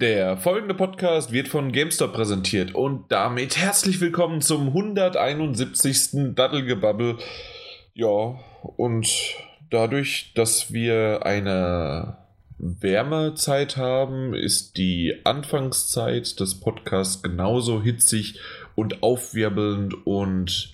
Der folgende Podcast wird von GameStop präsentiert und damit herzlich willkommen zum 171. Daddelgebabbel. Ja, und dadurch, dass wir eine Wärmezeit haben, ist die Anfangszeit des Podcasts genauso hitzig und aufwirbelnd und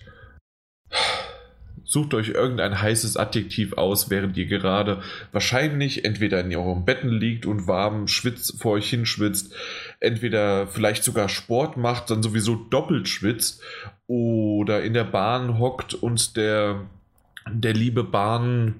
Sucht euch irgendein heißes Adjektiv aus, während ihr gerade wahrscheinlich entweder in eurem Betten liegt und warm schwitzt, vor euch hinschwitzt, entweder vielleicht sogar Sport macht, dann sowieso doppelt schwitzt oder in der Bahn hockt und der, der liebe Bahn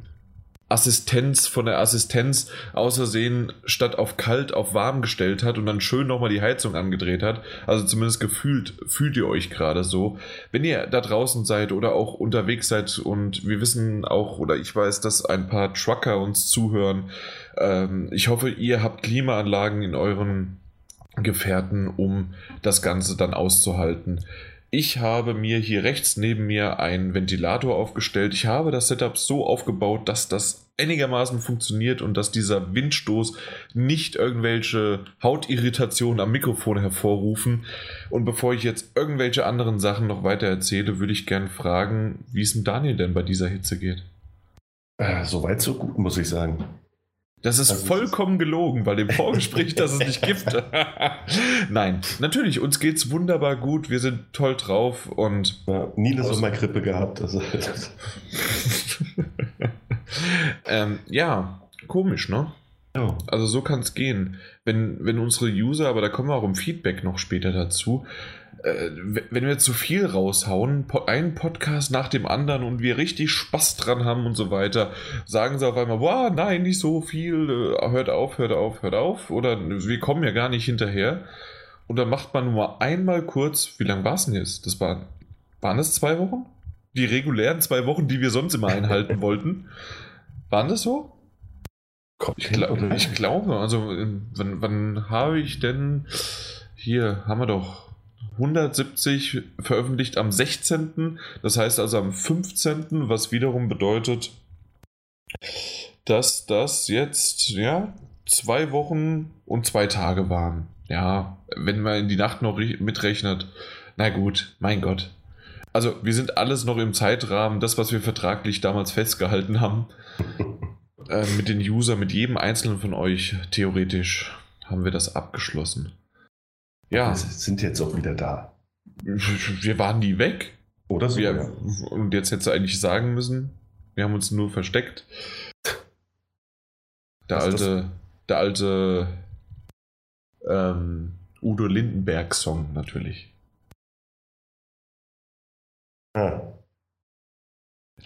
Assistenz von der Assistenz außersehen statt auf kalt auf warm gestellt hat und dann schön nochmal die Heizung angedreht hat. Also zumindest gefühlt fühlt ihr euch gerade so. Wenn ihr da draußen seid oder auch unterwegs seid und wir wissen auch oder ich weiß, dass ein paar Trucker uns zuhören. Ähm, ich hoffe, ihr habt Klimaanlagen in euren Gefährten, um das Ganze dann auszuhalten. Ich habe mir hier rechts neben mir einen Ventilator aufgestellt. Ich habe das Setup so aufgebaut, dass das einigermaßen funktioniert und dass dieser Windstoß nicht irgendwelche Hautirritationen am Mikrofon hervorrufen. Und bevor ich jetzt irgendwelche anderen Sachen noch weiter erzähle, würde ich gerne fragen, wie es mit Daniel denn bei dieser Hitze geht. Äh, Soweit so gut, muss ich sagen. Das ist also vollkommen gelogen, weil im Vorgespräch, dass es nicht gibt. Nein, natürlich, uns geht es wunderbar gut, wir sind toll drauf und. Ja, nie eine Sommergrippe gehabt. Also. ähm, ja, komisch, ne? Ja. Also so kann es gehen. Wenn, wenn unsere User, aber da kommen wir auch im Feedback noch später dazu, wenn wir zu viel raushauen, einen Podcast nach dem anderen und wir richtig Spaß dran haben und so weiter, sagen sie auf einmal, wow, nein, nicht so viel, äh, hört auf, hört auf, hört auf, oder wir kommen ja gar nicht hinterher. Und dann macht man nur einmal kurz, wie lange war es denn jetzt? Das war, waren es zwei Wochen? Die regulären zwei Wochen, die wir sonst immer einhalten wollten. Waren das so? Ich, glaub, ich glaube, also wann, wann habe ich denn hier haben wir doch 170 veröffentlicht am 16. Das heißt also am 15., was wiederum bedeutet, dass das jetzt, ja, zwei Wochen und zwei Tage waren. Ja, wenn man in die Nacht noch mitrechnet, na gut, mein Gott. Also, wir sind alles noch im Zeitrahmen, das, was wir vertraglich damals festgehalten haben. äh, mit den User, mit jedem einzelnen von euch, theoretisch, haben wir das abgeschlossen. Ja. Wir sind jetzt auch wieder da. Wir waren nie weg. Oder so. Wir, ja. Und jetzt hättest du eigentlich sagen müssen, wir haben uns nur versteckt. Der Was alte, der alte ähm, Udo Lindenberg-Song natürlich. Ah.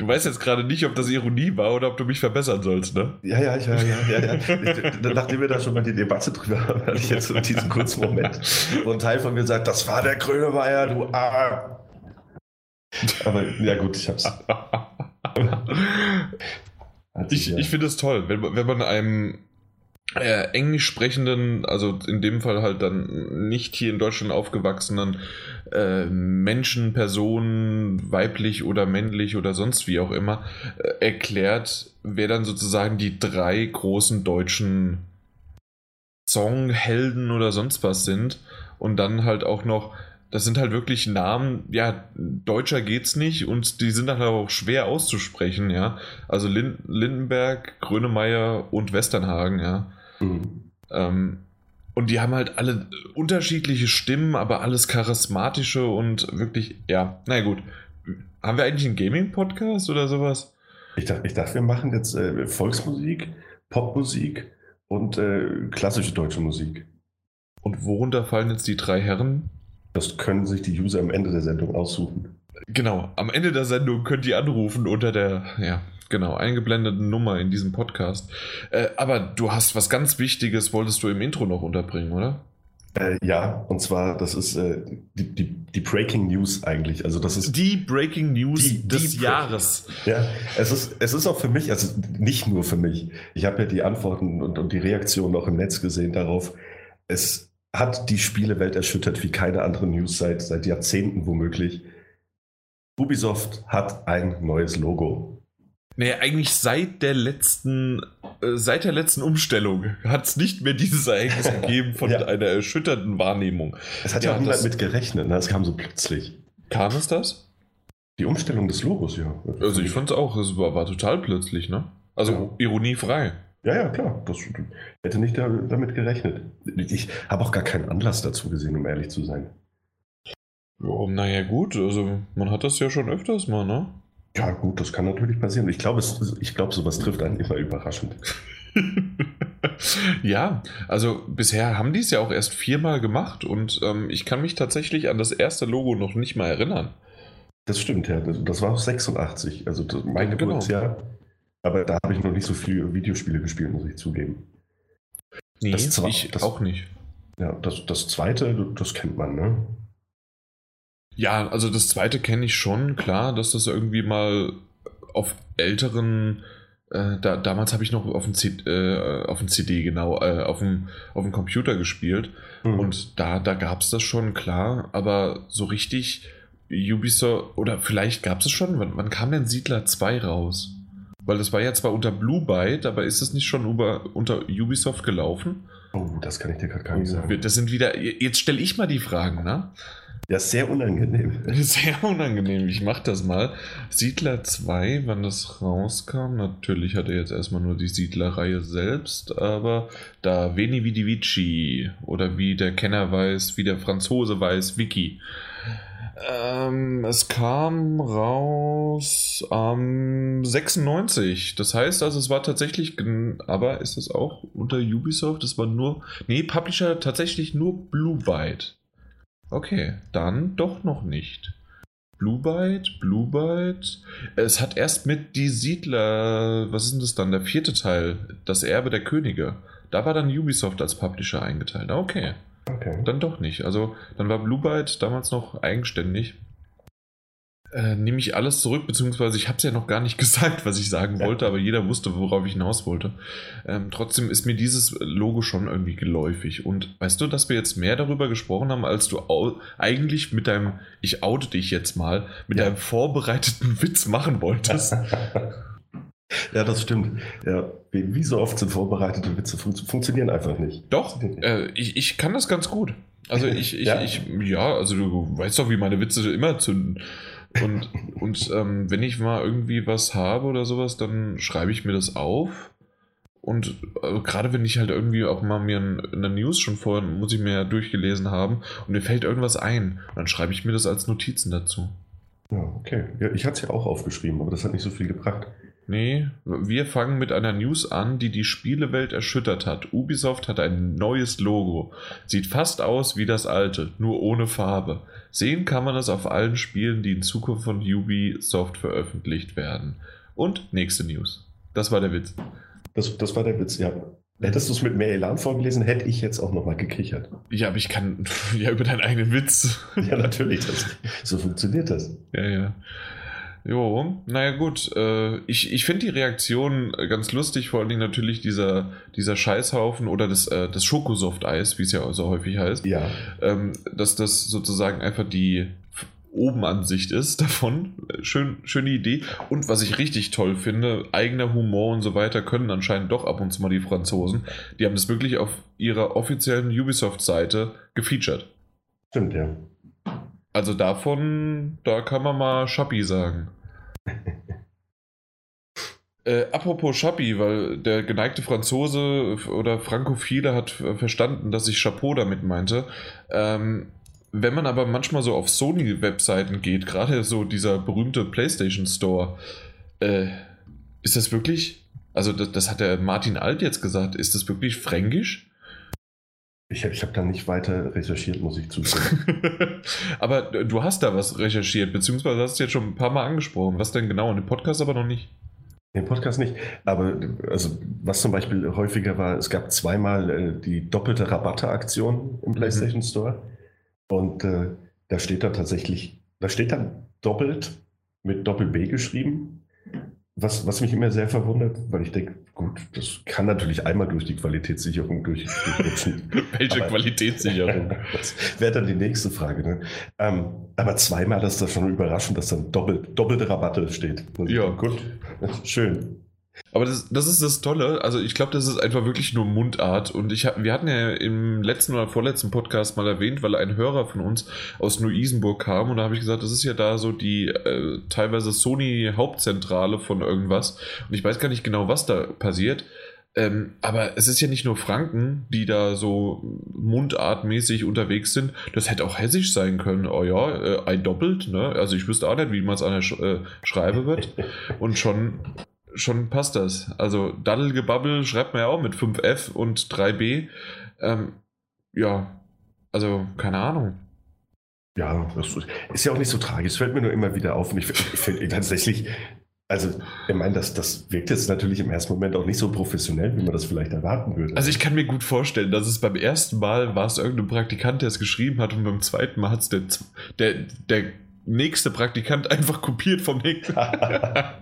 Du weißt jetzt gerade nicht, ob das Ironie war oder ob du mich verbessern sollst, ne? Ja, ja, ja, ja, ja. ja. Nachdem wir da schon mal die Debatte drüber haben, hatte ich jetzt so diesen kurzen Moment, wo ein Teil von mir sagt, das war der Grönemeyer, du A. Aber ja gut, ich hab's. ich ich finde es toll, wenn, wenn man einem äh, englisch sprechenden, also in dem Fall halt dann nicht hier in Deutschland aufgewachsenen äh, Menschen, Personen, weiblich oder männlich oder sonst wie auch immer, äh, erklärt, wer dann sozusagen die drei großen deutschen Songhelden oder sonst was sind und dann halt auch noch das sind halt wirklich Namen, ja, deutscher geht's nicht und die sind dann halt auch schwer auszusprechen, ja. Also Lind Lindenberg, Grönemeyer und Westernhagen, ja. Mhm. Ähm, und die haben halt alle unterschiedliche Stimmen, aber alles charismatische und wirklich, ja, na gut. Haben wir eigentlich einen Gaming-Podcast oder sowas? Ich dachte, ich dachte, wir machen jetzt äh, Volksmusik, Popmusik und äh, klassische deutsche Musik. Und worunter fallen jetzt die drei Herren? Das können sich die User am Ende der Sendung aussuchen. Genau, am Ende der Sendung könnt ihr anrufen unter der, ja, genau, eingeblendeten Nummer in diesem Podcast. Äh, aber du hast was ganz Wichtiges, wolltest du im Intro noch unterbringen, oder? Äh, ja, und zwar, das ist äh, die, die, die, Breaking News eigentlich. Also das ist die Breaking News die, des die Jahres. Ja, es ist, es ist auch für mich, also nicht nur für mich. Ich habe ja die Antworten und, und die Reaktionen auch im Netz gesehen darauf. Es hat die Spielewelt erschüttert wie keine andere News seit, seit Jahrzehnten womöglich. Ubisoft hat ein neues Logo. Nee, eigentlich seit der letzten, äh, seit der letzten Umstellung hat es nicht mehr dieses Ereignis gegeben von ja. einer erschütternden Wahrnehmung. Es hat ja, ja auch niemand mit gerechnet, ne? es kam so plötzlich. Kam es das? Die Umstellung des Logos, ja. Also ich fand es auch, es war, war, total plötzlich, ne? Also ja. ironiefrei. Ja, ja, klar. Das hätte nicht damit gerechnet. Ich habe auch gar keinen Anlass dazu gesehen, um ehrlich zu sein. Ja, naja, gut, also man hat das ja schon öfters mal, ne? Ja, gut, das kann natürlich passieren. Ich glaube, glaub, sowas trifft einen immer überraschend. ja, also bisher haben die es ja auch erst viermal gemacht und ähm, ich kann mich tatsächlich an das erste Logo noch nicht mal erinnern. Das stimmt, ja. Das, das war 86, also das, mein genau. Geburtsjahr. Aber da habe ich noch nicht so viele Videospiele gespielt, muss ich zugeben. Nee, das ich das, auch nicht. Ja, das, das zweite, das kennt man, ne? Ja, also das zweite kenne ich schon, klar, dass das irgendwie mal auf älteren, äh, da, damals habe ich noch auf dem, äh, auf dem CD, genau, äh, auf, dem, auf dem Computer gespielt. Mhm. Und da, da gab es das schon, klar, aber so richtig Ubisoft, oder vielleicht gab es es schon, wann, wann kam denn Siedler 2 raus? Weil das war ja zwar unter Blue Byte, aber ist es nicht schon über, unter Ubisoft gelaufen? Oh, das kann ich dir gerade gar nicht sagen. Das sind wieder, jetzt stelle ich mal die Fragen, ne? Ja, sehr unangenehm. Sehr unangenehm. Ich mach das mal. Siedler 2, wann das rauskam, natürlich hat er jetzt erstmal nur die Siedler-Reihe selbst, aber da Veni Vidi Vici oder wie der Kenner weiß, wie der Franzose weiß, Wiki. Ähm, es kam raus am ähm, 96. Das heißt also, es war tatsächlich, aber ist es auch unter Ubisoft? Es war nur, nee, Publisher tatsächlich nur Blue Byte. Okay, dann doch noch nicht. Blue Byte, Blue Byte. Es hat erst mit Die Siedler, was ist denn das dann, der vierte Teil, das Erbe der Könige. Da war dann Ubisoft als Publisher eingeteilt. Okay. Okay. Dann doch nicht. Also dann war Blue Byte damals noch eigenständig äh, nehme ich alles zurück, beziehungsweise ich habe es ja noch gar nicht gesagt, was ich sagen ja. wollte, aber jeder wusste, worauf ich hinaus wollte. Ähm, trotzdem ist mir dieses Logo schon irgendwie geläufig. Und weißt du, dass wir jetzt mehr darüber gesprochen haben, als du eigentlich mit deinem, ich oute dich jetzt mal, mit ja. deinem vorbereiteten Witz machen wolltest. Ja, das stimmt. Ja, wie, wie, so oft sind vorbereitete Witze fun funktionieren einfach nicht. Doch, äh, ich, ich kann das ganz gut. Also ich, ich, ja? ich, ja, also du weißt doch, wie meine Witze immer zünden. Und, und ähm, wenn ich mal irgendwie was habe oder sowas, dann schreibe ich mir das auf. Und äh, gerade wenn ich halt irgendwie auch mal mir in der News schon vorher, muss ich mir ja durchgelesen haben und mir fällt irgendwas ein, dann schreibe ich mir das als Notizen dazu. Ja, okay. Ja, ich hatte es ja auch aufgeschrieben, aber das hat nicht so viel gebracht. Nee, wir fangen mit einer News an, die die Spielewelt erschüttert hat. Ubisoft hat ein neues Logo. Sieht fast aus wie das alte, nur ohne Farbe. Sehen kann man es auf allen Spielen, die in Zukunft von Ubisoft veröffentlicht werden. Und nächste News. Das war der Witz. Das, das war der Witz, ja. Hättest du es mit mehr Elan vorgelesen, hätte ich jetzt auch nochmal gekichert. Ja, aber ich kann ja über deinen eigenen Witz. Ja, natürlich. Das, so funktioniert das. Ja, ja. Jo, naja gut. Äh, ich ich finde die Reaktion ganz lustig, vor allen Dingen natürlich dieser, dieser Scheißhaufen oder das, äh, das Schokosoft-Eis, wie es ja so häufig heißt. Ja. Ähm, dass das sozusagen einfach die Obenansicht ist davon. Schön, schöne Idee. Und was ich richtig toll finde, eigener Humor und so weiter können anscheinend doch ab und zu mal die Franzosen. Die haben das wirklich auf ihrer offiziellen Ubisoft-Seite gefeatured. Stimmt, ja. Also davon, da kann man mal Schappi sagen. Äh, apropos Schappi, weil der geneigte Franzose oder Frankophile hat verstanden, dass ich Chapeau damit meinte. Ähm, wenn man aber manchmal so auf Sony-Webseiten geht, gerade so dieser berühmte PlayStation Store, äh, ist das wirklich, also das, das, hat der Martin Alt jetzt gesagt, ist das wirklich fränkisch? Ich habe ich hab da nicht weiter recherchiert, muss ich zugeben. aber du hast da was recherchiert, beziehungsweise hast du jetzt schon ein paar Mal angesprochen. Was denn genau? In dem Podcast aber noch nicht. Im Podcast nicht. Aber also, was zum Beispiel häufiger war, es gab zweimal äh, die doppelte Rabatte-Aktion im mhm. PlayStation. Store. Und äh, da steht da tatsächlich, da steht dann doppelt mit Doppel-B geschrieben. Was, was mich immer sehr verwundert, weil ich denke, Gut, das kann natürlich einmal durch die Qualitätssicherung durch, durchrutschen. Welche aber, Qualitätssicherung? das wäre dann die nächste Frage. Ne? Ähm, aber zweimal ist das schon überraschend, dass dann doppelt, doppelte Rabatte steht. Ja, gut. Schön. Aber das, das ist das Tolle. Also ich glaube, das ist einfach wirklich nur Mundart. Und ich wir hatten ja im letzten oder vorletzten Podcast mal erwähnt, weil ein Hörer von uns aus Neu-Isenburg kam und da habe ich gesagt, das ist ja da so die äh, teilweise Sony-Hauptzentrale von irgendwas. Und ich weiß gar nicht genau, was da passiert. Ähm, aber es ist ja nicht nur Franken, die da so mundartmäßig unterwegs sind. Das hätte auch hessisch sein können. Oh ja, äh, ein doppelt. Ne? Also ich wüsste auch nicht, wie man es an der Sch äh, Schreibe wird. Und schon schon passt das. Also Daddelgebabbel schreibt man ja auch mit 5F und 3B. Ähm, ja, also keine Ahnung. Ja, das ist ja auch nicht so tragisch. Es fällt mir nur immer wieder auf. Und ich, ich finde tatsächlich, also, ich meine, das, das wirkt jetzt natürlich im ersten Moment auch nicht so professionell, wie man das vielleicht erwarten würde. Also, ich kann mir gut vorstellen, dass es beim ersten Mal war es irgendein Praktikant, der es geschrieben hat, und beim zweiten Mal hat es der, der, der nächste Praktikant einfach kopiert vom nächsten. da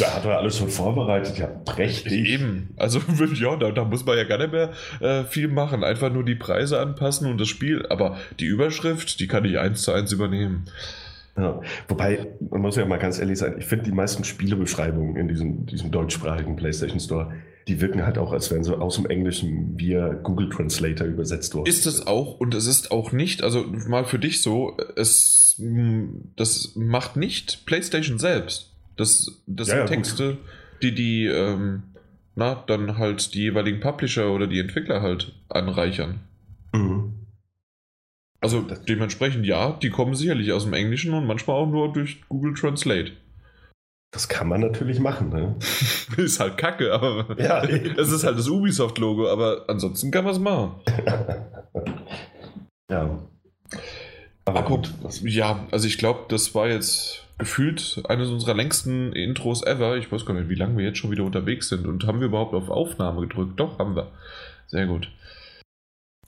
hat er alles schon vorbereitet, ja, prächtig. Eben, also ja, da, da muss man ja gar nicht mehr äh, viel machen, einfach nur die Preise anpassen und das Spiel, aber die Überschrift, die kann ich eins zu eins übernehmen. Ja. Wobei, man muss ja mal ganz ehrlich sein, ich finde die meisten Spielebeschreibungen in diesem, diesem deutschsprachigen PlayStation Store, die wirken halt auch, als wären so aus dem Englischen via Google Translator übersetzt worden. Ist es auch und es ist auch nicht, also mal für dich so, es das macht nicht PlayStation selbst. Das, das ja, sind Texte, gut. die die, ähm, na, dann halt die jeweiligen Publisher oder die Entwickler halt anreichern. Mhm. Also dementsprechend ja, die kommen sicherlich aus dem Englischen und manchmal auch nur durch Google Translate. Das kann man natürlich machen, ne? ist halt kacke, aber ja, es ist halt das Ubisoft-Logo, aber ansonsten kann man es machen. ja. Aber gut, ja, also ich glaube, das war jetzt gefühlt eines unserer längsten Intros ever. Ich weiß gar nicht, wie lange wir jetzt schon wieder unterwegs sind. Und haben wir überhaupt auf Aufnahme gedrückt? Doch, haben wir. Sehr gut.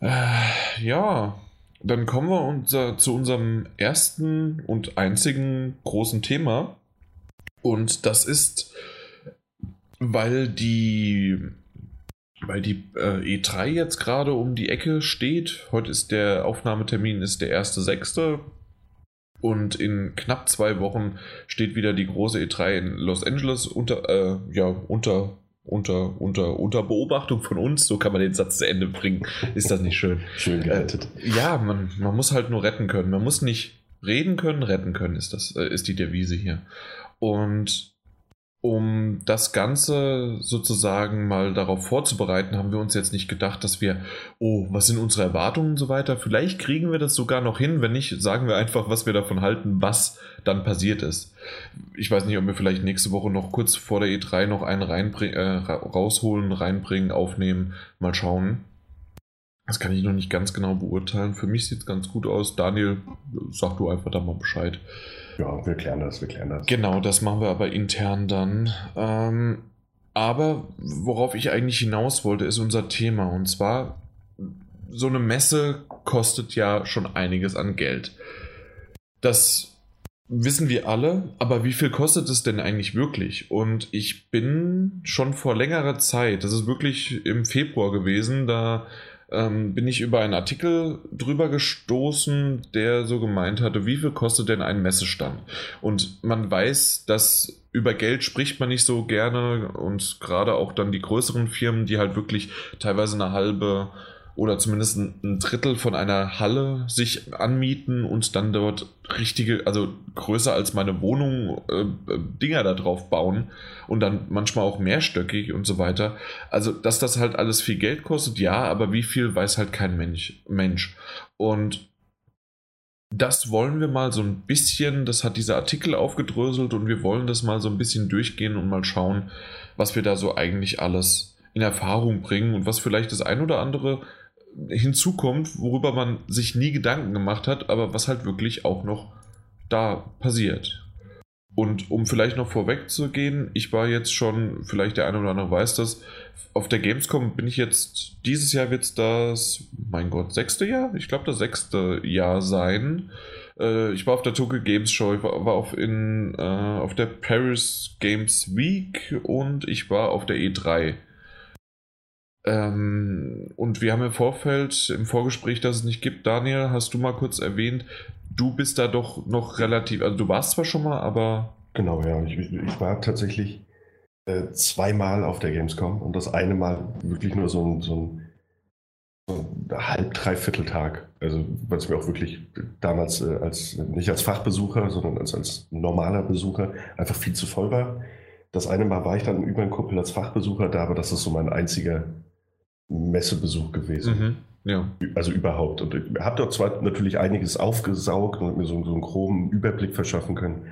Äh, ja, dann kommen wir unser, zu unserem ersten und einzigen großen Thema. Und das ist, weil die weil die äh, E3 jetzt gerade um die Ecke steht. Heute ist der Aufnahmetermin ist der 1.6. Und in knapp zwei Wochen steht wieder die große E3 in Los Angeles unter, äh, ja, unter, unter, unter, unter Beobachtung von uns. So kann man den Satz zu Ende bringen. Ist das nicht schön? schön gerettet. Äh, ja, man, man muss halt nur retten können. Man muss nicht reden können, retten können, ist das, äh, ist die Devise hier. Und um das Ganze sozusagen mal darauf vorzubereiten, haben wir uns jetzt nicht gedacht, dass wir, oh, was sind unsere Erwartungen und so weiter. Vielleicht kriegen wir das sogar noch hin. Wenn nicht, sagen wir einfach, was wir davon halten, was dann passiert ist. Ich weiß nicht, ob wir vielleicht nächste Woche noch kurz vor der E3 noch einen reinbring, äh, rausholen, reinbringen, aufnehmen. Mal schauen. Das kann ich noch nicht ganz genau beurteilen. Für mich sieht es ganz gut aus. Daniel, sag du einfach da mal Bescheid. Ja, wir klären das, wir klären das. Genau, das machen wir aber intern dann. Ähm, aber worauf ich eigentlich hinaus wollte, ist unser Thema. Und zwar, so eine Messe kostet ja schon einiges an Geld. Das wissen wir alle, aber wie viel kostet es denn eigentlich wirklich? Und ich bin schon vor längerer Zeit, das ist wirklich im Februar gewesen, da ähm, bin ich über einen Artikel drüber gestoßen, der so gemeint hatte, wie viel kostet denn ein Messestand? Und man weiß, dass über Geld spricht man nicht so gerne und gerade auch dann die größeren Firmen, die halt wirklich teilweise eine halbe oder zumindest ein, Drittel von einer Halle sich anmieten und dann dort richtige, also größer als meine Wohnung, äh, Dinger da drauf bauen und dann manchmal auch mehrstöckig und so weiter. Also, dass das halt alles viel Geld kostet, ja, aber wie viel weiß halt kein Mensch. Mensch. Und das wollen wir mal so ein bisschen, das hat dieser Artikel aufgedröselt und wir wollen das mal so ein bisschen durchgehen und mal schauen, was wir da so eigentlich alles in Erfahrung bringen und was vielleicht das ein oder andere hinzukommt, worüber man sich nie Gedanken gemacht hat, aber was halt wirklich auch noch da passiert. Und um vielleicht noch vorwegzugehen, ich war jetzt schon, vielleicht der eine oder andere weiß das, auf der Gamescom bin ich jetzt, dieses Jahr wird es das, mein Gott, sechste Jahr? Ich glaube, das sechste Jahr sein. Äh, ich war auf der Tokyo Games Show, ich war, war auf, in, äh, auf der Paris Games Week und ich war auf der E3. Ähm, und wir haben im Vorfeld, im Vorgespräch, dass es nicht gibt, Daniel, hast du mal kurz erwähnt, du bist da doch noch relativ, also du warst zwar schon mal, aber. Genau, ja. Ich, ich war tatsächlich äh, zweimal auf der Gamescom und das eine Mal wirklich nur so ein, so ein, halb, dreiviertel Tag. Also, weil es mir auch wirklich damals äh, als nicht als Fachbesucher, sondern als, als normaler Besucher einfach viel zu voll war. Das eine Mal war ich dann über den Kuppel als Fachbesucher da, aber das ist so mein einziger Messebesuch gewesen. Mhm. Ja. Also überhaupt. Und ich habe dort zwar natürlich einiges aufgesaugt und mir so, so einen groben Überblick verschaffen können,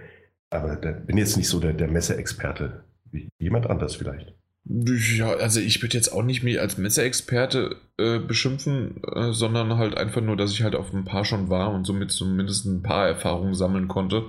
aber bin jetzt nicht so der, der Messeexperte. Wie jemand anders vielleicht. Ja, also ich würde jetzt auch nicht mich als Messeexperte äh, beschimpfen, äh, sondern halt einfach nur, dass ich halt auf ein paar schon war und somit zumindest ein paar Erfahrungen sammeln konnte.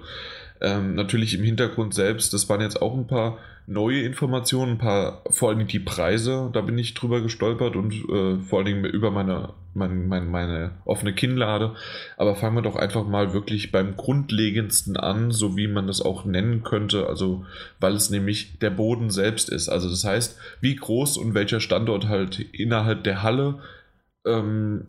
Ähm, natürlich im Hintergrund selbst, das waren jetzt auch ein paar neue Informationen, ein paar, vor allem die Preise, da bin ich drüber gestolpert und äh, vor allen Dingen über meine, mein, mein, meine offene Kinnlade. Aber fangen wir doch einfach mal wirklich beim Grundlegendsten an, so wie man das auch nennen könnte, also weil es nämlich der Boden selbst ist. Also das heißt, wie groß und welcher Standort halt innerhalb der Halle ähm,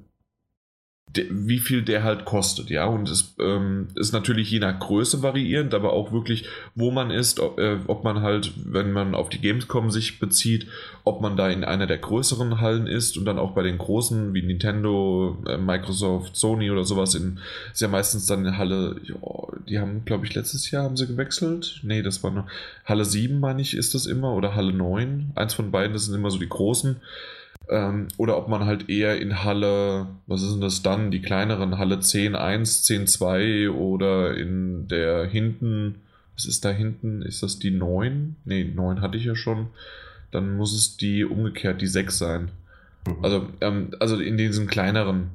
wie viel der halt kostet, ja. Und es ähm, ist natürlich je nach Größe variierend, aber auch wirklich, wo man ist, ob, äh, ob, man halt, wenn man auf die Gamescom sich bezieht, ob man da in einer der größeren Hallen ist und dann auch bei den großen wie Nintendo, äh, Microsoft, Sony oder sowas in, ist ja meistens dann eine Halle, ja, die haben, glaube ich, letztes Jahr haben sie gewechselt. Nee, das war noch Halle 7, meine ich, ist das immer, oder Halle 9. Eins von beiden, das sind immer so die großen. Ähm, oder ob man halt eher in Halle, was ist denn das dann, die kleineren Halle 10.1, 10.2 oder in der hinten, was ist da hinten, ist das die 9? Ne, 9 hatte ich ja schon. Dann muss es die umgekehrt, die 6 sein. Mhm. Also, ähm, also in diesen kleineren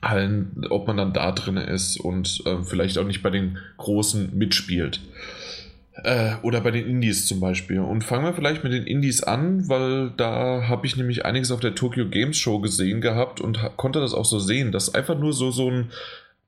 Hallen, ob man dann da drin ist und äh, vielleicht auch nicht bei den großen mitspielt. Äh, oder bei den Indies zum Beispiel. Und fangen wir vielleicht mit den Indies an, weil da habe ich nämlich einiges auf der Tokyo Games Show gesehen gehabt und konnte das auch so sehen. Das ist einfach nur so, so ein,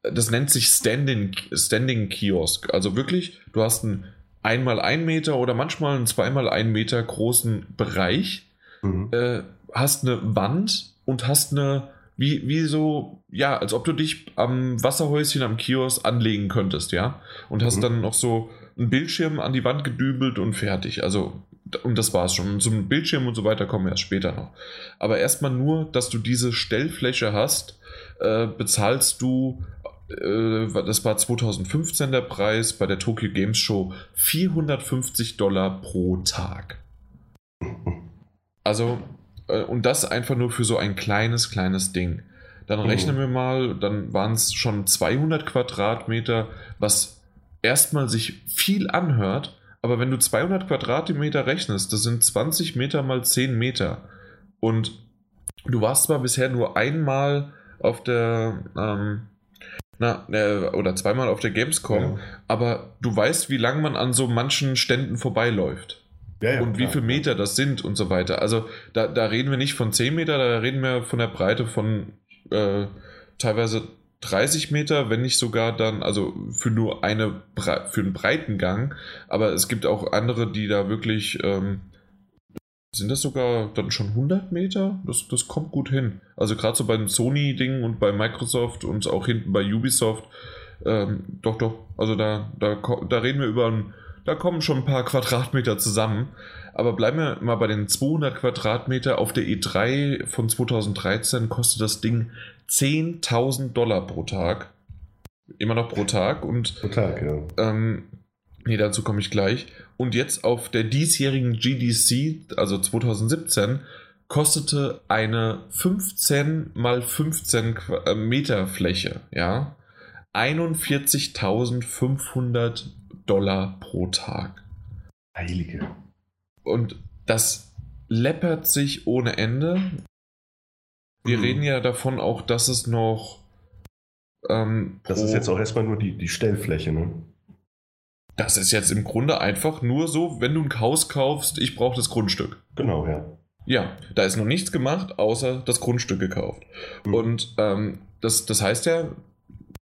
das nennt sich Standing, Standing Kiosk. Also wirklich, du hast einen einmal ein Meter oder manchmal einen zweimal ein Meter großen Bereich, mhm. äh, hast eine Wand und hast eine, wie, wie so, ja, als ob du dich am Wasserhäuschen am Kiosk anlegen könntest, ja. Und hast mhm. dann noch so ein Bildschirm an die Wand gedübelt und fertig. Also, und das war's schon. Zum Bildschirm und so weiter kommen wir erst später noch. Aber erstmal nur, dass du diese Stellfläche hast, äh, bezahlst du, äh, das war 2015 der Preis bei der Tokyo Games Show, 450 Dollar pro Tag. Also, äh, und das einfach nur für so ein kleines, kleines Ding. Dann rechnen wir mal, dann waren es schon 200 Quadratmeter, was erstmal sich viel anhört, aber wenn du 200 Quadratmeter rechnest, das sind 20 Meter mal 10 Meter. Und du warst zwar bisher nur einmal auf der, ähm, na, äh, oder zweimal auf der Gamescom, ja. aber du weißt, wie lange man an so manchen Ständen vorbeiläuft. Ja, ja, und wie viele Meter das sind und so weiter. Also da, da reden wir nicht von 10 Meter, da reden wir von der Breite von äh, teilweise 30 Meter, wenn nicht sogar dann, also für nur eine, für einen breiten Gang. Aber es gibt auch andere, die da wirklich, ähm, sind das sogar dann schon 100 Meter? Das, das kommt gut hin. Also gerade so beim Sony-Ding und bei Microsoft und auch hinten bei Ubisoft. Ähm, doch, doch. Also da, da, da reden wir über ein, da kommen schon ein paar Quadratmeter zusammen. Aber bleiben wir mal bei den 200 Quadratmeter. Auf der E3 von 2013 kostet das Ding 10.000 Dollar pro Tag. Immer noch pro Tag. Und, pro Tag, ja. Ähm, nee, dazu komme ich gleich. Und jetzt auf der diesjährigen GDC, also 2017, kostete eine 15 mal 15 äh, Meter Fläche, ja, 41.500 Dollar pro Tag. Heilige. Und das läppert sich ohne Ende. Wir mhm. reden ja davon auch, dass es noch. Ähm, das ist jetzt auch erstmal nur die, die Stellfläche, ne? Das ist jetzt im Grunde einfach nur so, wenn du ein Haus kaufst, ich brauche das Grundstück. Genau, ja. Ja, da ist noch nichts gemacht, außer das Grundstück gekauft. Mhm. Und ähm, das, das heißt ja,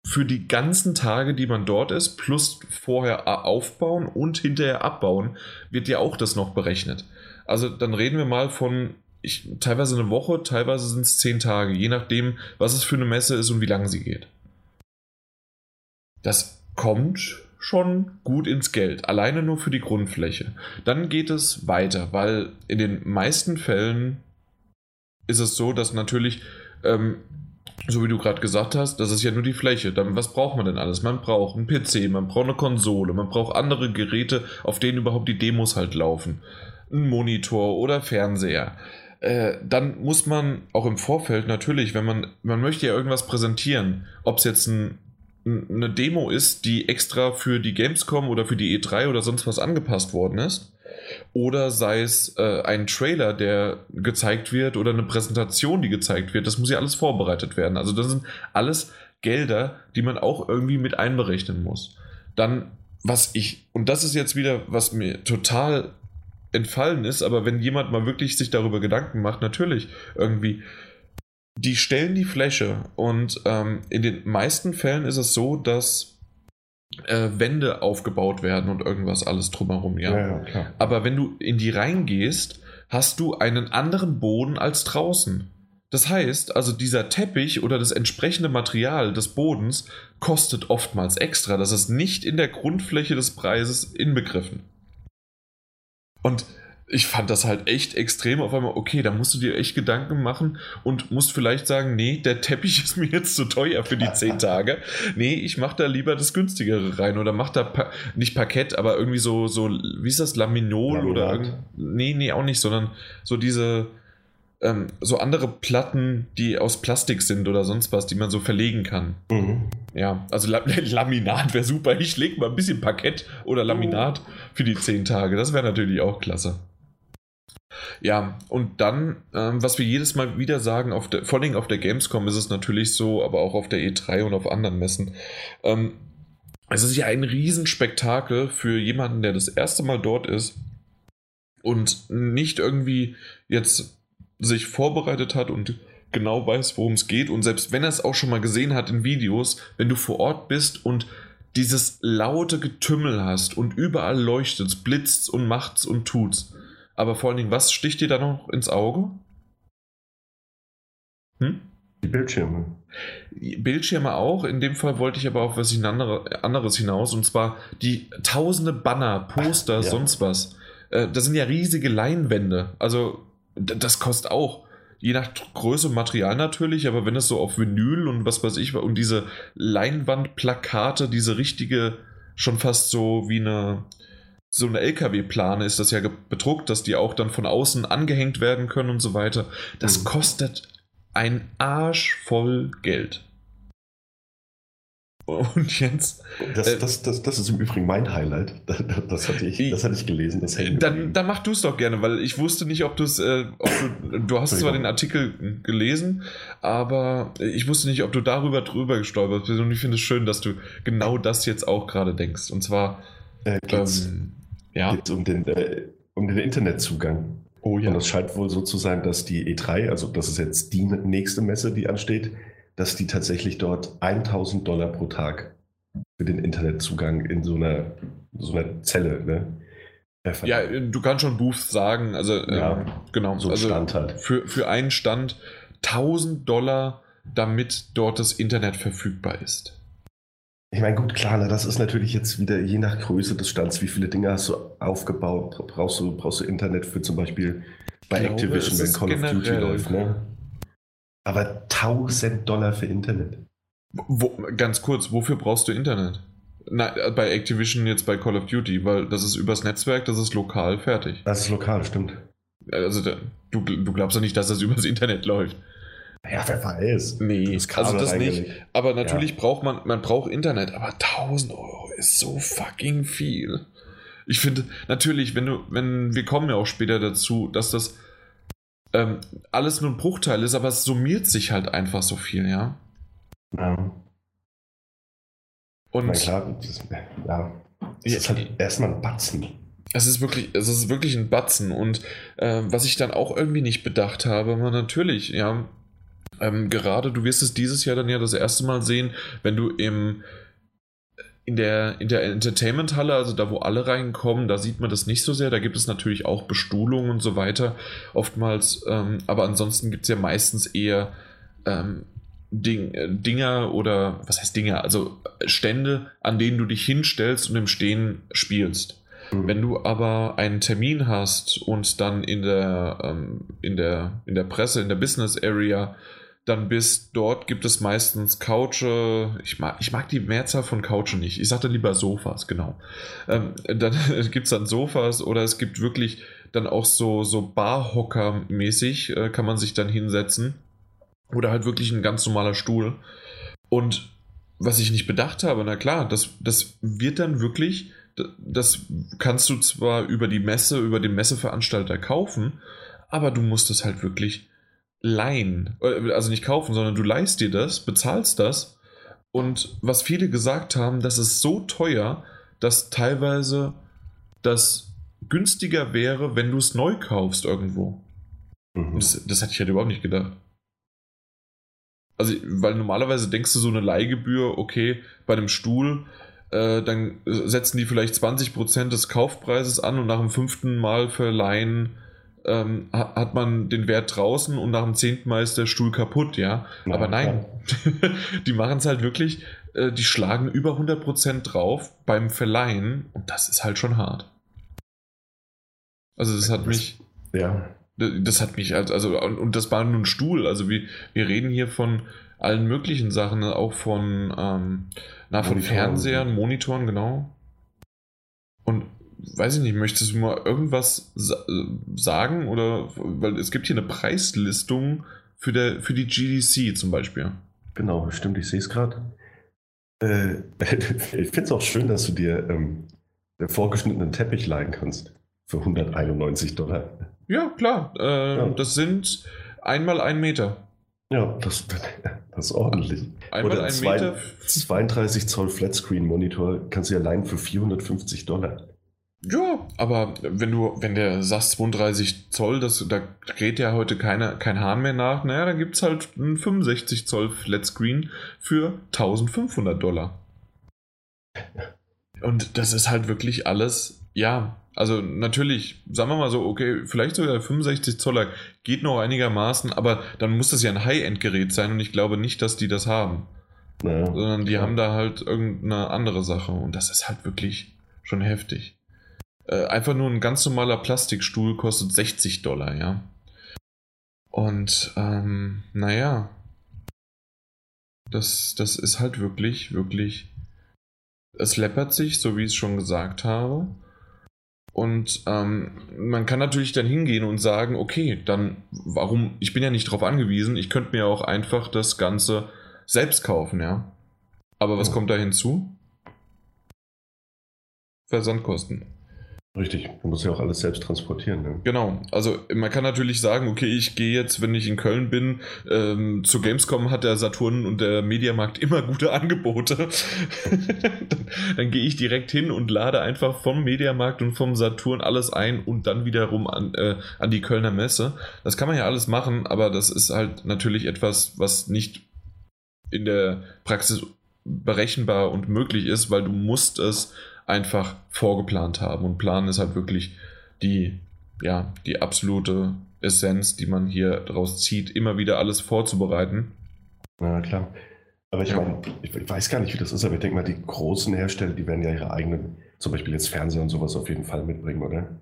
für die ganzen Tage, die man dort ist, plus vorher aufbauen und hinterher abbauen, wird ja auch das noch berechnet. Also dann reden wir mal von ich, teilweise eine Woche, teilweise sind es zehn Tage, je nachdem, was es für eine Messe ist und wie lange sie geht. Das kommt schon gut ins Geld, alleine nur für die Grundfläche. Dann geht es weiter, weil in den meisten Fällen ist es so, dass natürlich, ähm, so wie du gerade gesagt hast, das ist ja nur die Fläche. Dann, was braucht man denn alles? Man braucht einen PC, man braucht eine Konsole, man braucht andere Geräte, auf denen überhaupt die Demos halt laufen. Ein Monitor oder Fernseher. Äh, dann muss man auch im Vorfeld natürlich, wenn man, man möchte ja irgendwas präsentieren, ob es jetzt ein eine Demo ist, die extra für die Gamescom oder für die E3 oder sonst was angepasst worden ist. Oder sei es äh, ein Trailer, der gezeigt wird oder eine Präsentation, die gezeigt wird. Das muss ja alles vorbereitet werden. Also das sind alles Gelder, die man auch irgendwie mit einberechnen muss. Dann, was ich, und das ist jetzt wieder, was mir total entfallen ist, aber wenn jemand mal wirklich sich darüber Gedanken macht, natürlich irgendwie, die stellen die Fläche und ähm, in den meisten Fällen ist es so, dass äh, Wände aufgebaut werden und irgendwas alles drumherum, ja. ja, ja Aber wenn du in die reingehst, hast du einen anderen Boden als draußen. Das heißt, also dieser Teppich oder das entsprechende Material des Bodens kostet oftmals extra. Das ist nicht in der Grundfläche des Preises inbegriffen. Und ich fand das halt echt extrem auf einmal, okay, da musst du dir echt Gedanken machen und musst vielleicht sagen, nee, der Teppich ist mir jetzt zu teuer für die zehn Tage. Nee, ich mach da lieber das günstigere rein oder mach da pa nicht Parkett, aber irgendwie so, so, wie ist das, Laminol Laminat. oder irgend, nee, nee, auch nicht, sondern so diese, ähm, so andere Platten, die aus Plastik sind oder sonst was, die man so verlegen kann. Mhm. Ja, also La Laminat wäre super. Ich leg mal ein bisschen Parkett oder Laminat für die zehn Tage. Das wäre natürlich auch klasse. Ja, und dann, ähm, was wir jedes Mal wieder sagen, auf der, vor allem auf der Gamescom ist es natürlich so, aber auch auf der E3 und auf anderen Messen. Ähm, es ist ja ein Riesenspektakel für jemanden, der das erste Mal dort ist und nicht irgendwie jetzt sich vorbereitet hat und genau weiß, worum es geht. Und selbst wenn er es auch schon mal gesehen hat in Videos, wenn du vor Ort bist und dieses laute Getümmel hast und überall leuchtet, blitzt und macht's und tut's aber vor allen Dingen, was sticht dir da noch ins Auge? Hm? Die Bildschirme. Bildschirme auch. In dem Fall wollte ich aber auf was anderes hinaus. Und zwar die tausende Banner, Poster, Ach, ja. sonst was. Äh, das sind ja riesige Leinwände. Also, das kostet auch. Je nach Größe und Material natürlich, aber wenn es so auf Vinyl und was weiß ich, und diese Leinwandplakate, diese richtige, schon fast so wie eine, so eine LKW-Plane ist das ja bedruckt, dass die auch dann von außen angehängt werden können und so weiter. Das mhm. kostet ein Arsch voll Geld. Und jetzt. Das, äh, das, das, das ist im Übrigen mein Highlight. Das hatte ich, das hatte ich gelesen. Das dann, dann mach du es doch gerne, weil ich wusste nicht, ob, du's, äh, ob du. Du hast zwar den Artikel gelesen, aber ich wusste nicht, ob du darüber drüber gestolpert bist. Und ich finde es schön, dass du genau das jetzt auch gerade denkst. Und zwar. Äh, ähm, ja. geht es um den, äh, um den Internetzugang. Oh ja. Und es scheint wohl so zu sein, dass die E3, also das ist jetzt die nächste Messe, die ansteht, dass die tatsächlich dort 1000 Dollar pro Tag für den Internetzugang in so einer, so einer Zelle, ne? Ja, du kannst schon Booth sagen, also ja, ähm, genau, so also Stand halt. Für, für einen Stand 1000 Dollar, damit dort das Internet verfügbar ist. Ich meine, gut, klar, ne, das ist natürlich jetzt wieder je nach Größe des Stands, wie viele Dinge hast du aufgebaut, brauchst du, brauchst du Internet für zum Beispiel bei glaube, Activision, wenn Call of Duty läuft, ne? Aber 1000 Dollar für Internet. Wo, ganz kurz, wofür brauchst du Internet? Na, bei Activision jetzt bei Call of Duty, weil das ist übers Netzwerk, das ist lokal fertig. Das ist lokal, stimmt. Also du, du glaubst doch nicht, dass das übers Internet läuft. Ja, wer weiß. Nee, das also das nicht. Aber natürlich ja. braucht man, man braucht Internet, aber 1000 Euro ist so fucking viel. Ich finde, natürlich, wenn du, wenn, wir kommen ja auch später dazu, dass das ähm, alles nur ein Bruchteil ist, aber es summiert sich halt einfach so viel, ja. Ja. Und. Na klar, das, ja. Es ist halt erstmal ein Batzen. Es ist wirklich, es ist wirklich ein Batzen. Und äh, was ich dann auch irgendwie nicht bedacht habe, war natürlich, ja, ähm, gerade du wirst es dieses Jahr dann ja das erste Mal sehen, wenn du im in der, in der Entertainment-Halle, also da, wo alle reinkommen, da sieht man das nicht so sehr. Da gibt es natürlich auch Bestuhlung und so weiter, oftmals. Ähm, aber ansonsten gibt es ja meistens eher ähm, Ding, äh, Dinger oder, was heißt Dinger? Also Stände, an denen du dich hinstellst und im Stehen spielst. Mhm. Wenn du aber einen Termin hast und dann in der, ähm, in der, in der Presse, in der Business Area dann bist. Dort gibt es meistens Couche. Ich mag, ich mag die Mehrzahl von Couchen nicht. Ich sage lieber Sofas, genau. Ähm, dann gibt es dann Sofas oder es gibt wirklich dann auch so, so Barhocker-mäßig, äh, kann man sich dann hinsetzen. Oder halt wirklich ein ganz normaler Stuhl. Und was ich nicht bedacht habe, na klar, das, das wird dann wirklich, das kannst du zwar über die Messe, über den Messeveranstalter kaufen, aber du musst es halt wirklich leihen. Äh, also nicht kaufen, sondern du leihst dir das, bezahlst das. Und was viele gesagt haben, das ist so teuer, dass teilweise das günstiger wäre, wenn du es neu kaufst irgendwo. Mhm. Das, das hatte ich halt überhaupt nicht gedacht. Also, weil normalerweise denkst du so eine Leihgebühr, okay, bei einem Stuhl, äh, dann setzen die vielleicht 20% des Kaufpreises an und nach dem fünften Mal verleihen ähm, hat man den Wert draußen und nach dem zehnten Mal ist der Stuhl kaputt, ja. ja Aber nein, die machen es halt wirklich, äh, die schlagen über 100% drauf beim Verleihen und das ist halt schon hart. Also das hat mich... Ja. Das hat mich, also, und das war nur ein Stuhl, also wir, wir reden hier von allen möglichen Sachen, auch von, ähm, na, von Monitoren. Fernsehern, Monitoren, genau. Und weiß ich nicht, möchtest du mal irgendwas sa sagen? Oder weil es gibt hier eine Preislistung für, der, für die GDC zum Beispiel. Genau, stimmt, ich sehe es gerade. Äh, ich finde es auch schön, dass du dir ähm, den vorgeschnittenen Teppich leihen kannst. Für 191 Dollar. Ja, klar. Äh, ja. Das sind einmal ein Meter. Ja, das, das ist ordentlich. Einmal Oder ein zwei, Meter. 32 Zoll Flatscreen Monitor kannst du ja leihen für 450 Dollar. Ja, aber wenn du, wenn der sagst 32 Zoll, das, da geht ja heute keine, kein Hahn mehr nach, naja, dann gibt es halt einen 65 Zoll Flatscreen für 1500 Dollar. Und das ist halt wirklich alles, ja, also natürlich, sagen wir mal so, okay, vielleicht sogar 65 Zoller geht noch einigermaßen, aber dann muss das ja ein High-End-Gerät sein und ich glaube nicht, dass die das haben. Naja, Sondern die klar. haben da halt irgendeine andere Sache und das ist halt wirklich schon heftig. Äh, einfach nur ein ganz normaler Plastikstuhl kostet 60 Dollar, ja. Und ähm, naja, das, das ist halt wirklich, wirklich, es läppert sich, so wie ich es schon gesagt habe. Und ähm, man kann natürlich dann hingehen und sagen, okay, dann warum, ich bin ja nicht darauf angewiesen, ich könnte mir auch einfach das Ganze selbst kaufen, ja. Aber was oh. kommt da hinzu? Versandkosten. Richtig, du musst ja auch alles selbst transportieren. Ne? Genau, also man kann natürlich sagen, okay, ich gehe jetzt, wenn ich in Köln bin, ähm, zu Gamescom hat der Saturn und der Mediamarkt immer gute Angebote. dann, dann gehe ich direkt hin und lade einfach vom Mediamarkt und vom Saturn alles ein und dann wiederum an, äh, an die Kölner Messe. Das kann man ja alles machen, aber das ist halt natürlich etwas, was nicht in der Praxis berechenbar und möglich ist, weil du musst es einfach vorgeplant haben. Und planen ist halt wirklich die, ja, die absolute Essenz, die man hier daraus zieht, immer wieder alles vorzubereiten. Ja, klar. Aber ich ja. meine, ich, ich, weiß gar nicht, wie das ist, aber ich denke mal, die großen Hersteller, die werden ja ihre eigenen, zum Beispiel jetzt Fernseher und sowas auf jeden Fall mitbringen, oder?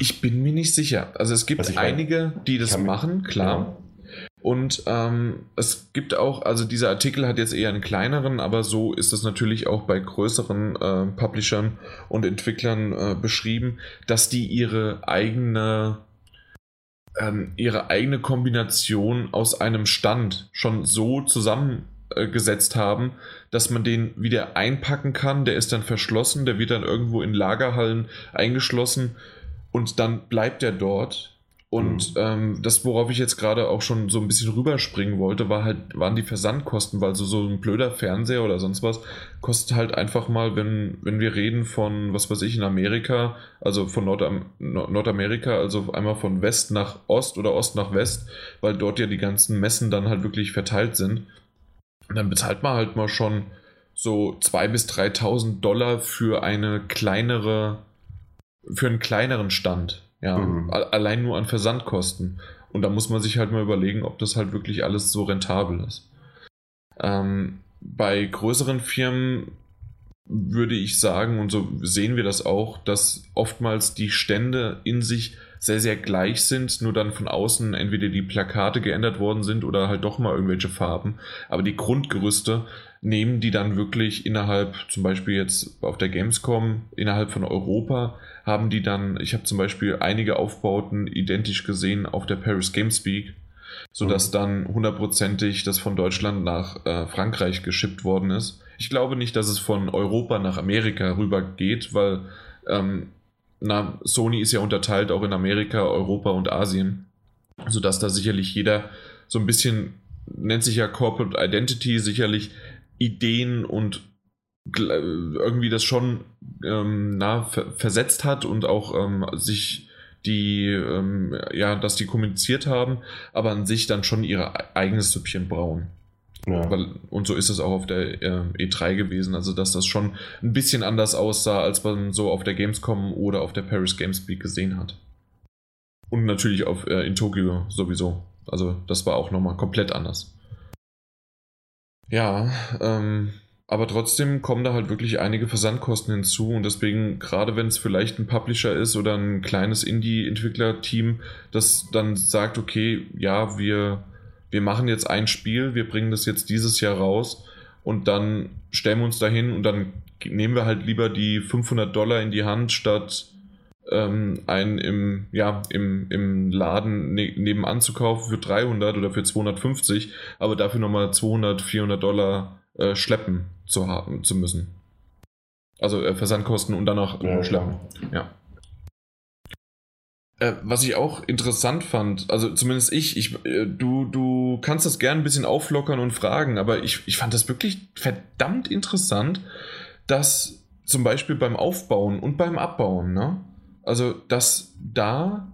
Ich bin mir nicht sicher. Also es gibt also einige, die das machen, klar. Ja. Und ähm, es gibt auch, also dieser Artikel hat jetzt eher einen kleineren, aber so ist es natürlich auch bei größeren äh, Publishern und Entwicklern äh, beschrieben, dass die ihre eigene ähm, ihre eigene Kombination aus einem Stand schon so zusammengesetzt haben, dass man den wieder einpacken kann. Der ist dann verschlossen, der wird dann irgendwo in Lagerhallen eingeschlossen und dann bleibt er dort Und mhm. ähm, das, worauf ich jetzt gerade auch schon so ein bisschen rüberspringen wollte, war halt, waren die Versandkosten, weil so, so ein blöder Fernseher oder sonst was kostet halt einfach mal, wenn, wenn wir reden von, was weiß ich, in Amerika, also von Nordam Nordamerika, also einmal von West nach Ost oder Ost nach West, weil dort ja die ganzen Messen dann halt wirklich verteilt sind. Und dann bezahlt man halt mal schon so 2.000 bis 3.000 Dollar für eine kleinere, für einen kleineren Stand. Ja, mhm. allein nur an Versandkosten. Und da muss man sich halt mal überlegen, ob das halt wirklich alles so rentabel ist. Ähm, bei größeren Firmen würde ich sagen, und so sehen wir das auch, dass oftmals die Stände in sich sehr, sehr gleich sind, nur dann von außen entweder die Plakate geändert worden sind oder halt doch mal irgendwelche Farben. Aber die Grundgerüste nehmen die dann wirklich innerhalb, zum Beispiel jetzt auf der Gamescom, innerhalb von Europa, haben die dann, ich habe zum Beispiel einige Aufbauten identisch gesehen auf der Paris Games Week, sodass mhm. dann hundertprozentig das von Deutschland nach äh, Frankreich geschippt worden ist. Ich glaube nicht, dass es von Europa nach Amerika rüber geht, weil ähm, na, Sony ist ja unterteilt auch in Amerika, Europa und Asien, sodass da sicherlich jeder so ein bisschen, nennt sich ja Corporate Identity, sicherlich Ideen und irgendwie das schon ähm, na, ver versetzt hat und auch ähm, sich die, ähm, ja, dass die kommuniziert haben, aber an sich dann schon ihr eigenes Süppchen brauen. Ja. Weil, und so ist es auch auf der äh, E3 gewesen, also dass das schon ein bisschen anders aussah, als man so auf der Gamescom oder auf der Paris Games Week gesehen hat. Und natürlich auf, äh, in Tokio sowieso. Also das war auch nochmal komplett anders. Ja, ähm, aber trotzdem kommen da halt wirklich einige Versandkosten hinzu und deswegen, gerade wenn es vielleicht ein Publisher ist oder ein kleines Indie-Entwickler-Team, das dann sagt, okay, ja, wir, wir machen jetzt ein Spiel, wir bringen das jetzt dieses Jahr raus und dann stellen wir uns dahin und dann nehmen wir halt lieber die 500 Dollar in die Hand statt ähm, einen im, ja, im, im Laden ne nebenan zu kaufen für 300 oder für 250, aber dafür nochmal 200, 400 Dollar äh, schleppen zu haben zu müssen. Also äh, Versandkosten und dann auch ja, schleppen. Ja. Äh, was ich auch interessant fand, also zumindest ich, ich äh, du, du kannst das gerne ein bisschen auflockern und fragen, aber ich, ich fand das wirklich verdammt interessant, dass zum Beispiel beim Aufbauen und beim Abbauen, ne? Also, dass da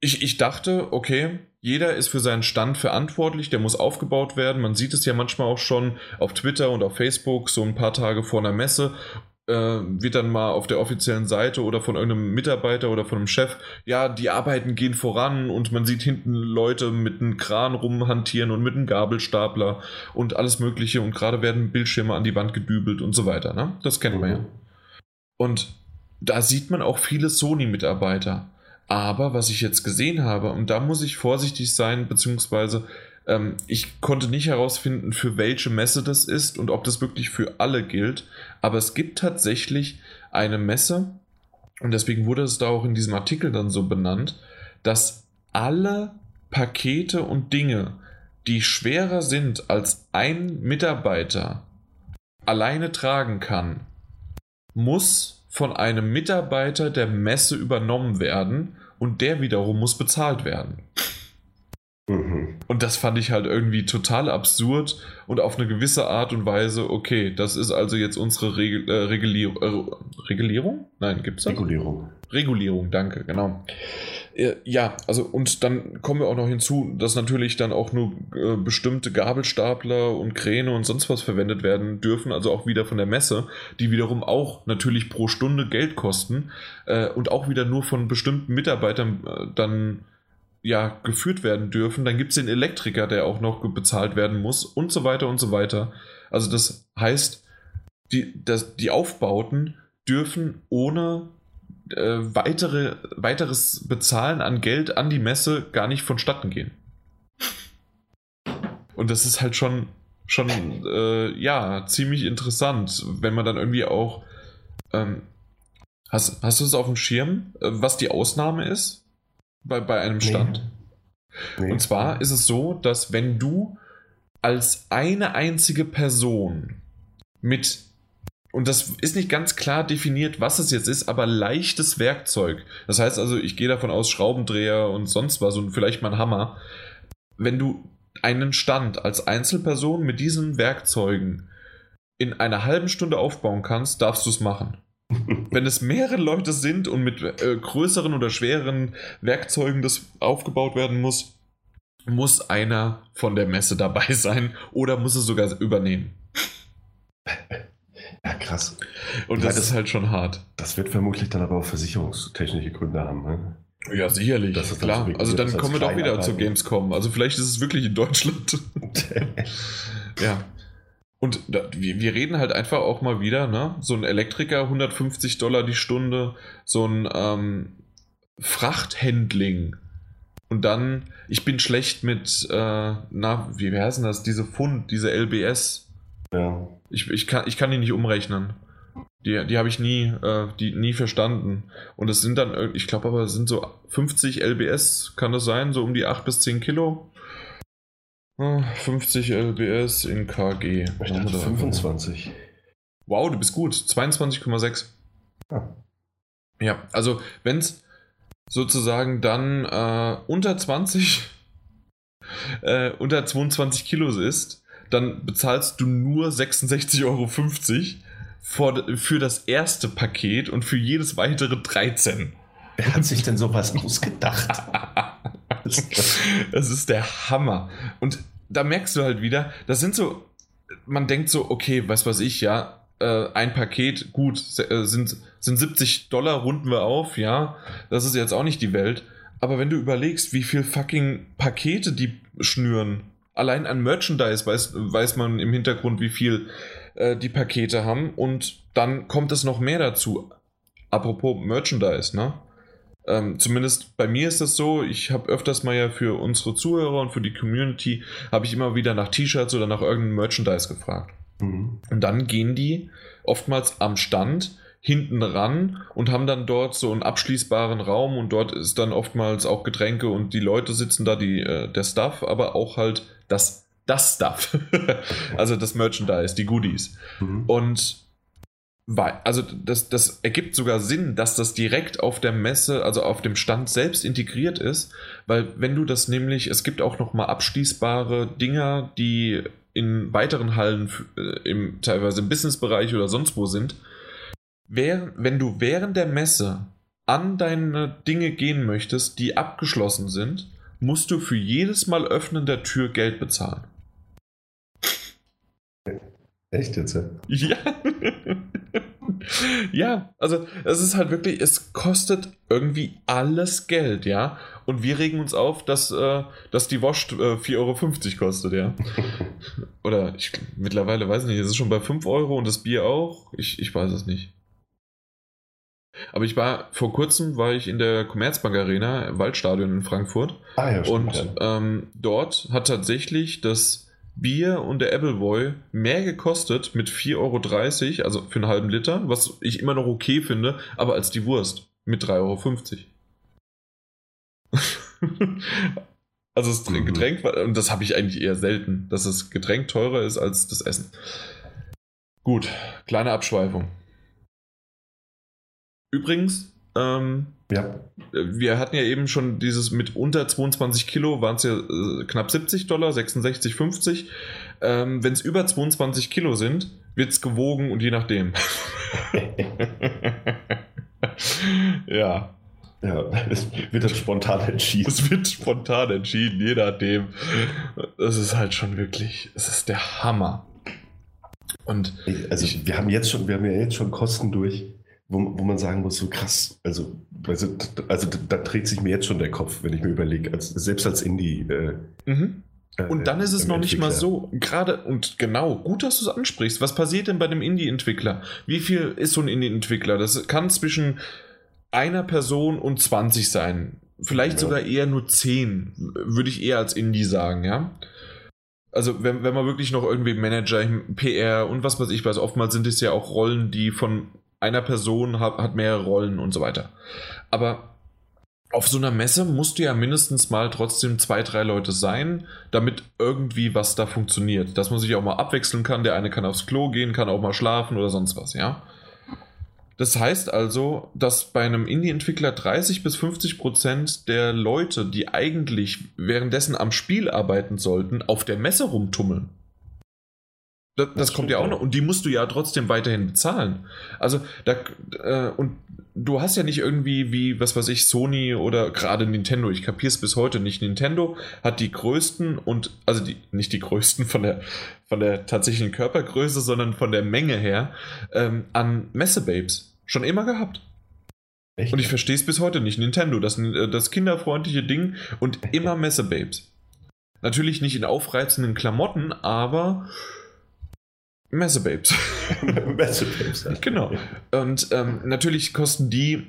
ich, ich dachte, okay, jeder ist für seinen Stand verantwortlich, der muss aufgebaut werden. Man sieht es ja manchmal auch schon auf Twitter und auf Facebook, so ein paar Tage vor einer Messe, wird dann mal auf der offiziellen Seite oder von irgendeinem Mitarbeiter oder von einem Chef, ja, die Arbeiten gehen voran und man sieht hinten Leute mit einem Kran rumhantieren und mit einem Gabelstapler und alles Mögliche und gerade werden Bildschirme an die Wand gedübelt und so weiter. Ne? Das kennt man ja. Mhm. Und da sieht man auch viele Sony-Mitarbeiter. Aber was ich jetzt gesehen habe, und da muss ich vorsichtig sein, beziehungsweise ähm, ich konnte nicht herausfinden, für welche Messe das ist und ob das wirklich für alle gilt. Aber es gibt tatsächlich eine Messe, und deswegen wurde es da auch in diesem Artikel dann so benannt, dass alle Pakete und Dinge, die schwerer sind als ein Mitarbeiter alleine tragen kann, muss von einem Mitarbeiter der Messe übernommen werden und der wiederum muss bezahlt werden. Mhm. Und das fand ich halt irgendwie total absurd und auf eine gewisse Art und Weise, okay, das ist also jetzt unsere Regel, äh, Regulier äh, Regulierung? Nein, gibt es das? Regulierung. Regulierung, danke, genau. Äh, ja, also und dann kommen wir auch noch hinzu, dass natürlich dann auch nur äh, bestimmte Gabelstapler und Kräne und sonst was verwendet werden dürfen, also auch wieder von der Messe, die wiederum auch natürlich pro Stunde Geld kosten äh, und auch wieder nur von bestimmten Mitarbeitern äh, dann ja geführt werden dürfen. Dann gibt es den Elektriker, der auch noch bezahlt werden muss und so weiter und so weiter. Also das heißt, die, das, die Aufbauten dürfen ohne äh, weitere, weiteres Bezahlen an Geld an die Messe gar nicht vonstatten gehen. Und das ist halt schon, schon äh, ja, ziemlich interessant, wenn man dann irgendwie auch. Ähm, hast, hast du es auf dem Schirm, äh, was die Ausnahme ist bei, bei einem Stand? Nee. Nee. Und zwar ist es so, dass wenn du als eine einzige Person mit und das ist nicht ganz klar definiert, was es jetzt ist, aber leichtes Werkzeug. Das heißt also, ich gehe davon aus, Schraubendreher und sonst was und vielleicht mal ein Hammer. Wenn du einen Stand als Einzelperson mit diesen Werkzeugen in einer halben Stunde aufbauen kannst, darfst du es machen. Wenn es mehrere Leute sind und mit äh, größeren oder schwereren Werkzeugen das aufgebaut werden muss, muss einer von der Messe dabei sein oder muss es sogar übernehmen. Ja, krass. Und das, das, ist halt schon hart. Das wird vermutlich dann aber auch versicherungstechnische Gründe haben. Ne? Ja, sicherlich. Das ist klar. also dann kommen wir doch wieder zu Gamescom. Also vielleicht ist es wirklich in Deutschland. ja. Und da, wir, wir, reden halt einfach auch mal wieder, ne? So ein Elektriker, 150 Dollar die Stunde, so ein ähm, Frachthandling. Und dann, ich bin schlecht mit, äh, na, wie heißen das? Diese Pfund, diese LBS. Ja. Ich, ich, kann, ich kann die nicht umrechnen. Die, die habe ich nie, äh, die, nie verstanden. Und es sind dann, ich glaube aber, es sind so 50 LBS, kann das sein? So um die 8 bis 10 Kilo. 50 LBS in KG. Ich dachte 25. Wow, du bist gut. 22,6. Ah. Ja, also wenn es sozusagen dann äh, unter 20, äh, unter 22 Kilo ist, dann bezahlst du nur 66,50 Euro vor, für das erste Paket und für jedes weitere 13. Wer hat sich denn sowas ausgedacht? Das ist der Hammer. Und da merkst du halt wieder, das sind so, man denkt so, okay, was weiß ich, ja, äh, ein Paket, gut, äh, sind, sind 70 Dollar, runden wir auf, ja, das ist jetzt auch nicht die Welt. Aber wenn du überlegst, wie viel fucking Pakete die schnüren, allein an Merchandise weiß, weiß man im Hintergrund, wie viel äh, die Pakete haben und dann kommt es noch mehr dazu. Apropos Merchandise, ne? Ähm, zumindest bei mir ist das so, ich habe öfters mal ja für unsere Zuhörer und für die Community, habe ich immer wieder nach T-Shirts oder nach irgendeinem Merchandise gefragt. Mhm. Und dann gehen die oftmals am Stand hinten ran und haben dann dort so einen abschließbaren Raum und dort ist dann oftmals auch Getränke und die Leute sitzen da, die, äh, der Stuff, aber auch halt das das Stuff. also das Merchandise, die Goodies. Mhm. Und also das, das ergibt sogar Sinn, dass das direkt auf der Messe, also auf dem Stand selbst integriert ist, weil wenn du das nämlich, es gibt auch noch mal abschließbare Dinger, die in weiteren Hallen, äh, im, teilweise im Businessbereich oder sonst wo sind, wer, wenn du während der Messe an deine Dinge gehen möchtest, die abgeschlossen sind, musst du für jedes Mal öffnen der Tür Geld bezahlen. Echt jetzt? Ja. ja, also es ist halt wirklich, es kostet irgendwie alles Geld, ja. Und wir regen uns auf, dass, äh, dass die Wurst äh, 4,50 Euro kostet, ja. Oder ich mittlerweile weiß ich nicht, es ist schon bei 5 Euro und das Bier auch. Ich, ich weiß es nicht. Aber ich war vor kurzem war ich in der Commerzbank Arena, im Waldstadion in Frankfurt. Ah ja, stimmt, und ähm, dort hat tatsächlich das Bier und der Appleboy mehr gekostet mit 4,30 Euro, also für einen halben Liter, was ich immer noch okay finde, aber als die Wurst mit 3,50 Euro. also das. Getränk, und das habe ich eigentlich eher selten, dass das Getränk teurer ist als das Essen. Gut, kleine Abschweifung. Übrigens, ähm, ja. Wir hatten ja eben schon dieses mit unter 22 Kilo waren es ja äh, knapp 70 Dollar, 66, 50. Ähm, Wenn es über 22 Kilo sind, wird es gewogen und je nachdem. ja. Ja, es wird dann spontan entschieden. Es wird spontan entschieden, je nachdem. Das ist halt schon wirklich, es ist der Hammer. Und also ich, wir haben jetzt schon, wir haben ja jetzt schon Kosten durch wo, wo man sagen muss, so krass, also, also, also da dreht sich mir jetzt schon der Kopf, wenn ich mir überlege, als, selbst als Indie. Äh, mhm. Äh, und dann ist es noch nicht mal so, gerade und genau, gut, dass du es ansprichst. Was passiert denn bei dem Indie-Entwickler? Wie viel ist so ein Indie-Entwickler? Das kann zwischen einer Person und 20 sein. Vielleicht ja. sogar eher nur 10, würde ich eher als Indie sagen, ja. Also, wenn, wenn man wirklich noch irgendwie Manager, PR und was weiß ich weiß, oftmals sind es ja auch Rollen, die von einer Person hat, hat mehrere Rollen und so weiter. Aber auf so einer Messe musst du ja mindestens mal trotzdem zwei, drei Leute sein, damit irgendwie was da funktioniert. Dass man sich auch mal abwechseln kann. Der eine kann aufs Klo gehen, kann auch mal schlafen oder sonst was, ja. Das heißt also, dass bei einem Indie-Entwickler 30 bis 50 Prozent der Leute, die eigentlich währenddessen am Spiel arbeiten sollten, auf der Messe rumtummeln. Das, das, kommt ja auch noch. Und die musst du ja trotzdem weiterhin bezahlen. Also, da, äh, und du hast ja nicht irgendwie wie, was weiß ich, Sony oder gerade Nintendo, ich kapiere es bis heute nicht. Nintendo hat die größten und, also die, nicht die größten von der, von der tatsächlichen Körpergröße, sondern von der Menge her, ähm, an Messebabes. Schon immer gehabt. Echt? Und ich verstehe es bis heute nicht. Nintendo, das, äh, das kinderfreundliche Ding und immer Messebabes. Natürlich nicht in aufreizenden Klamotten, aber Messebabes. Messebabes. genau. Und ähm, natürlich kosten die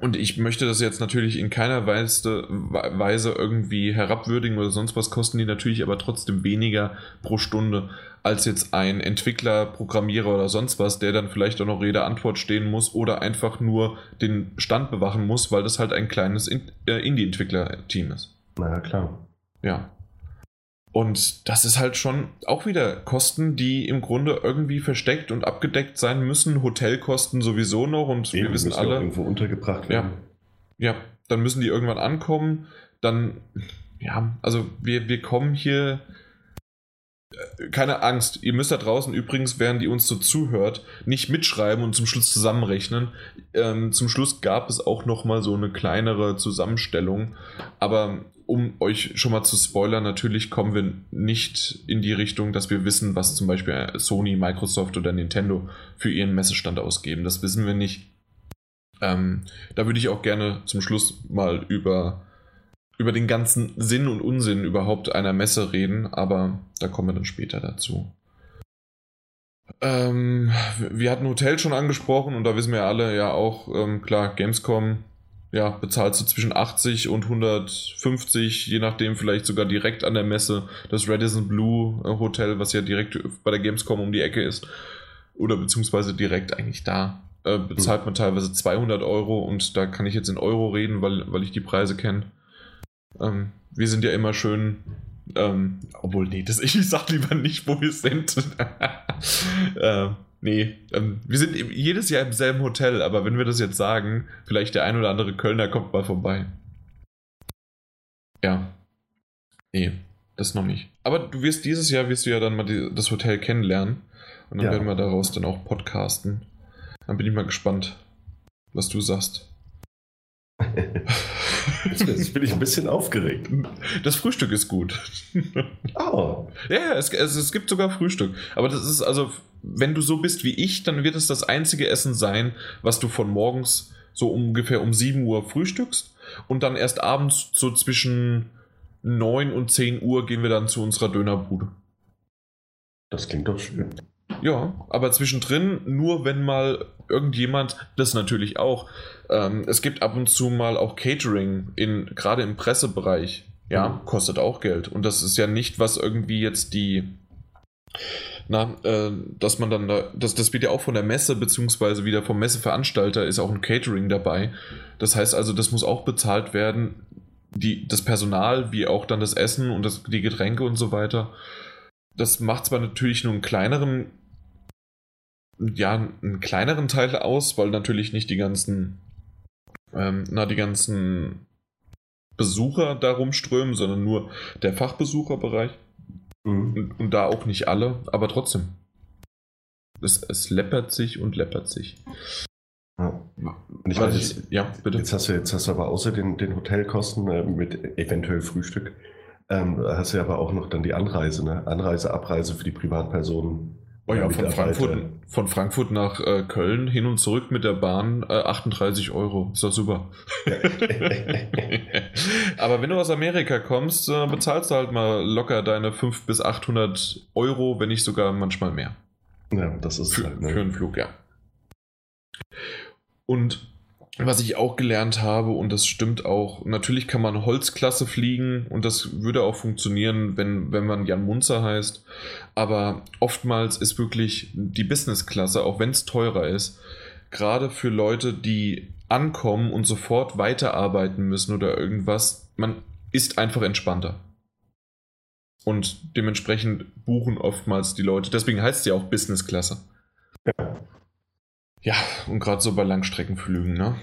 und ich möchte das jetzt natürlich in keiner Weise, Weise irgendwie herabwürdigen oder sonst was, kosten die natürlich aber trotzdem weniger pro Stunde als jetzt ein Entwickler, Programmierer oder sonst was, der dann vielleicht auch noch Rede-Antwort stehen muss oder einfach nur den Stand bewachen muss, weil das halt ein kleines äh, Indie-Entwickler-Team ist. Na ja, klar. Ja. Und das ist halt schon auch wieder Kosten, die im Grunde irgendwie versteckt und abgedeckt sein müssen. Hotelkosten sowieso noch und Eben, wir wissen alle. irgendwo untergebracht werden. Ja. ja, dann müssen die irgendwann ankommen. Dann, ja, also wir, wir kommen hier. Äh, keine Angst, ihr müsst da draußen übrigens, während ihr uns so zuhört, nicht mitschreiben und zum Schluss zusammenrechnen. Ähm, zum Schluss gab es auch nochmal so eine kleinere Zusammenstellung, aber um euch schon mal zu spoilern, natürlich kommen wir nicht in die Richtung, dass wir wissen, was zum Beispiel Sony, Microsoft oder Nintendo für ihren Messestand ausgeben. Das wissen wir nicht. Ähm, da würde ich auch gerne zum Schluss mal über, über den ganzen Sinn und Unsinn überhaupt einer Messe reden, aber da kommen wir dann später dazu. Ähm, wir hatten Hotel schon angesprochen und da wissen wir alle ja auch, ähm, klar, Gamescom ja, bezahlst du zwischen 80 und 150, je nachdem vielleicht sogar direkt an der Messe. Das Radisson Blue äh, Hotel, was ja direkt bei der Gamescom um die Ecke ist, oder beziehungsweise direkt eigentlich da, äh, bezahlt man teilweise 200 Euro und da kann ich jetzt in Euro reden, weil, weil ich die Preise kenne. Ähm, wir sind ja immer schön ähm, obwohl, nee, das, ich sag lieber nicht, wo wir sind. äh, Nee, ähm, wir sind jedes Jahr im selben Hotel, aber wenn wir das jetzt sagen, vielleicht der ein oder andere Kölner kommt mal vorbei. Ja. Nee, das noch nicht. Aber du wirst dieses Jahr wirst du ja dann mal die, das Hotel kennenlernen und dann ja. werden wir daraus dann auch podcasten. Dann bin ich mal gespannt, was du sagst. Jetzt bin ich ein bisschen aufgeregt. Das Frühstück ist gut. Oh. Ja, es, es, es gibt sogar Frühstück. Aber das ist also, wenn du so bist wie ich, dann wird es das einzige Essen sein, was du von morgens so ungefähr um 7 Uhr frühstückst und dann erst abends so zwischen 9 und 10 Uhr gehen wir dann zu unserer Dönerbude. Das klingt doch schön. Ja, aber zwischendrin nur, wenn mal irgendjemand, das natürlich auch, ähm, es gibt ab und zu mal auch Catering, in, gerade im Pressebereich. Ja, mhm. kostet auch Geld. Und das ist ja nicht, was irgendwie jetzt die, na, äh, dass man dann, da, das, das wird ja auch von der Messe, beziehungsweise wieder vom Messeveranstalter ist auch ein Catering dabei. Das heißt also, das muss auch bezahlt werden. Die, das Personal, wie auch dann das Essen und das, die Getränke und so weiter. Das macht zwar natürlich nur einen kleineren, ja, einen kleineren Teil aus, weil natürlich nicht die ganzen ähm, na, die ganzen Besucher da rumströmen, sondern nur der Fachbesucherbereich. Mhm. Und, und, da auch nicht alle, aber trotzdem. Es, es läppert sich und läppert sich. Ja. Und ich weiß, jetzt, ja, bitte. Jetzt hast du, jetzt hast du aber außer den, den Hotelkosten äh, mit eventuell Frühstück, ähm, hast du aber auch noch dann die Anreise, ne? Anreise, Abreise für die Privatpersonen. Oh ja, von Frankfurt, von Frankfurt nach äh, Köln hin und zurück mit der Bahn äh, 38 Euro. Ist doch super. Aber wenn du aus Amerika kommst, äh, bezahlst du halt mal locker deine 500 bis 800 Euro, wenn nicht sogar manchmal mehr. Ja, das ist für, halt, ne? für einen Flug, ja. Und was ich auch gelernt habe, und das stimmt auch, natürlich kann man Holzklasse fliegen und das würde auch funktionieren, wenn, wenn man Jan Munzer heißt. Aber oftmals ist wirklich die Businessklasse, auch wenn es teurer ist, gerade für Leute, die ankommen und sofort weiterarbeiten müssen oder irgendwas. Man ist einfach entspannter. Und dementsprechend buchen oftmals die Leute. Deswegen heißt ja auch Business-Klasse. Ja. Und gerade so bei Langstreckenflügen, ne?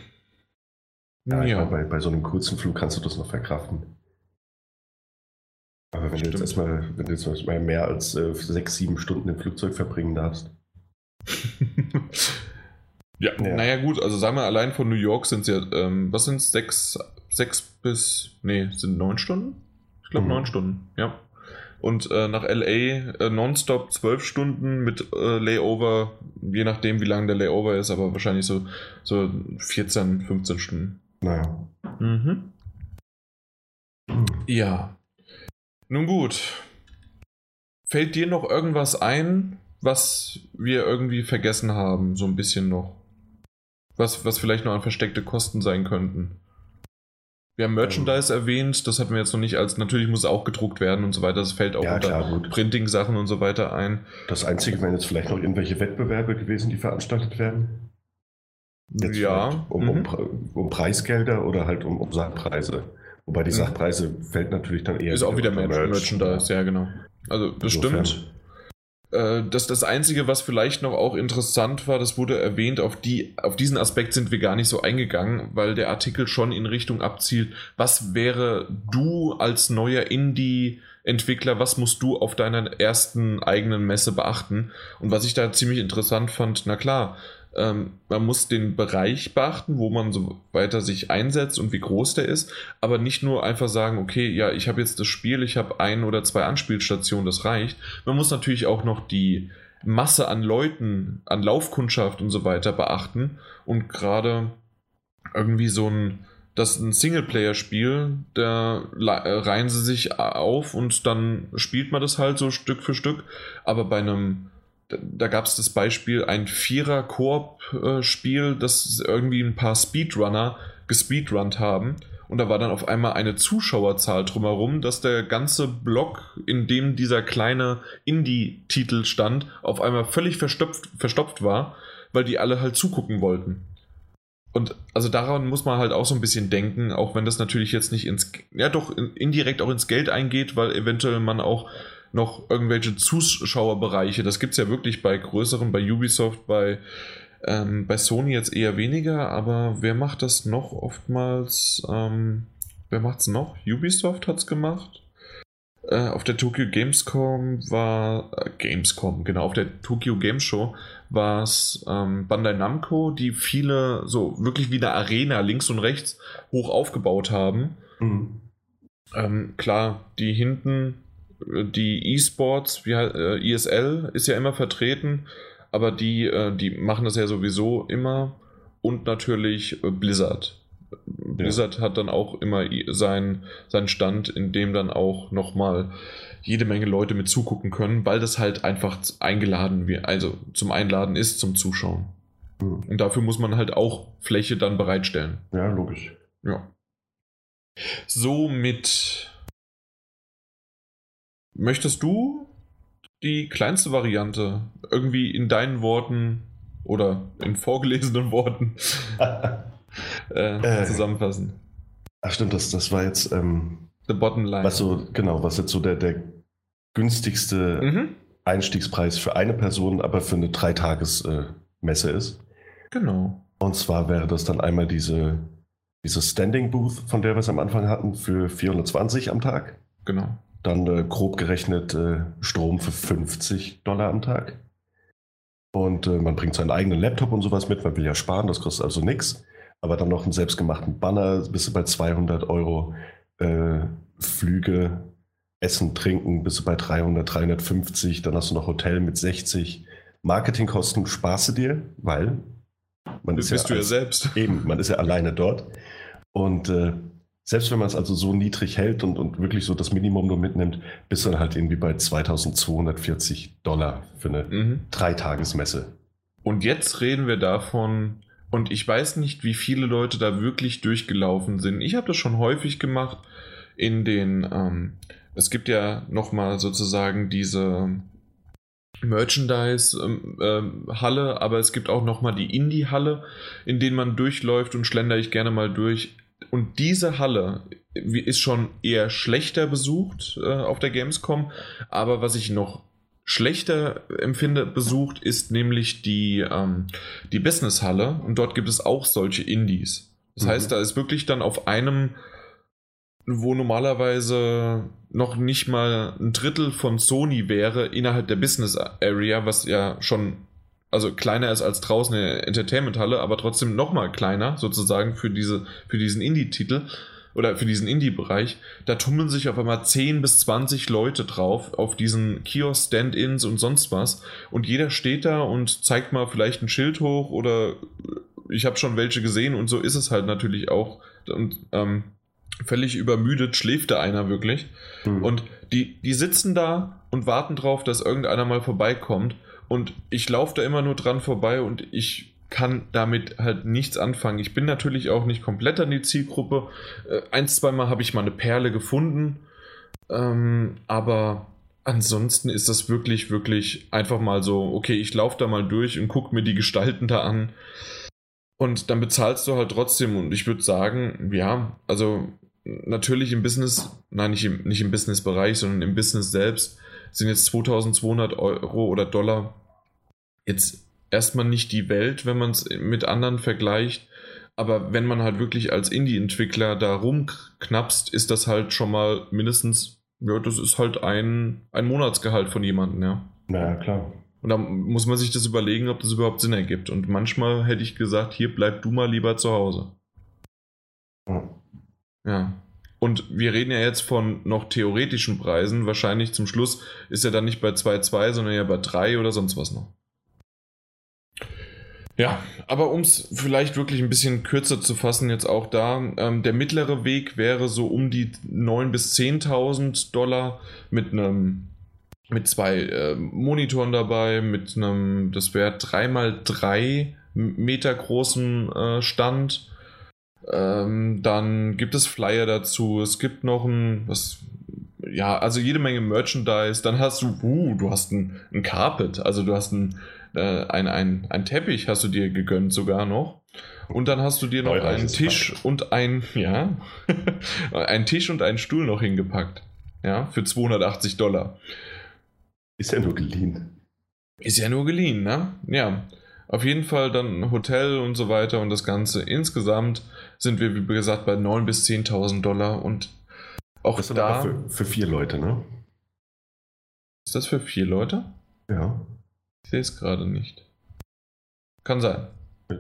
Ja, ja. Bei, bei so einem kurzen Flug kannst du das noch verkraften. Aber wenn Stimmt. du jetzt erstmal, wenn du jetzt mal mehr als äh, sechs, sieben Stunden im Flugzeug verbringen darfst. ja, ja, naja, gut, also sagen wir allein von New York sind es ja, ähm, was sind es, sechs, sechs bis, nee, sind neun Stunden? Ich glaube mhm. neun Stunden, ja. Und äh, nach LA äh, nonstop zwölf Stunden mit äh, Layover, je nachdem, wie lang der Layover ist, aber wahrscheinlich so, so 14, 15 Stunden. Naja. Mhm. Ja. Nun gut. Fällt dir noch irgendwas ein, was wir irgendwie vergessen haben, so ein bisschen noch? Was, was vielleicht noch an versteckte Kosten sein könnten? Wir haben Merchandise ähm, erwähnt, das hatten wir jetzt noch nicht als, natürlich muss es auch gedruckt werden und so weiter, das fällt auch ja, unter Printing-Sachen und so weiter ein. Das Einzige wären jetzt vielleicht noch irgendwelche Wettbewerbe gewesen, die veranstaltet werden. Jetzt ja. Um, mhm. um, um, Preisgelder oder halt um, um Sachpreise. Wobei die mhm. Sachpreise fällt natürlich dann eher. Ist auch wieder Merch Merchandise, ja, genau. Also das Insofern. stimmt. Äh, das, das Einzige, was vielleicht noch auch interessant war, das wurde erwähnt, auf, die, auf diesen Aspekt sind wir gar nicht so eingegangen, weil der Artikel schon in Richtung abzielt, was wäre du als neuer Indie-Entwickler, was musst du auf deiner ersten eigenen Messe beachten? Und was ich da ziemlich interessant fand, na klar, ähm, man muss den Bereich beachten, wo man so weiter sich einsetzt und wie groß der ist, aber nicht nur einfach sagen, okay, ja, ich habe jetzt das Spiel, ich habe ein oder zwei Anspielstationen, das reicht. Man muss natürlich auch noch die Masse an Leuten, an Laufkundschaft und so weiter beachten und gerade irgendwie so ein das ein Singleplayer-Spiel, da reihen sie sich auf und dann spielt man das halt so Stück für Stück. Aber bei einem da gab es das Beispiel, ein Vierer-Koop-Spiel, das irgendwie ein paar Speedrunner gespeedrunnt haben. Und da war dann auf einmal eine Zuschauerzahl drumherum, dass der ganze Block, in dem dieser kleine Indie-Titel stand, auf einmal völlig verstopft, verstopft war, weil die alle halt zugucken wollten. Und also daran muss man halt auch so ein bisschen denken, auch wenn das natürlich jetzt nicht ins, ja doch indirekt auch ins Geld eingeht, weil eventuell man auch noch irgendwelche Zuschauerbereiche. Das gibt es ja wirklich bei größeren, bei Ubisoft, bei, ähm, bei Sony jetzt eher weniger, aber wer macht das noch oftmals? Ähm, wer macht es noch? Ubisoft hat es gemacht. Äh, auf der Tokyo Gamescom war äh, Gamescom, genau, auf der Tokyo Game Show war es ähm, Bandai Namco, die viele so wirklich wie eine Arena links und rechts hoch aufgebaut haben. Mhm. Ähm, klar, die hinten die E-Sports, wie äh, ESL ist ja immer vertreten, aber die, äh, die machen das ja sowieso immer und natürlich äh, Blizzard. Ja. Blizzard hat dann auch immer seinen sein Stand, in dem dann auch nochmal jede Menge Leute mit zugucken können, weil das halt einfach eingeladen wird, also zum Einladen ist, zum Zuschauen. Mhm. Und dafür muss man halt auch Fläche dann bereitstellen. Ja, logisch. Ja. Somit Möchtest du die kleinste Variante irgendwie in deinen Worten oder in vorgelesenen Worten äh, äh, zusammenfassen? Ach stimmt, das, das war jetzt ähm, The Bottom Line. Was so, genau, was jetzt so der, der günstigste mhm. Einstiegspreis für eine Person, aber für eine Dreitages-Messe äh, ist. Genau. Und zwar wäre das dann einmal diese, diese Standing Booth, von der wir es am Anfang hatten, für 420 am Tag. Genau. Dann äh, grob gerechnet äh, Strom für 50 Dollar am Tag. Und äh, man bringt seinen eigenen Laptop und sowas mit, man will ja sparen, das kostet also nichts. Aber dann noch einen selbstgemachten Banner, bist du bei 200 Euro. Äh, Flüge, Essen, Trinken, bist du bei 300, 350. Dann hast du noch Hotel mit 60. Marketingkosten sparst du dir, weil man das ist bist ja, du ja selbst. Eben, man ist ja alleine dort. Und äh, selbst wenn man es also so niedrig hält und, und wirklich so das Minimum nur mitnimmt, bist du dann halt irgendwie bei 2240 Dollar für eine mhm. Dreitagesmesse. Und jetzt reden wir davon, und ich weiß nicht, wie viele Leute da wirklich durchgelaufen sind. Ich habe das schon häufig gemacht in den, ähm, es gibt ja nochmal sozusagen diese Merchandise-Halle, ähm, aber es gibt auch nochmal die Indie-Halle, in denen man durchläuft und schlender ich gerne mal durch. Und diese Halle ist schon eher schlechter besucht äh, auf der Gamescom, aber was ich noch schlechter empfinde besucht, ist nämlich die, ähm, die Business-Halle und dort gibt es auch solche Indies. Das mhm. heißt, da ist wirklich dann auf einem wo normalerweise noch nicht mal ein Drittel von Sony wäre innerhalb der Business Area, was ja schon also kleiner ist als draußen in der Entertainment-Halle, aber trotzdem nochmal kleiner sozusagen für, diese, für diesen Indie-Titel oder für diesen Indie-Bereich. Da tummeln sich auf einmal 10 bis 20 Leute drauf auf diesen Kiosk-Stand-Ins und sonst was. Und jeder steht da und zeigt mal vielleicht ein Schild hoch oder ich habe schon welche gesehen und so ist es halt natürlich auch. Und ähm, völlig übermüdet schläft da einer wirklich. Mhm. Und die, die sitzen da und warten drauf, dass irgendeiner mal vorbeikommt. Und ich laufe da immer nur dran vorbei und ich kann damit halt nichts anfangen. Ich bin natürlich auch nicht komplett an die Zielgruppe. Äh, ein, zweimal habe ich mal eine Perle gefunden. Ähm, aber ansonsten ist das wirklich, wirklich einfach mal so, okay, ich laufe da mal durch und gucke mir die Gestalten da an. Und dann bezahlst du halt trotzdem. Und ich würde sagen, ja, also natürlich im Business, nein, nicht im, nicht im Business-Bereich, sondern im Business selbst sind jetzt 2200 Euro oder Dollar jetzt erstmal nicht die Welt, wenn man es mit anderen vergleicht. Aber wenn man halt wirklich als Indie-Entwickler da rumknapst, ist das halt schon mal mindestens, ja, das ist halt ein, ein Monatsgehalt von jemandem, ja. Na klar. Und da muss man sich das überlegen, ob das überhaupt Sinn ergibt. Und manchmal hätte ich gesagt, hier bleib du mal lieber zu Hause. Ja. Ja. Und wir reden ja jetzt von noch theoretischen Preisen. Wahrscheinlich zum Schluss ist er dann nicht bei 2,2, sondern ja bei 3 oder sonst was noch. Ja, aber um es vielleicht wirklich ein bisschen kürzer zu fassen, jetzt auch da, ähm, der mittlere Weg wäre so um die 9.000 bis 10.000 Dollar mit einem mit zwei äh, Monitoren dabei, mit einem, das wäre 3x3 Meter großen äh, Stand ähm, dann gibt es Flyer dazu. Es gibt noch ein, was, ja, also jede Menge Merchandise. Dann hast du, uh, du hast ein, ein Carpet, also du hast ein, äh, ein, ein, ein Teppich hast du dir gegönnt sogar noch. Und dann hast du dir noch einen Tisch Pack. und ein, ja, einen Tisch und einen Stuhl noch hingepackt. Ja, für 280 Dollar. Ist ja nur geliehen. Ist ja nur geliehen, ne? Ja. Auf jeden Fall dann Hotel und so weiter und das Ganze. Insgesamt sind wir, wie gesagt, bei 9.000 bis 10.000 Dollar und auch das da. Für, für, vier Leute, ne? Ist das für vier Leute? Ja. Ich sehe es gerade nicht. Kann sein.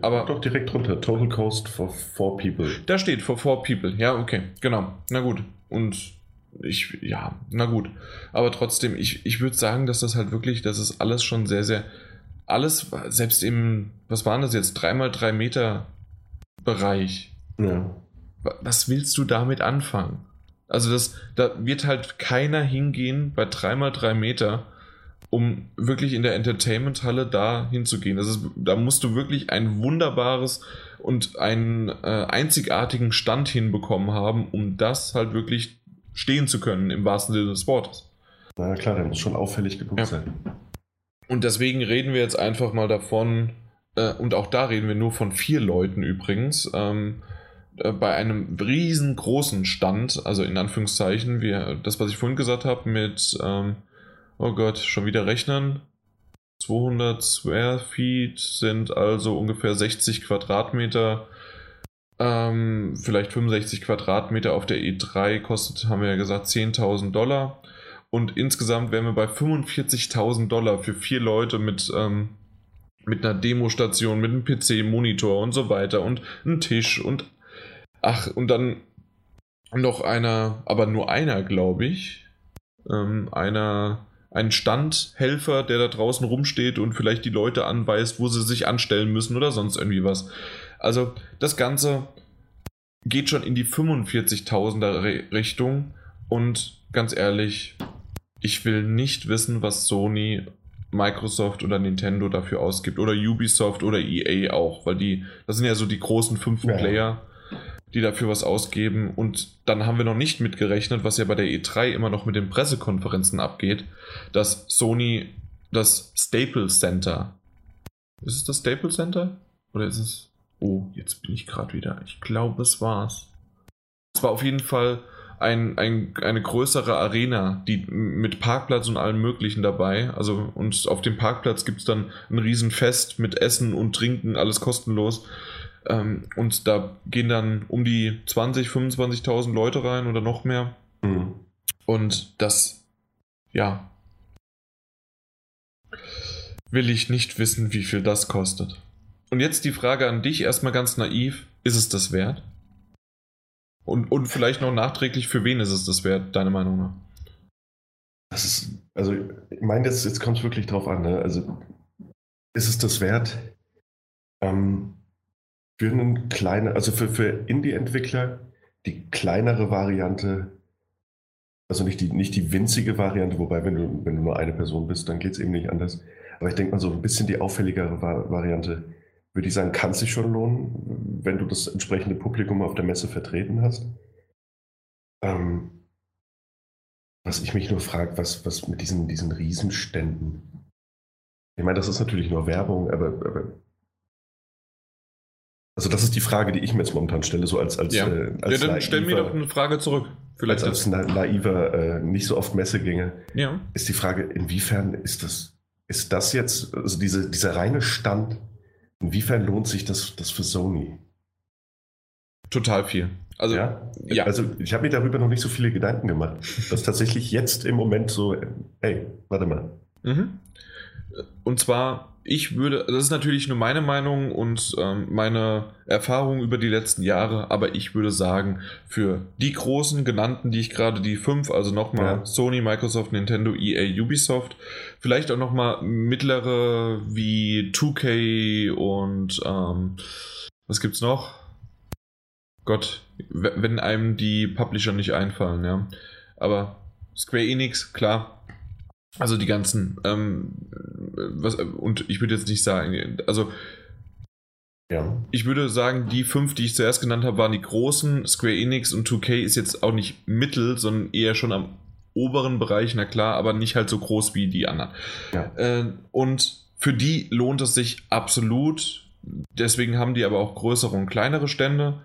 Aber doch direkt runter. Total Cost for four people. Da steht for four people. Ja, okay. Genau. Na gut. Und ich, ja, na gut. Aber trotzdem, ich, ich würde sagen, dass das halt wirklich, das ist alles schon sehr, sehr alles, selbst im, was waren das jetzt, 3x3 Meter Bereich. Ja. Was willst du damit anfangen? Also das, da wird halt keiner hingehen bei 3x3 Meter, um wirklich in der Entertainment-Halle da hinzugehen. Das ist, da musst du wirklich ein wunderbares und einen äh, einzigartigen Stand hinbekommen haben, um das halt wirklich stehen zu können, im wahrsten Sinne des Wortes. Na klar, der muss schon auffällig genug ja. sein. Und deswegen reden wir jetzt einfach mal davon, äh, und auch da reden wir nur von vier Leuten übrigens, ähm, äh, bei einem riesengroßen Stand, also in Anführungszeichen, wie das, was ich vorhin gesagt habe, mit, ähm, oh Gott, schon wieder rechnen. 200 Square Feet sind also ungefähr 60 Quadratmeter. Ähm, vielleicht 65 Quadratmeter auf der E3 kostet, haben wir ja gesagt, 10.000 Dollar. Und insgesamt wären wir bei 45.000 Dollar für vier Leute mit, ähm, mit einer Demostation, mit einem PC, Monitor und so weiter und einem Tisch und ach, und dann noch einer, aber nur einer, glaube ich, ähm, einer, ein Standhelfer, der da draußen rumsteht und vielleicht die Leute anweist, wo sie sich anstellen müssen oder sonst irgendwie was. Also das Ganze geht schon in die 45.000er Richtung und ganz ehrlich, ich will nicht wissen, was Sony, Microsoft oder Nintendo dafür ausgibt. Oder Ubisoft oder EA auch, weil die, das sind ja so die großen fünf ja. Player, die dafür was ausgeben. Und dann haben wir noch nicht mitgerechnet, was ja bei der E3 immer noch mit den Pressekonferenzen abgeht, dass Sony das Staples Center. Ist es das Staples Center? Oder ist es. Oh, jetzt bin ich gerade wieder. Ich glaube, es war's. Es war auf jeden Fall ein, ein, eine größere Arena, die mit Parkplatz und allem Möglichen dabei. Also, und auf dem Parkplatz gibt es dann ein Riesenfest mit Essen und Trinken, alles kostenlos. Ähm, und da gehen dann um die 20, 25.000 Leute rein oder noch mehr. Mhm. Und das, ja, will ich nicht wissen, wie viel das kostet. Und jetzt die Frage an dich, erstmal ganz naiv, ist es das wert? Und, und vielleicht noch nachträglich, für wen ist es das wert, deiner Meinung nach? Das ist, also, ich meine, jetzt, jetzt kommt es wirklich drauf an. Ne? Also, ist es das wert? Ähm, für einen kleinen, also für, für Indie-Entwickler die kleinere Variante, also nicht die, nicht die winzige Variante, wobei, wenn du, wenn du nur eine Person bist, dann geht es eben nicht anders. Aber ich denke mal, so ein bisschen die auffälligere Variante, würde ich sagen, kann sich schon lohnen, wenn du das entsprechende Publikum auf der Messe vertreten hast. Ähm, was ich mich nur frage, was, was mit diesen, diesen Riesenständen. Ich meine, das ist natürlich nur Werbung, aber, aber also das ist die Frage, die ich mir jetzt momentan stelle, so als als Ja, äh, als ja dann stell mir doch eine Frage zurück. Vielleicht als, als na naiver, äh, nicht so oft Messegänger, ja. ist die Frage, inwiefern ist das, ist das jetzt, also diese, dieser reine Stand Inwiefern lohnt sich das, das für Sony? Total viel. Also, ja? ja. also ich habe mir darüber noch nicht so viele Gedanken gemacht. dass tatsächlich jetzt im Moment so, hey, warte mal. Mhm. Und zwar ich würde, das ist natürlich nur meine Meinung und ähm, meine Erfahrung über die letzten Jahre, aber ich würde sagen, für die großen genannten, die ich gerade, die fünf, also nochmal ja. Sony, Microsoft, Nintendo, EA, Ubisoft, vielleicht auch nochmal mittlere wie 2K und ähm, was gibt's noch? Gott, wenn einem die Publisher nicht einfallen, ja. Aber Square Enix, klar, also die ganzen, ähm, was, und ich würde jetzt nicht sagen, also ja. ich würde sagen, die fünf, die ich zuerst genannt habe, waren die großen. Square Enix und 2K ist jetzt auch nicht mittel, sondern eher schon am oberen Bereich, na klar, aber nicht halt so groß wie die anderen. Ja. Äh, und für die lohnt es sich absolut. Deswegen haben die aber auch größere und kleinere Stände.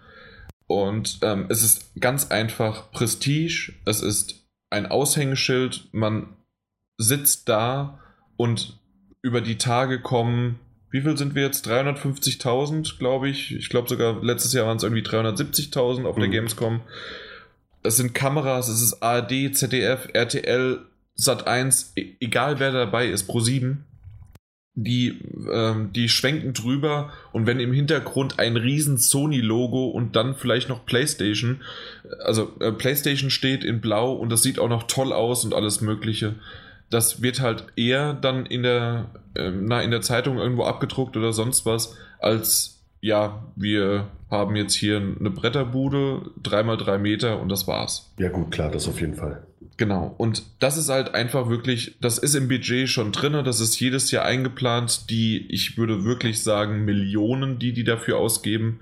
Und ähm, es ist ganz einfach Prestige. Es ist ein Aushängeschild. Man sitzt da und über die Tage kommen, wie viel sind wir jetzt? 350.000, glaube ich. Ich glaube sogar letztes Jahr waren es irgendwie 370.000 auf mhm. der Gamescom. Es sind Kameras, es ist ARD, ZDF, RTL, Sat1, e egal wer dabei ist, Pro 7. Die, ähm, die schwenken drüber und wenn im Hintergrund ein riesen Sony-Logo und dann vielleicht noch PlayStation, also äh, PlayStation steht in Blau und das sieht auch noch toll aus und alles Mögliche das wird halt eher dann in der, äh, na, in der Zeitung irgendwo abgedruckt oder sonst was, als ja, wir haben jetzt hier eine Bretterbude, dreimal drei Meter und das war's. Ja, gut, klar, das auf jeden Fall. Genau, und das ist halt einfach wirklich, das ist im Budget schon drin, das ist jedes Jahr eingeplant, die, ich würde wirklich sagen, Millionen, die die dafür ausgeben.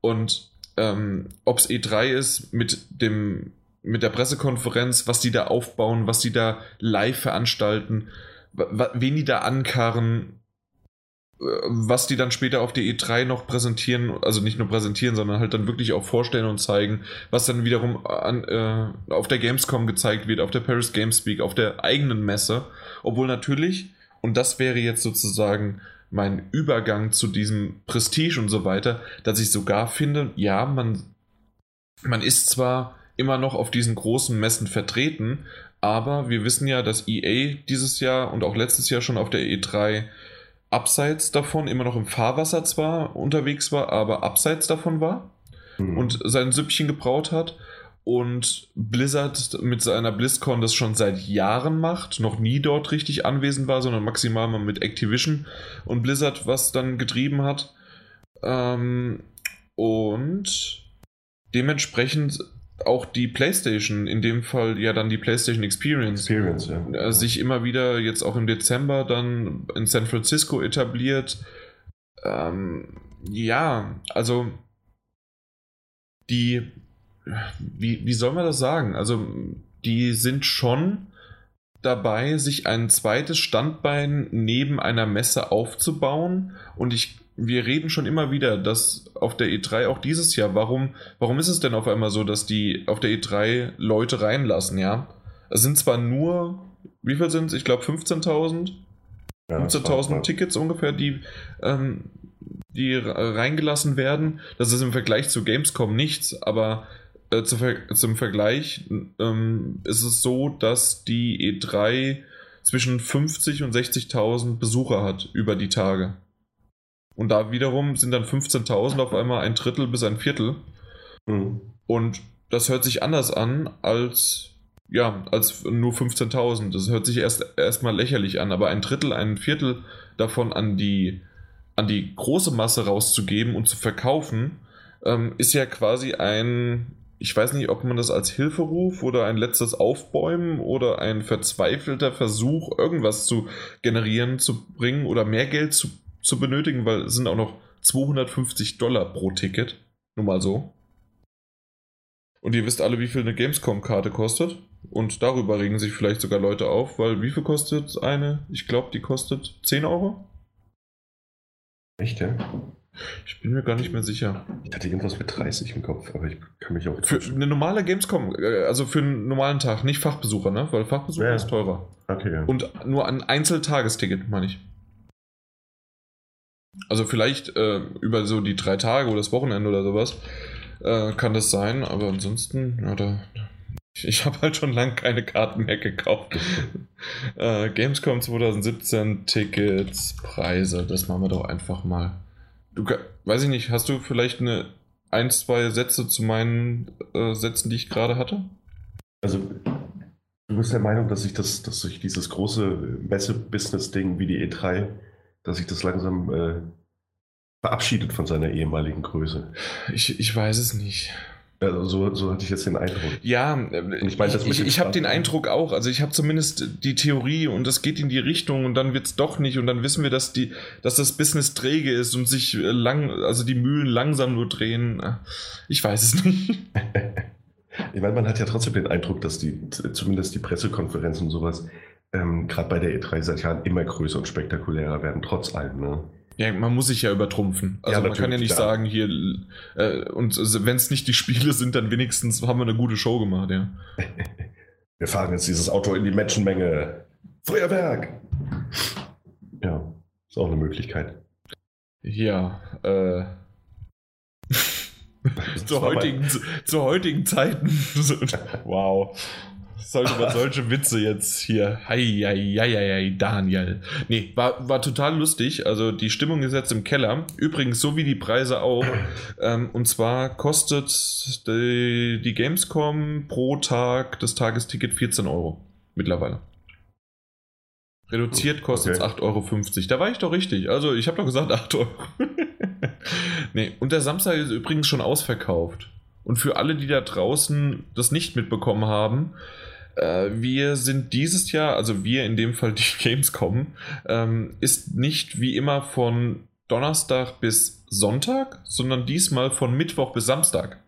Und ähm, ob es E3 ist mit dem mit der Pressekonferenz, was die da aufbauen, was die da live veranstalten, wen die da ankarren, äh, was die dann später auf der E3 noch präsentieren, also nicht nur präsentieren, sondern halt dann wirklich auch vorstellen und zeigen, was dann wiederum an, äh, auf der Gamescom gezeigt wird, auf der Paris Games Week, auf der eigenen Messe. Obwohl natürlich, und das wäre jetzt sozusagen mein Übergang zu diesem Prestige und so weiter, dass ich sogar finde, ja, man, man ist zwar immer noch auf diesen großen Messen vertreten. Aber wir wissen ja, dass EA dieses Jahr und auch letztes Jahr schon auf der E3 abseits davon, immer noch im Fahrwasser zwar unterwegs war, aber abseits davon war mhm. und sein Süppchen gebraut hat. Und Blizzard mit seiner BlizzCon das schon seit Jahren macht, noch nie dort richtig anwesend war, sondern maximal mal mit Activision und Blizzard was dann getrieben hat. Ähm, und dementsprechend auch die PlayStation, in dem Fall ja dann die PlayStation Experience, Experience ja. Äh, sich immer wieder jetzt auch im Dezember dann in San Francisco etabliert. Ähm, ja, also die, wie, wie soll man das sagen? Also die sind schon dabei, sich ein zweites Standbein neben einer Messe aufzubauen. Und ich, wir reden schon immer wieder, dass auf der E3 auch dieses Jahr, warum, warum ist es denn auf einmal so, dass die auf der E3 Leute reinlassen, ja? Es sind zwar nur, wie viel sind es? Ich glaube 15.000. Ja, 15.000 Tickets ungefähr, die, ähm, die reingelassen werden. Das ist im Vergleich zu Gamescom nichts, aber äh, zu Ver zum Vergleich ähm, ist es so, dass die E3 zwischen 50 und 60.000 Besucher hat über die Tage. Und da wiederum sind dann 15.000 auf einmal ein Drittel bis ein Viertel. Mhm. Und das hört sich anders an als ja, als nur 15.000. Das hört sich erst erstmal lächerlich an, aber ein Drittel, ein Viertel davon an die an die große Masse rauszugeben und zu verkaufen, ähm, ist ja quasi ein ich weiß nicht, ob man das als Hilferuf oder ein letztes Aufbäumen oder ein verzweifelter Versuch, irgendwas zu generieren, zu bringen oder mehr Geld zu, zu benötigen, weil es sind auch noch 250 Dollar pro Ticket. Nur mal so. Und ihr wisst alle, wie viel eine Gamescom-Karte kostet. Und darüber regen sich vielleicht sogar Leute auf, weil wie viel kostet eine? Ich glaube, die kostet 10 Euro. Echt, ja? Ich bin mir gar nicht mehr sicher. Ich hatte irgendwas mit 30 im Kopf, aber ich kann mich auch. Für eine normale Gamescom, äh, also für einen normalen Tag, nicht Fachbesucher, ne? Weil Fachbesucher ja. ist teurer. Okay, ja. Und nur ein Einzeltagesticket, meine ich. Also vielleicht äh, über so die drei Tage oder das Wochenende oder sowas äh, kann das sein, aber ansonsten, ja, da, ich, ich habe halt schon lange keine Karten mehr gekauft. äh, Gamescom 2017 Tickets, Preise, das machen wir doch einfach mal. Du, weiß ich nicht, hast du vielleicht eine ein, zwei Sätze zu meinen äh, Sätzen, die ich gerade hatte? Also, du bist der Meinung, dass sich das, dass sich dieses große Messe-Business-Ding wie die E3, dass sich das langsam äh, verabschiedet von seiner ehemaligen Größe? Ich, ich weiß es nicht. Also so, so hatte ich jetzt den Eindruck. Ja, ich, mein, ich, ich, ich habe den Eindruck auch. Also ich habe zumindest die Theorie und es geht in die Richtung und dann wird es doch nicht und dann wissen wir, dass die, dass das Business träge ist und sich lang, also die Mühlen langsam nur drehen. Ich weiß es nicht. ich meine, man hat ja trotzdem den Eindruck, dass die, zumindest die Pressekonferenzen und sowas, ähm, gerade bei der E3 seit Jahren immer größer und spektakulärer werden, trotz allem. Ne? Ja, man muss sich ja übertrumpfen. Also ja, man kann ja nicht klar. sagen, hier, äh, und wenn es nicht die Spiele sind, dann wenigstens haben wir eine gute Show gemacht, ja. Wir fahren jetzt dieses Auto in die Menschenmenge. Feuerwerk! Ja, ist auch eine Möglichkeit. Ja, äh. zur, heutigen, zu heutigen Zeiten. wow sollte man solche Witze jetzt hier. Hei, hei, hei, hei, Daniel. Nee, war, war total lustig. Also die Stimmung ist jetzt im Keller. Übrigens, so wie die Preise auch. Ähm, und zwar kostet die, die Gamescom pro Tag das Tagesticket 14 Euro. Mittlerweile. Reduziert kostet es okay. 8,50 Euro. Da war ich doch richtig. Also ich habe doch gesagt 8 Euro. nee, und der Samstag ist übrigens schon ausverkauft. Und für alle, die da draußen das nicht mitbekommen haben, wir sind dieses Jahr, also wir in dem Fall die Gamescom, ähm, ist nicht wie immer von Donnerstag bis Sonntag, sondern diesmal von Mittwoch bis Samstag.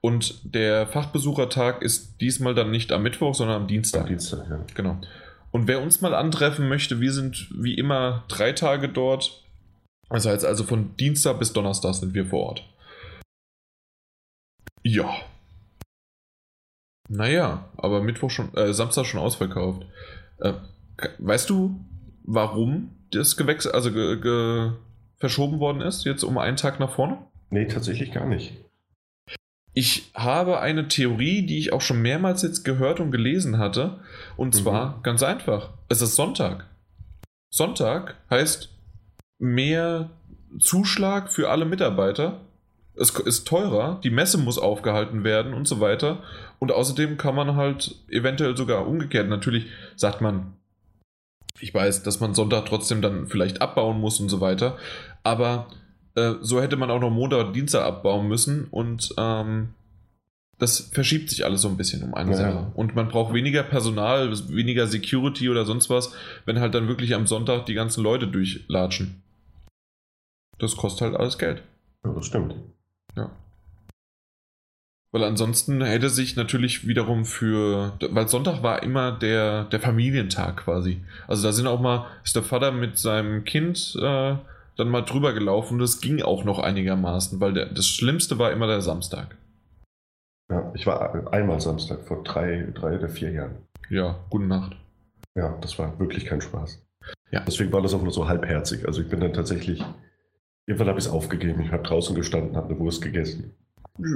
Und der Fachbesuchertag ist diesmal dann nicht am Mittwoch, sondern am Dienstag. Am Dienstag, ja. Genau. Und wer uns mal antreffen möchte, wir sind wie immer drei Tage dort. Das heißt also von Dienstag bis Donnerstag sind wir vor Ort. Ja. Naja, aber Mittwoch schon, äh, Samstag schon ausverkauft. Äh, weißt du, warum das gewechselt, also ge, ge, verschoben worden ist, jetzt um einen Tag nach vorne? Nee, tatsächlich gar nicht. Ich habe eine Theorie, die ich auch schon mehrmals jetzt gehört und gelesen hatte. Und mhm. zwar ganz einfach. Es ist Sonntag. Sonntag heißt mehr Zuschlag für alle Mitarbeiter es ist teurer, die Messe muss aufgehalten werden und so weiter. Und außerdem kann man halt eventuell sogar umgekehrt, natürlich sagt man, ich weiß, dass man Sonntag trotzdem dann vielleicht abbauen muss und so weiter, aber äh, so hätte man auch noch Montag und Dienstag abbauen müssen und ähm, das verschiebt sich alles so ein bisschen um eine ja. Sache. Und man braucht weniger Personal, weniger Security oder sonst was, wenn halt dann wirklich am Sonntag die ganzen Leute durchlatschen. Das kostet halt alles Geld. Ja, das stimmt. Ja. Weil ansonsten hätte sich natürlich wiederum für, weil Sonntag war immer der, der Familientag quasi. Also da sind auch mal, ist der Vater mit seinem Kind äh, dann mal drüber gelaufen und das ging auch noch einigermaßen, weil der, das Schlimmste war immer der Samstag. Ja, ich war einmal Samstag vor drei, drei oder vier Jahren. Ja, gute Nacht. Ja, das war wirklich kein Spaß. Ja. Deswegen war das auch nur so halbherzig. Also ich bin dann tatsächlich, irgendwann habe ich es aufgegeben. Ich habe draußen gestanden, habe eine Wurst gegessen.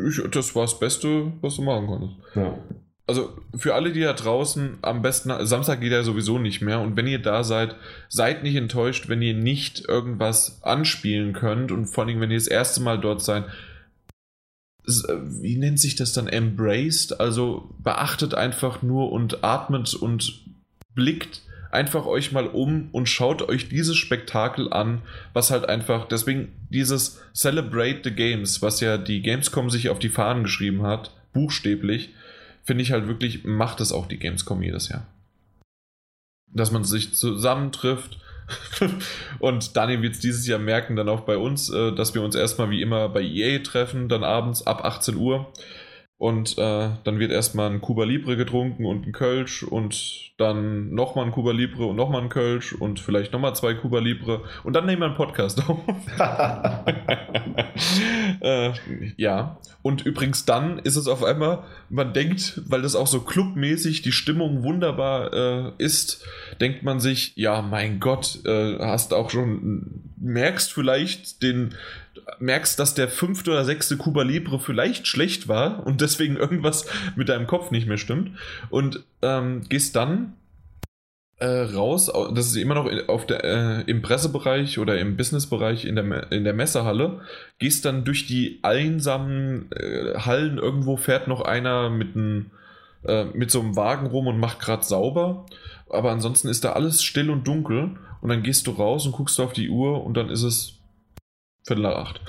Ich, das war das Beste, was du machen konntest. Ja. Also für alle, die da draußen, am besten, Samstag geht ja sowieso nicht mehr. Und wenn ihr da seid, seid nicht enttäuscht, wenn ihr nicht irgendwas anspielen könnt. Und vor allem, wenn ihr das erste Mal dort seid, wie nennt sich das dann? Embraced? Also beachtet einfach nur und atmet und blickt einfach euch mal um und schaut euch dieses Spektakel an, was halt einfach, deswegen dieses Celebrate the Games, was ja die Gamescom sich auf die Fahnen geschrieben hat, buchstäblich, finde ich halt wirklich, macht es auch die Gamescom jedes Jahr. Dass man sich zusammentrifft. und Daniel wird es dieses Jahr merken, dann auch bei uns, äh, dass wir uns erstmal wie immer bei EA treffen, dann abends ab 18 Uhr. Und äh, dann wird erstmal ein Cuba Libre getrunken und ein Kölsch und dann nochmal ein Cuba Libre und nochmal ein Kölsch und vielleicht nochmal zwei Cuba Libre und dann nehmen wir einen Podcast auf. äh, ja, und übrigens dann ist es auf einmal, man denkt, weil das auch so clubmäßig die Stimmung wunderbar äh, ist, denkt man sich, ja, mein Gott, äh, hast auch schon, merkst vielleicht den, merkst, dass der fünfte oder sechste Cuba Libre vielleicht schlecht war und deswegen irgendwas mit deinem Kopf nicht mehr stimmt. Und ähm, gehst dann äh, raus, das ist immer noch auf der, äh, im Pressebereich oder im Businessbereich in der, in der Messehalle, gehst dann durch die einsamen äh, Hallen, irgendwo fährt noch einer mit, ein, äh, mit so einem Wagen rum und macht gerade sauber, aber ansonsten ist da alles still und dunkel. Und dann gehst du raus und guckst auf die Uhr und dann ist es Viertel nach acht.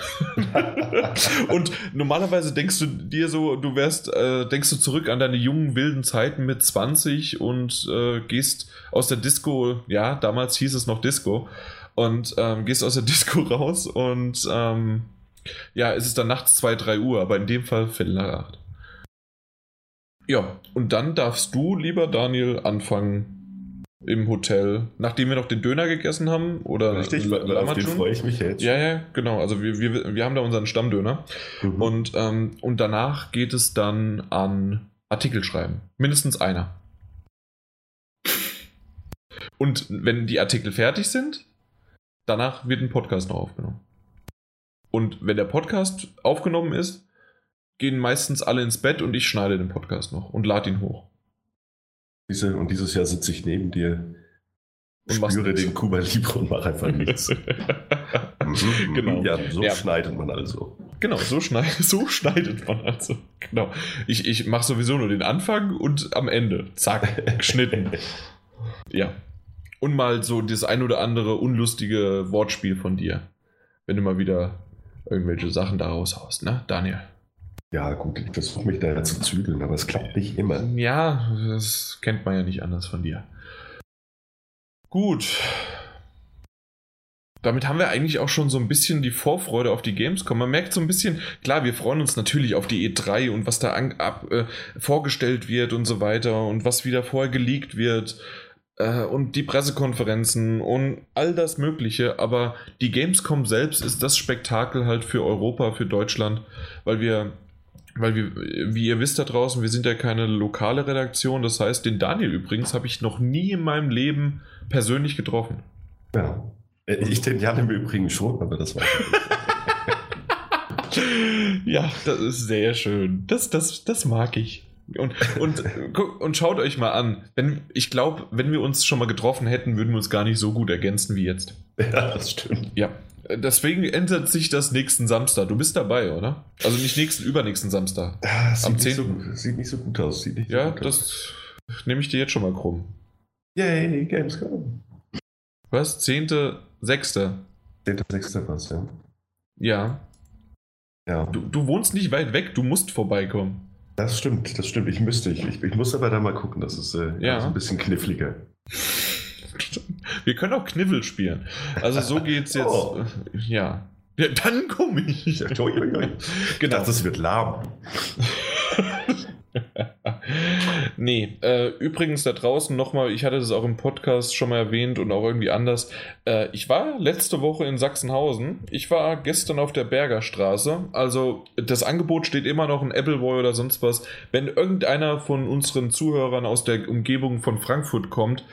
und normalerweise denkst du dir so, du wärst, äh, denkst du zurück an deine jungen wilden Zeiten mit 20 und äh, gehst aus der Disco, ja, damals hieß es noch Disco, und ähm, gehst aus der Disco raus und ähm, ja, es ist dann nachts 2, 3 Uhr, aber in dem Fall Viertel nach acht. Ja, und dann darfst du, lieber Daniel, anfangen im Hotel, nachdem wir noch den Döner gegessen haben. Oder Richtig, auf den freue ich mich jetzt. Ja, ja, genau. Also wir, wir, wir haben da unseren Stammdöner. Mhm. Und, ähm, und danach geht es dann an Artikel schreiben. Mindestens einer. Und wenn die Artikel fertig sind, danach wird ein Podcast noch aufgenommen. Und wenn der Podcast aufgenommen ist, gehen meistens alle ins Bett und ich schneide den Podcast noch und lade ihn hoch. Diese, und dieses Jahr sitze ich neben dir und spüre den Kuba Libre und mache einfach nichts. Mhm, genau. Ja, so ja. schneidet man also. Genau, so, schneid, so schneidet man also. Genau. Ich, ich mache sowieso nur den Anfang und am Ende. Zack, geschnitten. ja. Und mal so das ein oder andere unlustige Wortspiel von dir. Wenn du mal wieder irgendwelche Sachen da raushaust, ne, Daniel? Ja, gut, ich versuche mich da zu zügeln, aber es klappt nicht immer. Ja, das kennt man ja nicht anders von dir. Gut. Damit haben wir eigentlich auch schon so ein bisschen die Vorfreude auf die Gamescom. Man merkt so ein bisschen, klar, wir freuen uns natürlich auf die E3 und was da an, ab, äh, vorgestellt wird und so weiter und was wieder vorher geleakt wird äh, und die Pressekonferenzen und all das Mögliche. Aber die Gamescom selbst ist das Spektakel halt für Europa, für Deutschland, weil wir weil wir, wie ihr wisst da draußen, wir sind ja keine lokale Redaktion. Das heißt, den Daniel übrigens habe ich noch nie in meinem Leben persönlich getroffen. Ja. Äh, ich den Jan im Übrigen schon, aber das war. ja, das ist sehr schön. Das, das, das mag ich. Und, und, und schaut euch mal an. Wenn, ich glaube, wenn wir uns schon mal getroffen hätten, würden wir uns gar nicht so gut ergänzen wie jetzt. Ja, das stimmt. Ja, Deswegen ändert sich das nächsten Samstag. Du bist dabei, oder? Also nicht nächsten, übernächsten Samstag. Ja, sieht, Am nicht so, sieht nicht so gut aus. Sieht nicht ja, gut das nehme ich dir jetzt schon mal krumm. Yay, Gamescom. Was? 10.6. 10.6. was, ja. Ja. Ja. Du, du wohnst nicht weit weg, du musst vorbeikommen. Das stimmt, das stimmt. Ich müsste, ich, ich, ich muss aber da mal gucken. Das ist äh, ja. ein bisschen kniffliger. Wir können auch Kniffel spielen. Also so geht's jetzt. Oh. Ja. ja. Dann komme ich. Genau. Das wird lahm. nee, äh, übrigens da draußen nochmal, ich hatte das auch im Podcast schon mal erwähnt und auch irgendwie anders. Äh, ich war letzte Woche in Sachsenhausen. Ich war gestern auf der Bergerstraße. Also das Angebot steht immer noch in Appleboy oder sonst was. Wenn irgendeiner von unseren Zuhörern aus der Umgebung von Frankfurt kommt,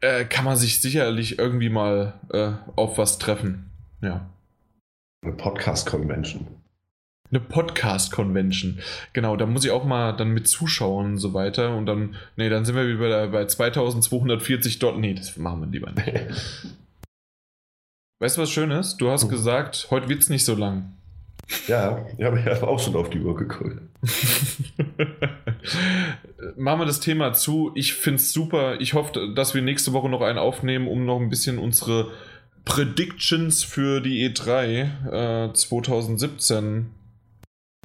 äh, kann man sich sicherlich irgendwie mal äh, auf was treffen. Ja. Eine Podcast-Convention. Eine Podcast-Convention. Genau, da muss ich auch mal dann mit zuschauen und so weiter. Und dann, nee, dann sind wir wieder bei 2240 dort. Nee, das machen wir lieber nicht. weißt du, was schön ist? Du hast gesagt, heute wird es nicht so lang. Ja, ich habe auch schon auf die Uhr geguckt. Machen wir das Thema zu. Ich finde es super. Ich hoffe, dass wir nächste Woche noch einen aufnehmen, um noch ein bisschen unsere Predictions für die E3 äh, 2017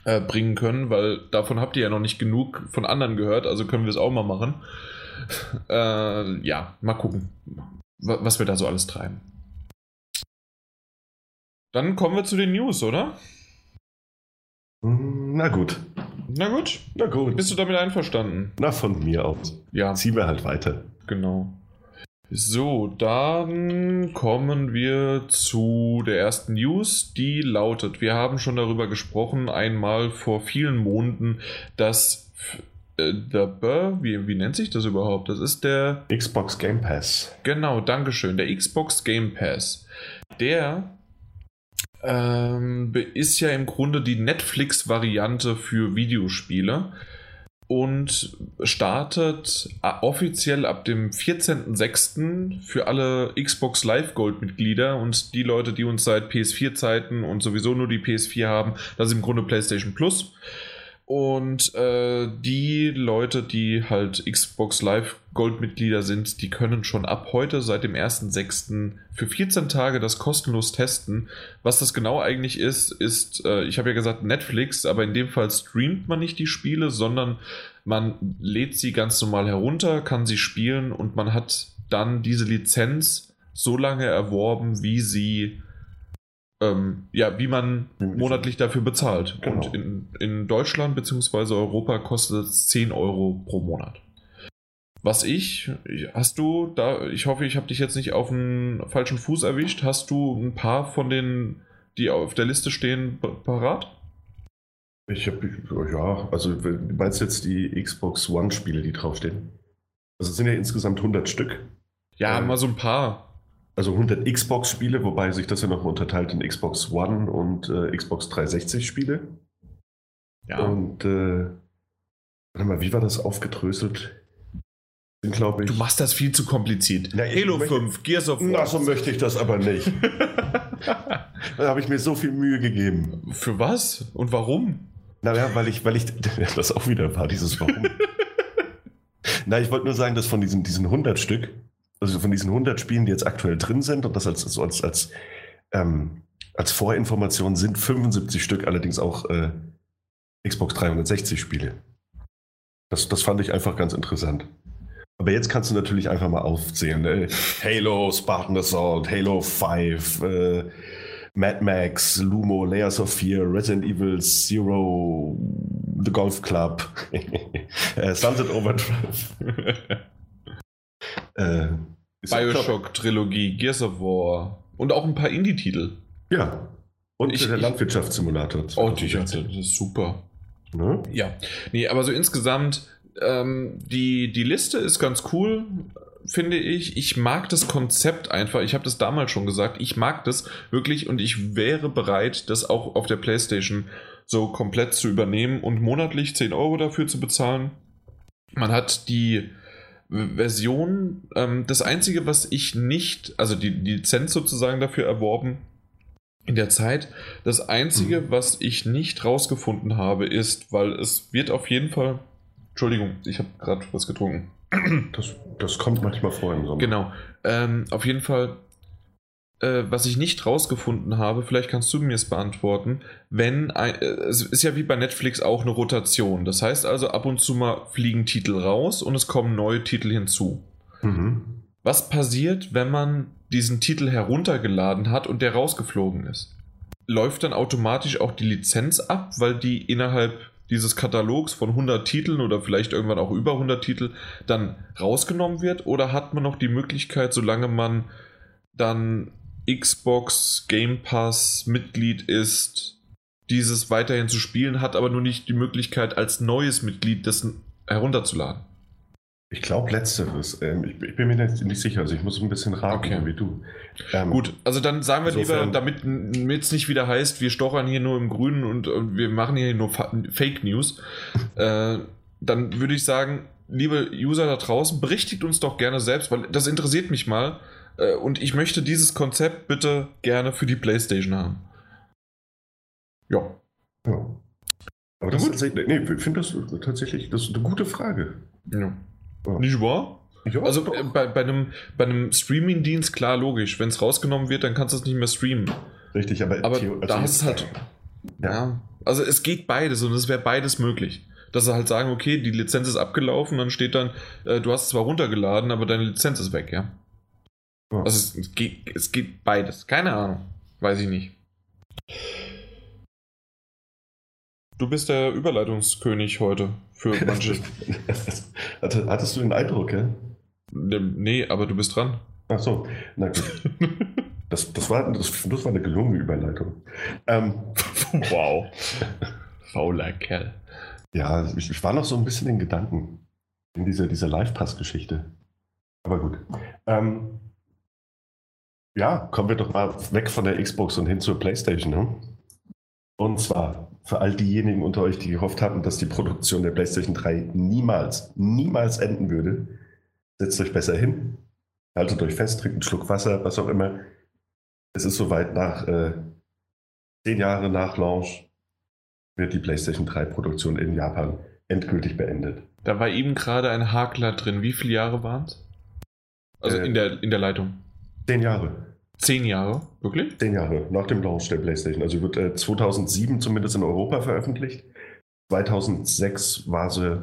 äh, bringen können, weil davon habt ihr ja noch nicht genug von anderen gehört, also können wir es auch mal machen. Äh, ja, mal gucken, was wir da so alles treiben. Dann kommen wir zu den News, oder? Na gut. Na gut. Na gut. Bist du damit einverstanden? Na, von mir aus. Ja. Ziehen wir halt weiter. Genau. So, dann kommen wir zu der ersten News, die lautet, wir haben schon darüber gesprochen, einmal vor vielen Monaten, dass äh, der Burr, wie, wie nennt sich das überhaupt? Das ist der Xbox Game Pass. Genau, Dankeschön, der Xbox Game Pass. Der ähm, ist ja im Grunde die Netflix-Variante für Videospiele und startet äh, offiziell ab dem 14.06. für alle Xbox Live Gold Mitglieder und die Leute, die uns seit PS4 Zeiten und sowieso nur die PS4 haben, das ist im Grunde PlayStation Plus. Und äh, die Leute, die halt Xbox Live Gold-Mitglieder sind, die können schon ab heute, seit dem 1.6. für 14 Tage das kostenlos testen. Was das genau eigentlich ist, ist, äh, ich habe ja gesagt Netflix, aber in dem Fall streamt man nicht die Spiele, sondern man lädt sie ganz normal herunter, kann sie spielen und man hat dann diese Lizenz so lange erworben, wie sie ähm, ja, wie man monatlich dafür bezahlt. Genau. Und in, in Deutschland bzw. Europa kostet es 10 Euro pro Monat. Was ich, hast du da, ich hoffe, ich habe dich jetzt nicht auf einen falschen Fuß erwischt, hast du ein paar von den, die auf der Liste stehen, parat? Ich habe, ja, also du meinst jetzt die Xbox One-Spiele, die draufstehen? Also es sind ja insgesamt 100 Stück. Ja, ähm, mal so ein paar also 100 Xbox-Spiele, wobei sich das ja noch unterteilt in Xbox One und äh, Xbox 360-Spiele. Ja. Und äh, warte mal, wie war das aufgedröselt? Sind, ich, du machst das viel zu kompliziert. Na, Halo möchte, 5, Gears of War. Na, so möchte ich das aber nicht. da habe ich mir so viel Mühe gegeben. Für was? Und warum? Naja, weil ich, weil ich, das auch wieder war, dieses Warum. Na, ich wollte nur sagen, dass von diesen, diesen 100 Stück, also von diesen 100 Spielen, die jetzt aktuell drin sind und das als, also als, als, ähm, als Vorinformation sind 75 Stück allerdings auch äh, Xbox 360 Spiele. Das, das fand ich einfach ganz interessant. Aber jetzt kannst du natürlich einfach mal aufzählen. Ne? Halo, Spartan Assault, Halo 5, äh, Mad Max, Lumo, Layers of Fear, Resident Evil Zero, The Golf Club, äh, Sunset Overdrive. Äh, Bioshock-Trilogie, Gears of War und auch ein paar Indie-Titel. Ja. Und ich, der Landwirtschaftssimulator. Oh, die, das ist super. Ne? Ja. Nee, aber so insgesamt, ähm, die, die Liste ist ganz cool, finde ich. Ich mag das Konzept einfach. Ich habe das damals schon gesagt. Ich mag das wirklich und ich wäre bereit, das auch auf der PlayStation so komplett zu übernehmen und monatlich 10 Euro dafür zu bezahlen. Man hat die Version. Ähm, das Einzige, was ich nicht, also die, die Lizenz sozusagen dafür erworben in der Zeit, das Einzige, mhm. was ich nicht rausgefunden habe, ist, weil es wird auf jeden Fall. Entschuldigung, ich habe gerade was getrunken. Das, das kommt manchmal vor im Sommer. Genau. Ähm, auf jeden Fall äh, was ich nicht rausgefunden habe, vielleicht kannst du mir es beantworten, wenn ein, äh, es ist ja wie bei Netflix auch eine Rotation. Das heißt also, ab und zu mal fliegen Titel raus und es kommen neue Titel hinzu. Mhm. Was passiert, wenn man diesen Titel heruntergeladen hat und der rausgeflogen ist? Läuft dann automatisch auch die Lizenz ab, weil die innerhalb dieses Katalogs von 100 Titeln oder vielleicht irgendwann auch über 100 Titel dann rausgenommen wird? Oder hat man noch die Möglichkeit, solange man dann Xbox Game Pass Mitglied ist, dieses weiterhin zu spielen, hat aber nur nicht die Möglichkeit, als neues Mitglied das herunterzuladen? Ich glaube letzteres. Ähm, ich, ich, bin mir nicht sicher, also ich muss ein bisschen raten, okay. wie du. Ähm, Gut, also dann sagen wir lieber, damit es nicht wieder heißt, wir stochern hier nur im Grünen und, und wir machen hier nur Fake News. äh, dann würde ich sagen, liebe User da draußen, berichtigt uns doch gerne selbst, weil das interessiert mich mal. Äh, und ich möchte dieses Konzept bitte gerne für die PlayStation haben. Ja. ja. Aber das ist, nee, ich finde das tatsächlich das ist eine gute Frage. Ja. Ja. Nicht wahr? Ja, also äh, bei, bei, einem, bei einem Streaming-Dienst, klar, logisch. Wenn es rausgenommen wird, dann kannst du es nicht mehr streamen. Richtig, aber, aber da ist es halt. Ja. ja. Also es geht beides und es wäre beides möglich. Dass sie halt sagen, okay, die Lizenz ist abgelaufen, dann steht dann, äh, du hast es zwar runtergeladen, aber deine Lizenz ist weg, ja. Ja. Also es, es, geht, es geht beides. Keine Ahnung. Weiß ich nicht. Du bist der Überleitungskönig heute für manche. Hattest du den Eindruck, ja? Nee, aber du bist dran. Ach so, na gut. Das, das, war, das, das war eine gelungene Überleitung. Ähm, wow. Fauler Kerl. Ja, ich, ich, war noch so ein bisschen in Gedanken in dieser, dieser Live-Pass-Geschichte. Aber gut. Ähm, ja, kommen wir doch mal weg von der Xbox und hin zur PlayStation. Ne? Und zwar für all diejenigen unter euch, die gehofft hatten, dass die Produktion der PlayStation 3 niemals, niemals enden würde, setzt euch besser hin, haltet euch fest, trinkt einen Schluck Wasser, was auch immer. Es ist soweit nach äh, zehn Jahren nach Launch wird die PlayStation 3 Produktion in Japan endgültig beendet. Da war eben gerade ein Hakler drin. Wie viele Jahre waren es? Also äh, in, der, in der Leitung. Zehn Jahre. Zehn Jahre, wirklich? Zehn Jahre nach dem Launch der PlayStation. Also wird äh, 2007 zumindest in Europa veröffentlicht. 2006 war sie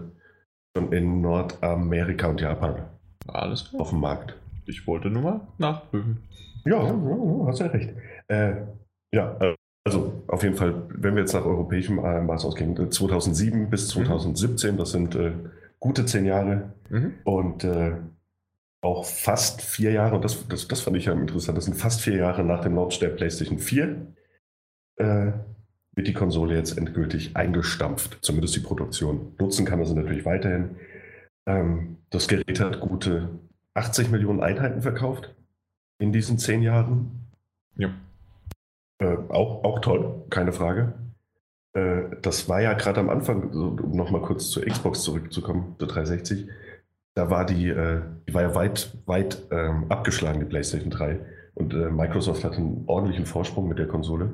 schon in Nordamerika und Japan. Alles klar. Auf dem Markt. Ich wollte nur mal nachprüfen. Ja, ja hast ja recht. Äh, ja, äh, also auf jeden Fall, wenn wir jetzt nach europäischem äh, Maß ausgehen, 2007 äh, bis 2017, mhm. das sind äh, gute zehn Jahre. Mhm. Und auch fast vier Jahre, und das, das, das fand ich ja interessant, das sind fast vier Jahre nach dem Launch der PlayStation 4, äh, wird die Konsole jetzt endgültig eingestampft, zumindest die Produktion. Nutzen kann man sie natürlich weiterhin. Ähm, das Gerät hat gute 80 Millionen Einheiten verkauft in diesen zehn Jahren. Ja. Äh, auch, auch toll, keine Frage. Äh, das war ja gerade am Anfang, um nochmal kurz zur Xbox zurückzukommen, zur 360 da war die, äh, die war ja weit, weit ähm, abgeschlagen, die PlayStation 3. Und äh, Microsoft hatte einen ordentlichen Vorsprung mit der Konsole.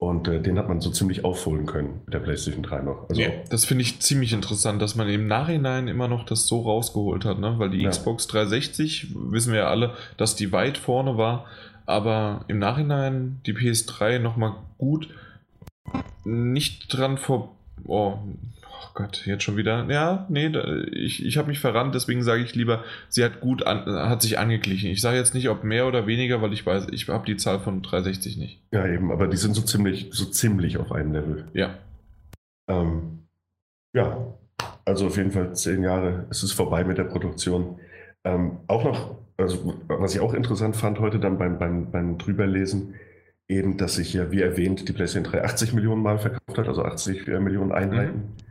Und äh, den hat man so ziemlich aufholen können mit der PlayStation 3 noch. Also, ja, das finde ich ziemlich interessant, dass man im Nachhinein immer noch das so rausgeholt hat, ne? weil die ja. Xbox 360, wissen wir ja alle, dass die weit vorne war, aber im Nachhinein die PS3 nochmal gut nicht dran vor. Oh, Gott, jetzt schon wieder. Ja, nee, ich, ich habe mich verrannt, deswegen sage ich lieber, sie hat gut an, hat sich angeglichen. Ich sage jetzt nicht, ob mehr oder weniger, weil ich weiß, ich habe die Zahl von 360 nicht. Ja, eben, aber die sind so ziemlich, so ziemlich auf einem Level. Ja. Ähm, ja, also auf jeden Fall zehn Jahre ist es vorbei mit der Produktion. Ähm, auch noch, also was ich auch interessant fand heute dann beim, beim, beim Drüberlesen, eben, dass sich ja, wie erwähnt, die PlayStation 3 80 Millionen Mal verkauft hat, also 80 Millionen Einheiten. Mhm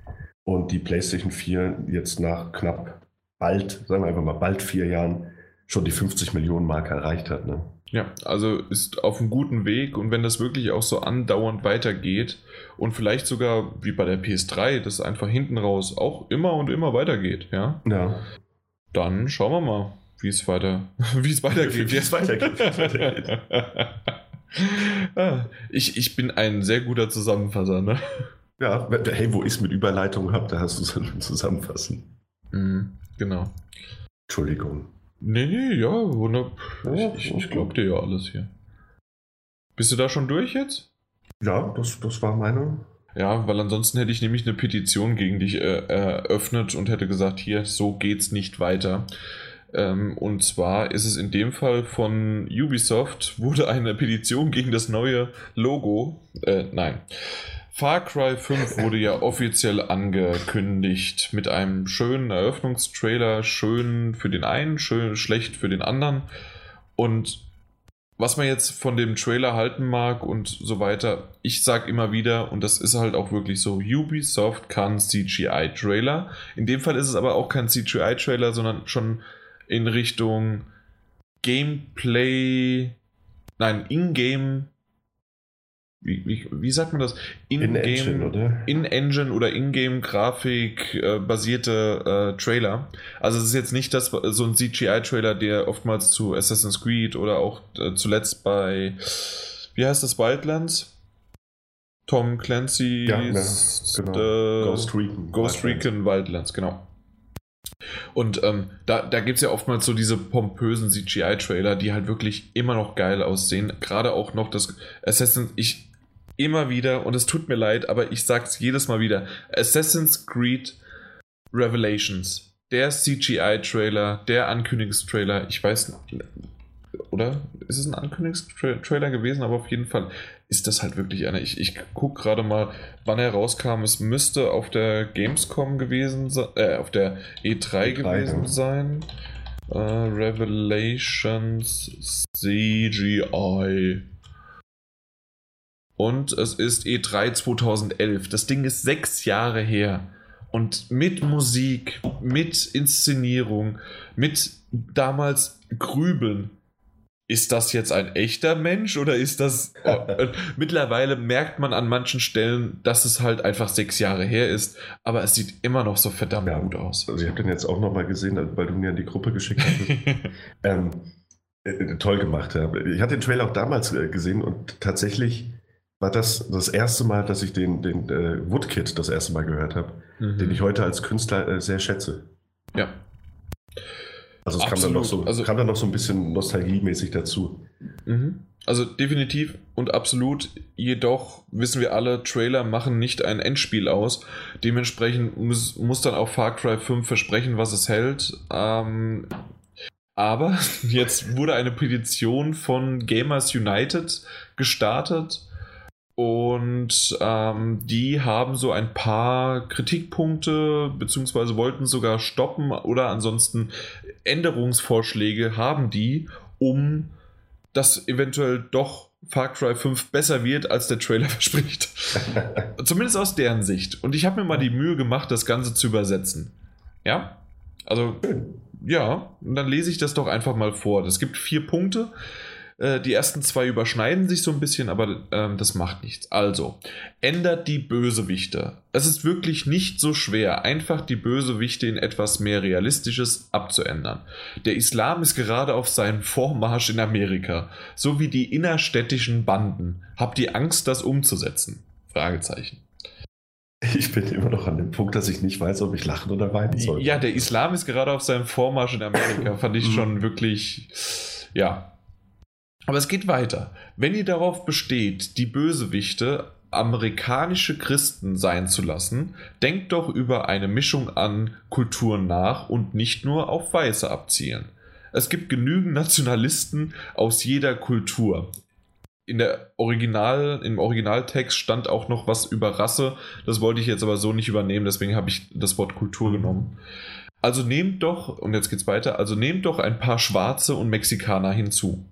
und die PlayStation 4 jetzt nach knapp bald, sagen wir einfach mal bald vier Jahren, schon die 50 Millionen Marke erreicht hat. Ne? Ja, also ist auf einem guten Weg und wenn das wirklich auch so andauernd weitergeht und vielleicht sogar wie bei der PS3, das einfach hinten raus auch immer und immer weitergeht, ja, ja. dann schauen wir mal, wie es weiter, wie es weitergeht. Wie es weitergeht. Ah, ich, ich bin ein sehr guter Zusammenfasser, ne? Ja, hey, wo ich es mit Überleitung habe, da hast du es dann zusammenfassen. Mhm, genau. Entschuldigung. Nee, nee, ja, wunderbar. Ich, ich, ich glaube dir ja alles hier. Bist du da schon durch jetzt? Ja, das, das war meine. Ja, weil ansonsten hätte ich nämlich eine Petition gegen dich äh, eröffnet und hätte gesagt, hier, so geht's nicht weiter. Ähm, und zwar ist es in dem Fall von Ubisoft, wurde eine Petition gegen das neue Logo, äh, nein, Far Cry 5 wurde ja offiziell angekündigt mit einem schönen Eröffnungstrailer, schön für den einen, schön schlecht für den anderen. Und was man jetzt von dem Trailer halten mag und so weiter, ich sag immer wieder, und das ist halt auch wirklich so, Ubisoft kann CGI-Trailer. In dem Fall ist es aber auch kein CGI-Trailer, sondern schon in Richtung Gameplay, nein, Ingame wie, wie, wie, sagt man das? In-Engine oder? In-Engine oder In-Game-Grafik äh, basierte äh, Trailer. Also es ist jetzt nicht das, so ein CGI-Trailer, der oftmals zu Assassin's Creed oder auch äh, zuletzt bei, wie heißt das, Wildlands? Tom Clancy ja, ja, genau. Ghost Recon. Ghost Recon Wildlands, genau. Und ähm, da, da gibt es ja oftmals so diese pompösen CGI-Trailer, die halt wirklich immer noch geil aussehen. Gerade auch noch das Assassin's, ich immer wieder, und es tut mir leid, aber ich sag's jedes Mal wieder: Assassin's Creed Revelations. Der CGI-Trailer, der Ankündigungstrailer, ich weiß nicht, oder? Ist es ein Ankündigungstrailer gewesen, aber auf jeden Fall ist das halt wirklich einer. Ich, ich gucke gerade mal, wann er rauskam. Es müsste auf der Gamescom gewesen sein, äh, auf der E3, E3 gewesen ja. sein. Uh, Revelations CGI. Und es ist E3 2011. Das Ding ist sechs Jahre her. Und mit Musik, mit Inszenierung, mit damals Grübeln, ist das jetzt ein echter Mensch oder ist das. Oh, mittlerweile merkt man an manchen Stellen, dass es halt einfach sechs Jahre her ist, aber es sieht immer noch so verdammt ja, gut aus. Also, ich habe den jetzt auch nochmal gesehen, weil du mir in die Gruppe geschickt hast. ähm, äh, toll gemacht, ja. Ich hatte den Trailer auch damals äh, gesehen und tatsächlich war das das erste Mal, dass ich den, den äh, Woodkid das erste Mal gehört habe, mhm. den ich heute als Künstler äh, sehr schätze. Ja, also es kam dann, noch so, also, kam dann noch so ein bisschen nostalgiemäßig dazu. Mhm. Also definitiv und absolut. Jedoch wissen wir alle, Trailer machen nicht ein Endspiel aus. Dementsprechend muss, muss dann auch Far Cry 5 versprechen, was es hält. Ähm, aber jetzt wurde eine Petition von Gamers United gestartet und ähm, die haben so ein paar Kritikpunkte, beziehungsweise wollten sogar stoppen oder ansonsten Änderungsvorschläge haben die, um dass eventuell doch Far Cry 5 besser wird, als der Trailer verspricht. Zumindest aus deren Sicht. Und ich habe mir mal die Mühe gemacht, das Ganze zu übersetzen. Ja? Also, ja, und dann lese ich das doch einfach mal vor. Es gibt vier Punkte. Äh, die ersten zwei überschneiden sich so ein bisschen, aber ähm, das macht nichts. Also, ändert die Bösewichte. Es ist wirklich nicht so schwer, einfach die Bösewichte in etwas mehr Realistisches abzuändern. Der Islam ist gerade auf seinem Vormarsch in Amerika, so wie die innerstädtischen Banden. Habt ihr Angst, das umzusetzen? Fragezeichen. Ich bin immer noch an dem Punkt, dass ich nicht weiß, ob ich lachen oder weinen soll. Ja, der Islam ist gerade auf seinem Vormarsch in Amerika. Fand ich schon wirklich, ja, aber es geht weiter. Wenn ihr darauf besteht, die Bösewichte amerikanische Christen sein zu lassen, denkt doch über eine Mischung an Kulturen nach und nicht nur auf Weiße abzielen. Es gibt genügend Nationalisten aus jeder Kultur. In der Original, Im Originaltext stand auch noch was über Rasse. Das wollte ich jetzt aber so nicht übernehmen, deswegen habe ich das Wort Kultur genommen. Also nehmt doch, und jetzt geht's weiter, also nehmt doch ein paar Schwarze und Mexikaner hinzu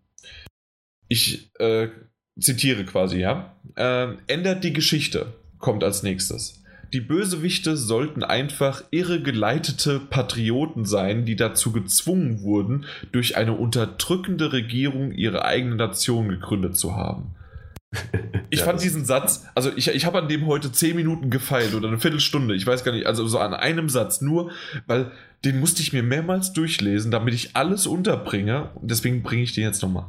ich äh, zitiere quasi, ja. Äh, ändert die Geschichte, kommt als nächstes. Die Bösewichte sollten einfach irregeleitete Patrioten sein, die dazu gezwungen wurden, durch eine unterdrückende Regierung ihre eigene Nation gegründet zu haben. Ich ja, fand diesen Satz, also ich, ich habe an dem heute zehn Minuten gefeilt oder eine Viertelstunde, ich weiß gar nicht, also so an einem Satz nur, weil den musste ich mir mehrmals durchlesen, damit ich alles unterbringe und deswegen bringe ich den jetzt nochmal.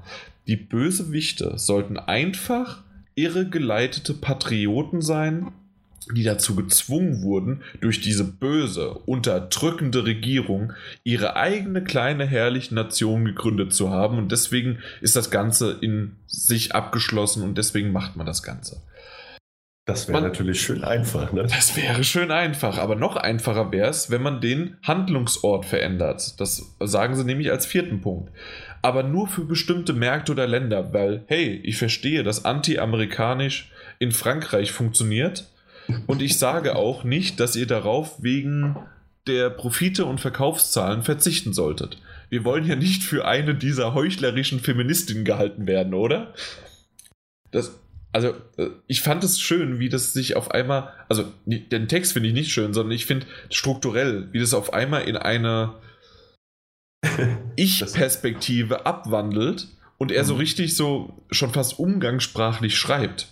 Die Bösewichte sollten einfach irregeleitete Patrioten sein, die dazu gezwungen wurden, durch diese böse, unterdrückende Regierung ihre eigene kleine herrliche Nation gegründet zu haben. Und deswegen ist das Ganze in sich abgeschlossen und deswegen macht man das Ganze. Das wäre natürlich schön einfach, ne? Das wäre schön einfach, aber noch einfacher wäre es, wenn man den Handlungsort verändert. Das sagen sie nämlich als vierten Punkt. Aber nur für bestimmte Märkte oder Länder, weil, hey, ich verstehe, dass anti-amerikanisch in Frankreich funktioniert und ich sage auch nicht, dass ihr darauf wegen der Profite und Verkaufszahlen verzichten solltet. Wir wollen ja nicht für eine dieser heuchlerischen Feministinnen gehalten werden, oder? Das, also äh, ich fand es schön, wie das sich auf einmal, also den Text finde ich nicht schön, sondern ich finde strukturell, wie das auf einmal in eine Ich-Perspektive abwandelt und er so mhm. richtig so schon fast umgangssprachlich schreibt.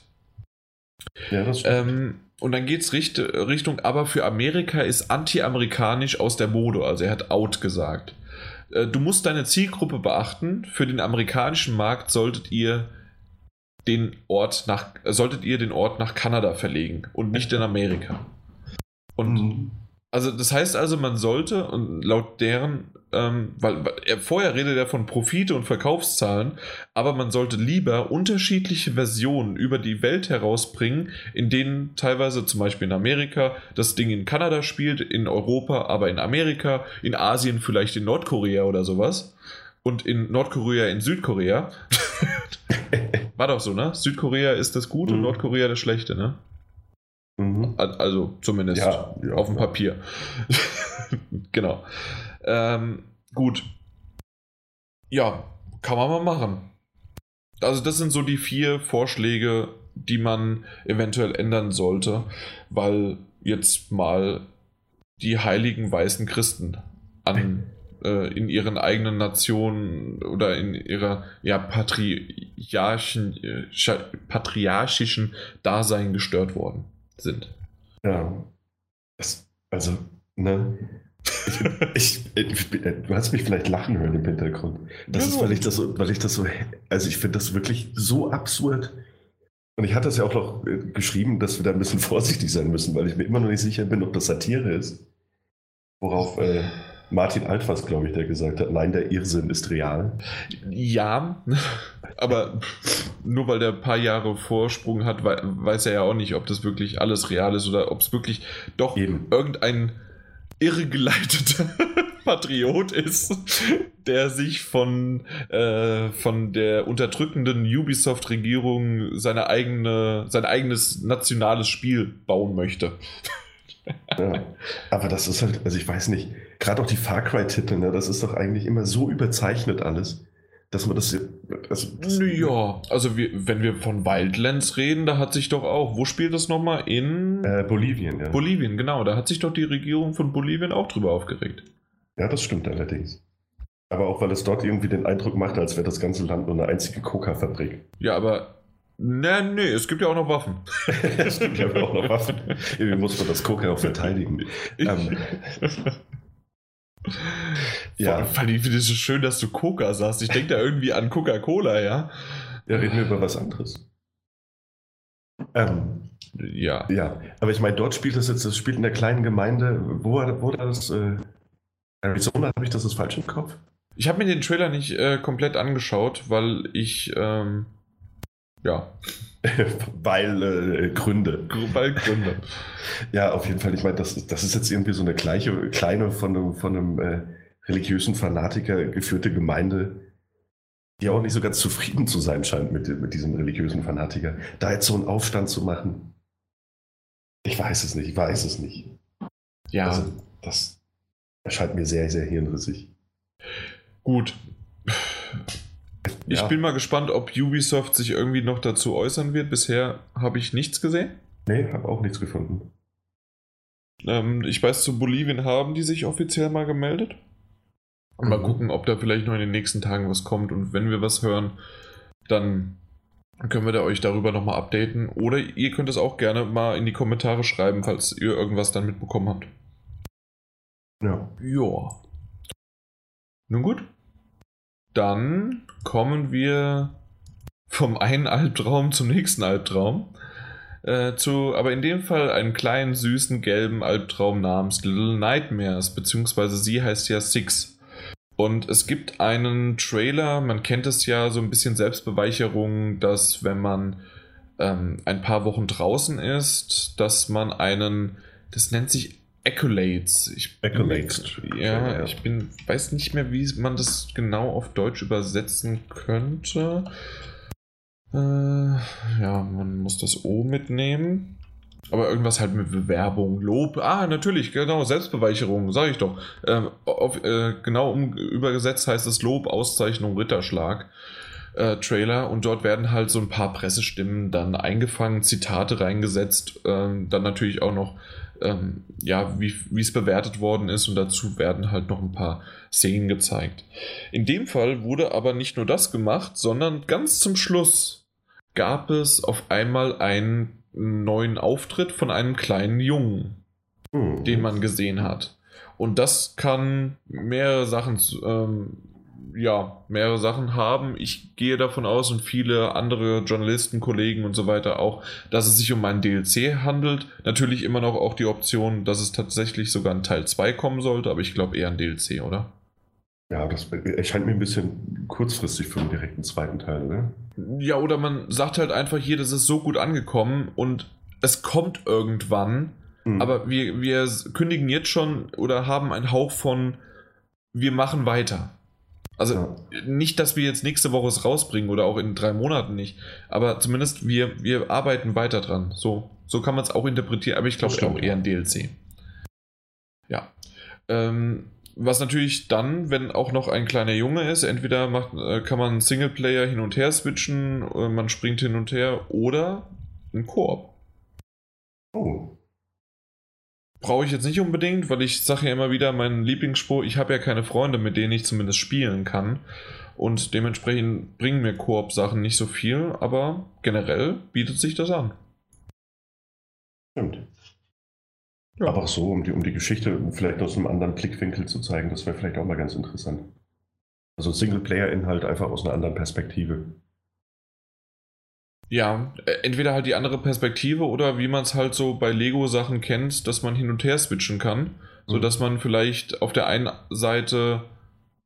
Ja, das stimmt. Ähm, und dann geht es Richt Richtung, aber für Amerika ist anti-amerikanisch aus der Mode. Also er hat out gesagt. Äh, du musst deine Zielgruppe beachten. Für den amerikanischen Markt solltet ihr den Ort nach, solltet ihr den Ort nach Kanada verlegen und nicht in Amerika. Und mhm. Also das heißt also, man sollte, und laut deren, ähm, weil, weil er, vorher redet er von Profite und Verkaufszahlen, aber man sollte lieber unterschiedliche Versionen über die Welt herausbringen, in denen teilweise zum Beispiel in Amerika das Ding in Kanada spielt, in Europa aber in Amerika, in Asien vielleicht in Nordkorea oder sowas und in Nordkorea in Südkorea. War doch so, ne? Südkorea ist das Gute mhm. und Nordkorea das Schlechte, ne? Mhm. Also zumindest ja, ja, auf dem Papier. genau. Ähm, gut. Ja, kann man mal machen. Also das sind so die vier Vorschläge, die man eventuell ändern sollte, weil jetzt mal die heiligen weißen Christen an äh, in ihren eigenen Nationen oder in ihrer ja, patriarchen, äh, patriarchischen Dasein gestört worden sind. Ja. Das, also, ne? Ich, ich, ich, du hast mich vielleicht lachen hören im Hintergrund. Das ja, ist, weil ich das so, weil ich das so, also ich finde das wirklich so absurd. Und ich hatte es ja auch noch äh, geschrieben, dass wir da ein bisschen vorsichtig sein müssen, weil ich mir immer noch nicht sicher bin, ob das Satire ist. Worauf äh, Martin Altfass, glaube ich, der gesagt hat, nein, der Irrsinn ist real. Ja, aber nur weil der ein paar Jahre Vorsprung hat, weiß er ja auch nicht, ob das wirklich alles real ist oder ob es wirklich doch Eben. irgendein irregeleiteter Patriot ist, der sich von, äh, von der unterdrückenden Ubisoft-Regierung seine eigene, sein eigenes nationales Spiel bauen möchte. Ja, aber das ist halt, also ich weiß nicht, gerade auch die Far Cry-Titel, ne, das ist doch eigentlich immer so überzeichnet alles, dass man das. Also, das ja, also wir, wenn wir von Wildlands reden, da hat sich doch auch, wo spielt das nochmal? In äh, Bolivien, ja. Bolivien, genau, da hat sich doch die Regierung von Bolivien auch drüber aufgeregt. Ja, das stimmt allerdings. Aber auch weil es dort irgendwie den Eindruck macht, als wäre das ganze Land nur eine einzige Coca-Fabrik. Ja, aber Nee, nee, es gibt ja auch noch Waffen. es gibt ja auch noch Waffen. Irgendwie muss man das Coca auch verteidigen. Ähm, ja. Allem, ich finde es so schön, dass du Coca sagst. Ich denke da irgendwie an Coca-Cola, ja. Ja, reden wir über was anderes. Ähm, ja. Ja, aber ich meine, dort spielt das jetzt, das spielt in der kleinen Gemeinde, wo, wo das, äh, Arizona, habe ich das ist falsch im Kopf? Ich habe mir den Trailer nicht äh, komplett angeschaut, weil ich, ähm, ja. Weil äh, Gründe. Weil Gründe. ja, auf jeden Fall. Ich meine, das, das ist jetzt irgendwie so eine gleiche, kleine von einem, von einem äh, religiösen Fanatiker geführte Gemeinde, die auch nicht so ganz zufrieden zu sein scheint mit, mit diesem religiösen Fanatiker. Da jetzt so einen Aufstand zu machen, ich weiß es nicht, ich weiß es nicht. Ja. Also, das erscheint mir sehr, sehr hirnrissig. Gut. Ich ja. bin mal gespannt, ob Ubisoft sich irgendwie noch dazu äußern wird. Bisher habe ich nichts gesehen. Nee, habe auch nichts gefunden. Ähm, ich weiß, zu Bolivien haben die sich offiziell mal gemeldet. Mhm. Mal gucken, ob da vielleicht noch in den nächsten Tagen was kommt. Und wenn wir was hören, dann können wir da euch darüber nochmal updaten. Oder ihr könnt es auch gerne mal in die Kommentare schreiben, falls ihr irgendwas dann mitbekommen habt. Ja. Ja. Nun gut. Dann kommen wir vom einen Albtraum zum nächsten Albtraum. Äh, zu, aber in dem Fall einen kleinen, süßen, gelben Albtraum namens Little Nightmares, beziehungsweise sie heißt ja Six. Und es gibt einen Trailer, man kennt es ja, so ein bisschen Selbstbeweicherung, dass wenn man ähm, ein paar Wochen draußen ist, dass man einen, das nennt sich Accolades. Ich, Accolades. Ja, ja, ich bin, weiß nicht mehr, wie man das genau auf Deutsch übersetzen könnte. Äh, ja, man muss das O mitnehmen. Aber irgendwas halt mit Bewerbung, Lob. Ah, natürlich, genau, Selbstbeweicherung, sage ich doch. Ähm, auf, äh, genau um, übergesetzt heißt es Lob, Auszeichnung, Ritterschlag. Äh, Trailer und dort werden halt so ein paar Pressestimmen dann eingefangen, Zitate reingesetzt, ähm, dann natürlich auch noch, ähm, ja, wie es bewertet worden ist und dazu werden halt noch ein paar Szenen gezeigt. In dem Fall wurde aber nicht nur das gemacht, sondern ganz zum Schluss gab es auf einmal einen neuen Auftritt von einem kleinen Jungen, hm. den man gesehen hat. Und das kann mehrere Sachen, ähm, ja, mehrere Sachen haben. Ich gehe davon aus und viele andere Journalisten, Kollegen und so weiter auch, dass es sich um einen DLC handelt. Natürlich immer noch auch die Option, dass es tatsächlich sogar ein Teil 2 kommen sollte, aber ich glaube eher ein DLC, oder? Ja, das erscheint mir ein bisschen kurzfristig für den direkten zweiten Teil, ne? Ja, oder man sagt halt einfach hier, das ist so gut angekommen und es kommt irgendwann, mhm. aber wir, wir kündigen jetzt schon oder haben einen Hauch von, wir machen weiter. Also ja. nicht, dass wir jetzt nächste Woche es rausbringen oder auch in drei Monaten nicht, aber zumindest wir, wir arbeiten weiter dran. So, so kann man es auch interpretieren, aber ich glaube auch eher ein DLC. Ja. Ähm, was natürlich dann, wenn auch noch ein kleiner Junge ist, entweder macht, äh, kann man Singleplayer hin und her switchen, äh, man springt hin und her oder ein Koop. Oh. Brauche ich jetzt nicht unbedingt, weil ich sage ja immer wieder meinen Lieblingsspruch, ich habe ja keine Freunde, mit denen ich zumindest spielen kann. Und dementsprechend bringen mir Koop-Sachen nicht so viel, aber generell bietet sich das an. Stimmt. Ja. Aber so, um die, um die Geschichte vielleicht aus einem anderen Blickwinkel zu zeigen, das wäre vielleicht auch mal ganz interessant. Also Singleplayer-Inhalt einfach aus einer anderen Perspektive. Ja, äh, entweder halt die andere Perspektive oder wie man es halt so bei Lego-Sachen kennt, dass man hin und her switchen kann, mhm. sodass man vielleicht auf der einen Seite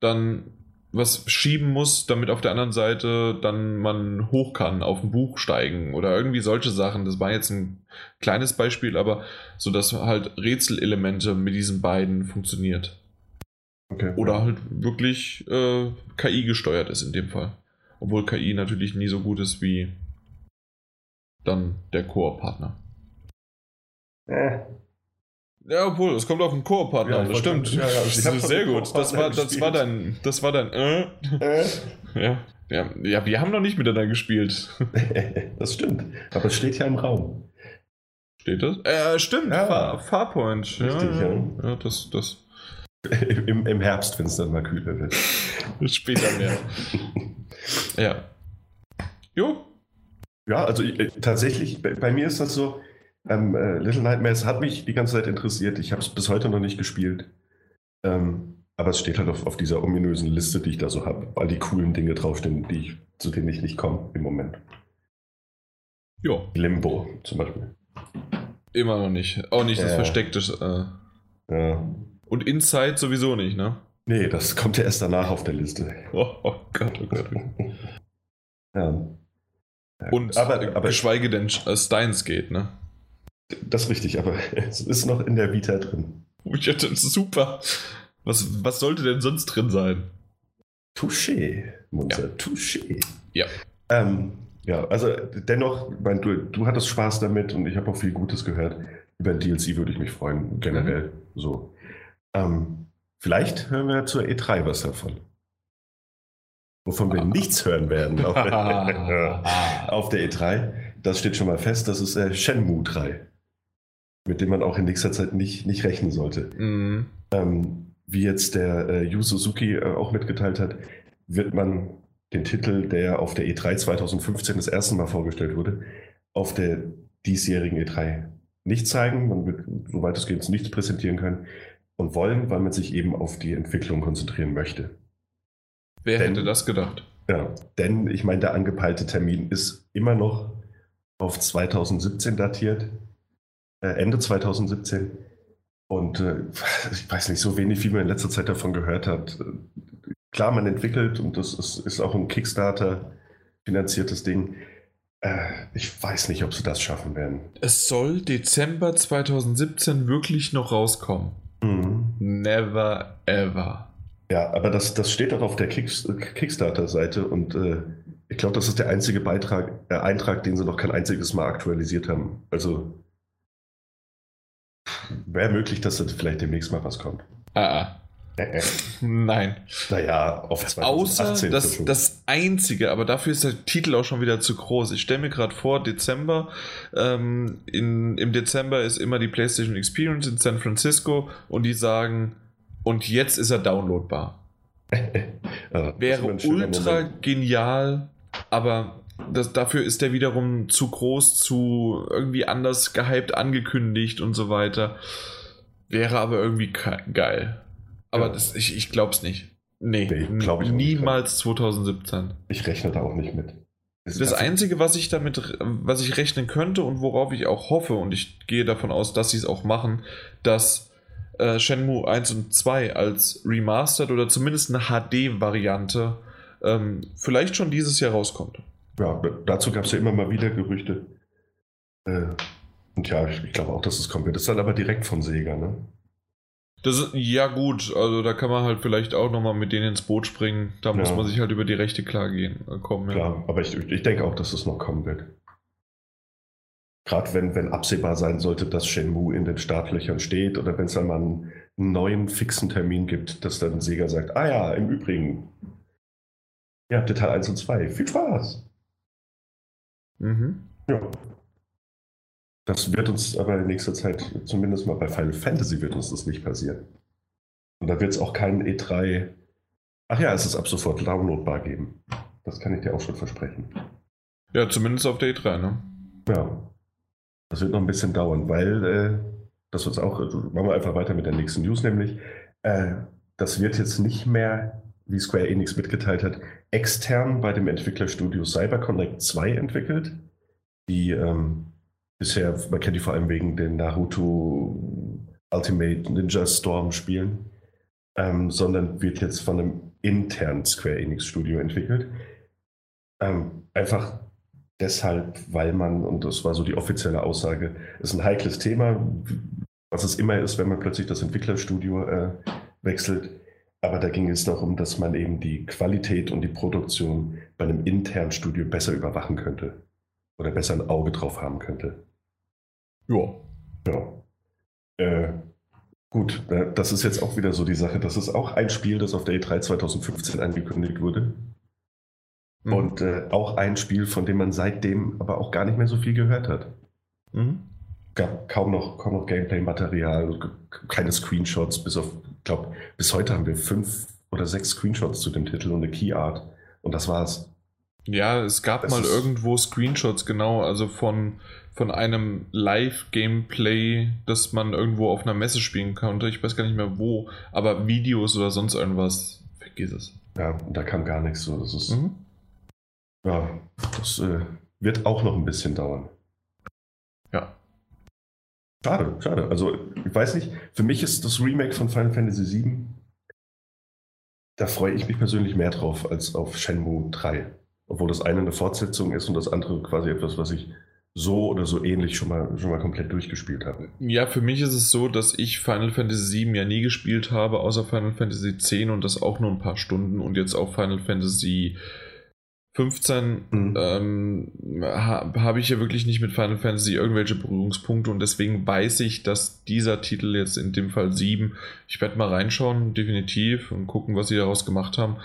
dann was schieben muss, damit auf der anderen Seite dann man hoch kann, auf ein Buch steigen oder irgendwie solche Sachen. Das war jetzt ein kleines Beispiel, aber so dass halt Rätselelemente mit diesen beiden funktioniert. Okay. Oder halt wirklich äh, KI gesteuert ist in dem Fall. Obwohl KI natürlich nie so gut ist wie dann der Koop-Partner. Äh, ja, obwohl, es kommt auf einen Koop-Partner ja, an, das stimmt. Ja, ja, das ist sehr gut. Das war, das war dein, das war dein, äh. äh. Ja. Ja, ja, wir haben noch nicht miteinander gespielt. das stimmt. Aber es steht ja im Raum. Steht das? Äh, stimmt, ja. Far Farpoint. Richtig, ja. Ja, ja das, das. Im, Im Herbst, wenn es dann mal kühler wird. Später mehr. ja. Jo. Ja, also äh, tatsächlich, bei, bei, mir ist das so, ähm, äh, Little Nightmares hat mich die ganze Zeit interessiert. Ich habe es bis heute noch nicht gespielt. Ähm, aber es steht halt auf, auf, dieser ominösen Liste, die ich da so habe, weil die coolen Dinge draufstehen, die ich, zu denen ich nicht komme im Moment. Ja. Limbo zum Beispiel. Immer noch nicht. Auch nicht das Versteckte. Äh. Ja. Und Inside sowieso nicht, ne? Nee, das kommt ja erst danach auf der Liste. Oh, oh Gott, oh Gott. ja. Und aber, aber, geschweige denn äh, Steins geht, ne? Das ist richtig, aber es ist noch in der Vita drin. Ja, das ist super. Was, was sollte denn sonst drin sein? Touché, Munzer, ja. Touché. Ja. Ähm, ja, also dennoch, mein, du, du hattest Spaß damit und ich habe auch viel Gutes gehört. Über ein DLC würde ich mich freuen, generell mhm. so. Ähm, vielleicht hören wir zur E3 was davon. Wovon wir nichts hören werden auf, auf der E3 das steht schon mal fest, das ist äh, Shenmue 3. Mit dem man auch in nächster Zeit nicht, nicht rechnen sollte. Mhm. Ähm, wie jetzt der äh, Yu Suzuki äh, auch mitgeteilt hat, wird man den Titel, der auf der E3 2015 das erste Mal vorgestellt wurde, auf der diesjährigen E3 nicht zeigen. Man wird, soweit es geht, nichts präsentieren können und wollen, weil man sich eben auf die Entwicklung konzentrieren möchte. Wer denn, hätte das gedacht? Ja, denn ich meine, der angepeilte Termin ist immer noch auf 2017 datiert, äh, Ende 2017. Und äh, ich weiß nicht, so wenig, wie man in letzter Zeit davon gehört hat. Klar, man entwickelt und das ist, ist auch ein Kickstarter finanziertes Ding. Äh, ich weiß nicht, ob sie das schaffen werden. Es soll Dezember 2017 wirklich noch rauskommen. Mhm. Never ever. Ja, aber das, das steht auch auf der Kick, Kickstarter-Seite und äh, ich glaube, das ist der einzige Beitrag, äh, Eintrag, den sie noch kein einziges Mal aktualisiert haben. Also wäre möglich, dass das vielleicht demnächst mal was kommt. Ah, ah. Äh, äh. Nein. Naja, auf 2018. Außer das, das Einzige, aber dafür ist der Titel auch schon wieder zu groß. Ich stelle mir gerade vor, Dezember, ähm, in, im Dezember ist immer die PlayStation Experience in San Francisco und die sagen, und jetzt ist er downloadbar. Ja, das Wäre ultra Moment. genial, aber das, dafür ist der wiederum zu groß, zu irgendwie anders gehypt angekündigt und so weiter. Wäre aber irgendwie geil. Aber Ja. das, ich, ich glaub's nicht. Nee, Nee, glaub ich niemals 2017. Ich rechne da auch nicht mit. Es Das also- Einzige, was ich damit, was ich rechnen könnte und worauf ich auch hoffe, und ich gehe davon aus, dass sie es auch machen, dass äh, Shenmue 1 und 2 als Remastered oder zumindest eine HD-Variante ähm, vielleicht schon dieses Jahr rauskommt. Ja, dazu gab es ja immer mal wieder Gerüchte. Äh, und ja, ich, ich glaube auch, dass es kommen wird. Das ist dann aber direkt von Sega, ne? Das ja gut, also da kann man halt vielleicht auch nochmal mit denen ins Boot springen. Da muss Ja. man sich halt über die Rechte klar gehen, äh, kommen. Ja. Klar, aber ich, ich denke auch, dass es noch kommen wird. Gerade wenn, wenn absehbar sein sollte, dass Shenmue in den Startlöchern steht oder wenn es dann mal einen neuen fixen Termin gibt, dass dann Sega sagt, ah ja, im Übrigen, ja, Detail 1 und 2, viel Spaß. Mhm. Ja. Das wird uns aber in nächster Zeit, zumindest mal bei Final Fantasy, wird uns das nicht passieren. Und da wird es auch keinen E3. Ach ja, es ist ab sofort downloadbar geben. Das kann ich dir auch schon versprechen. Ja, zumindest auf der E3, ne? Ja. Das wird noch ein bisschen dauern, weil äh, das wird auch, also machen wir einfach weiter mit der nächsten News, nämlich äh, das wird jetzt nicht mehr, wie Square Enix mitgeteilt hat, extern bei dem Entwicklerstudio CyberConnect 2 entwickelt. Die ähm, bisher, man kennt die vor allem wegen den Naruto Ultimate Ninja Storm Spielen, ähm, sondern wird jetzt von einem internen Square Enix Studio entwickelt. Ähm, einfach deshalb, weil man, und das war so die offizielle Aussage, ist ein heikles Thema, was es immer ist, wenn man plötzlich das Entwicklerstudio äh, wechselt. Aber da ging es darum, dass man eben die Qualität und die Produktion bei einem internen Studio besser überwachen könnte. Oder besser ein Auge drauf haben könnte. Ja. Ja. Äh, gut, äh, das ist jetzt auch wieder so die Sache. Das ist auch ein Spiel, das auf der E3 2015 angekündigt wurde. Mhm. Und äh, auch ein Spiel, von dem man seitdem aber auch gar nicht mehr so viel gehört hat. Mhm. gab kaum noch, kaum noch Gameplay-Material, keine Screenshots, bis auf, ich glaube, bis heute haben wir fünf oder sechs Screenshots zu dem Titel und eine Keyart. Und das war's. Ja, es gab Das mal irgendwo Screenshots, genau, also von, von einem Live-Gameplay, das man irgendwo auf einer Messe spielen konnte. Ich weiß gar nicht mehr wo, aber Videos oder sonst irgendwas, vergiss es. Ja, da kam gar nichts so. Das ist, Mhm. Ja, das äh, wird auch noch ein bisschen dauern. Ja. Schade, schade. Also, ich weiß nicht, für mich ist das Remake von Final Fantasy VII, da freue ich mich persönlich mehr drauf als auf Shenmue 3. Obwohl das eine eine Fortsetzung ist und das andere quasi etwas, was ich so oder so ähnlich schon mal, schon mal komplett durchgespielt habe. Ja, für mich ist es so, dass ich Final Fantasy VII ja nie gespielt habe, außer Final Fantasy X und das auch nur ein paar Stunden und jetzt auch Final Fantasy 15 Mhm. ähm, ha, habe ich ja wirklich nicht mit Final Fantasy irgendwelche Berührungspunkte und deswegen weiß ich, dass dieser Titel jetzt in dem Fall 7, ich werde mal reinschauen, definitiv, und gucken, was sie daraus gemacht haben,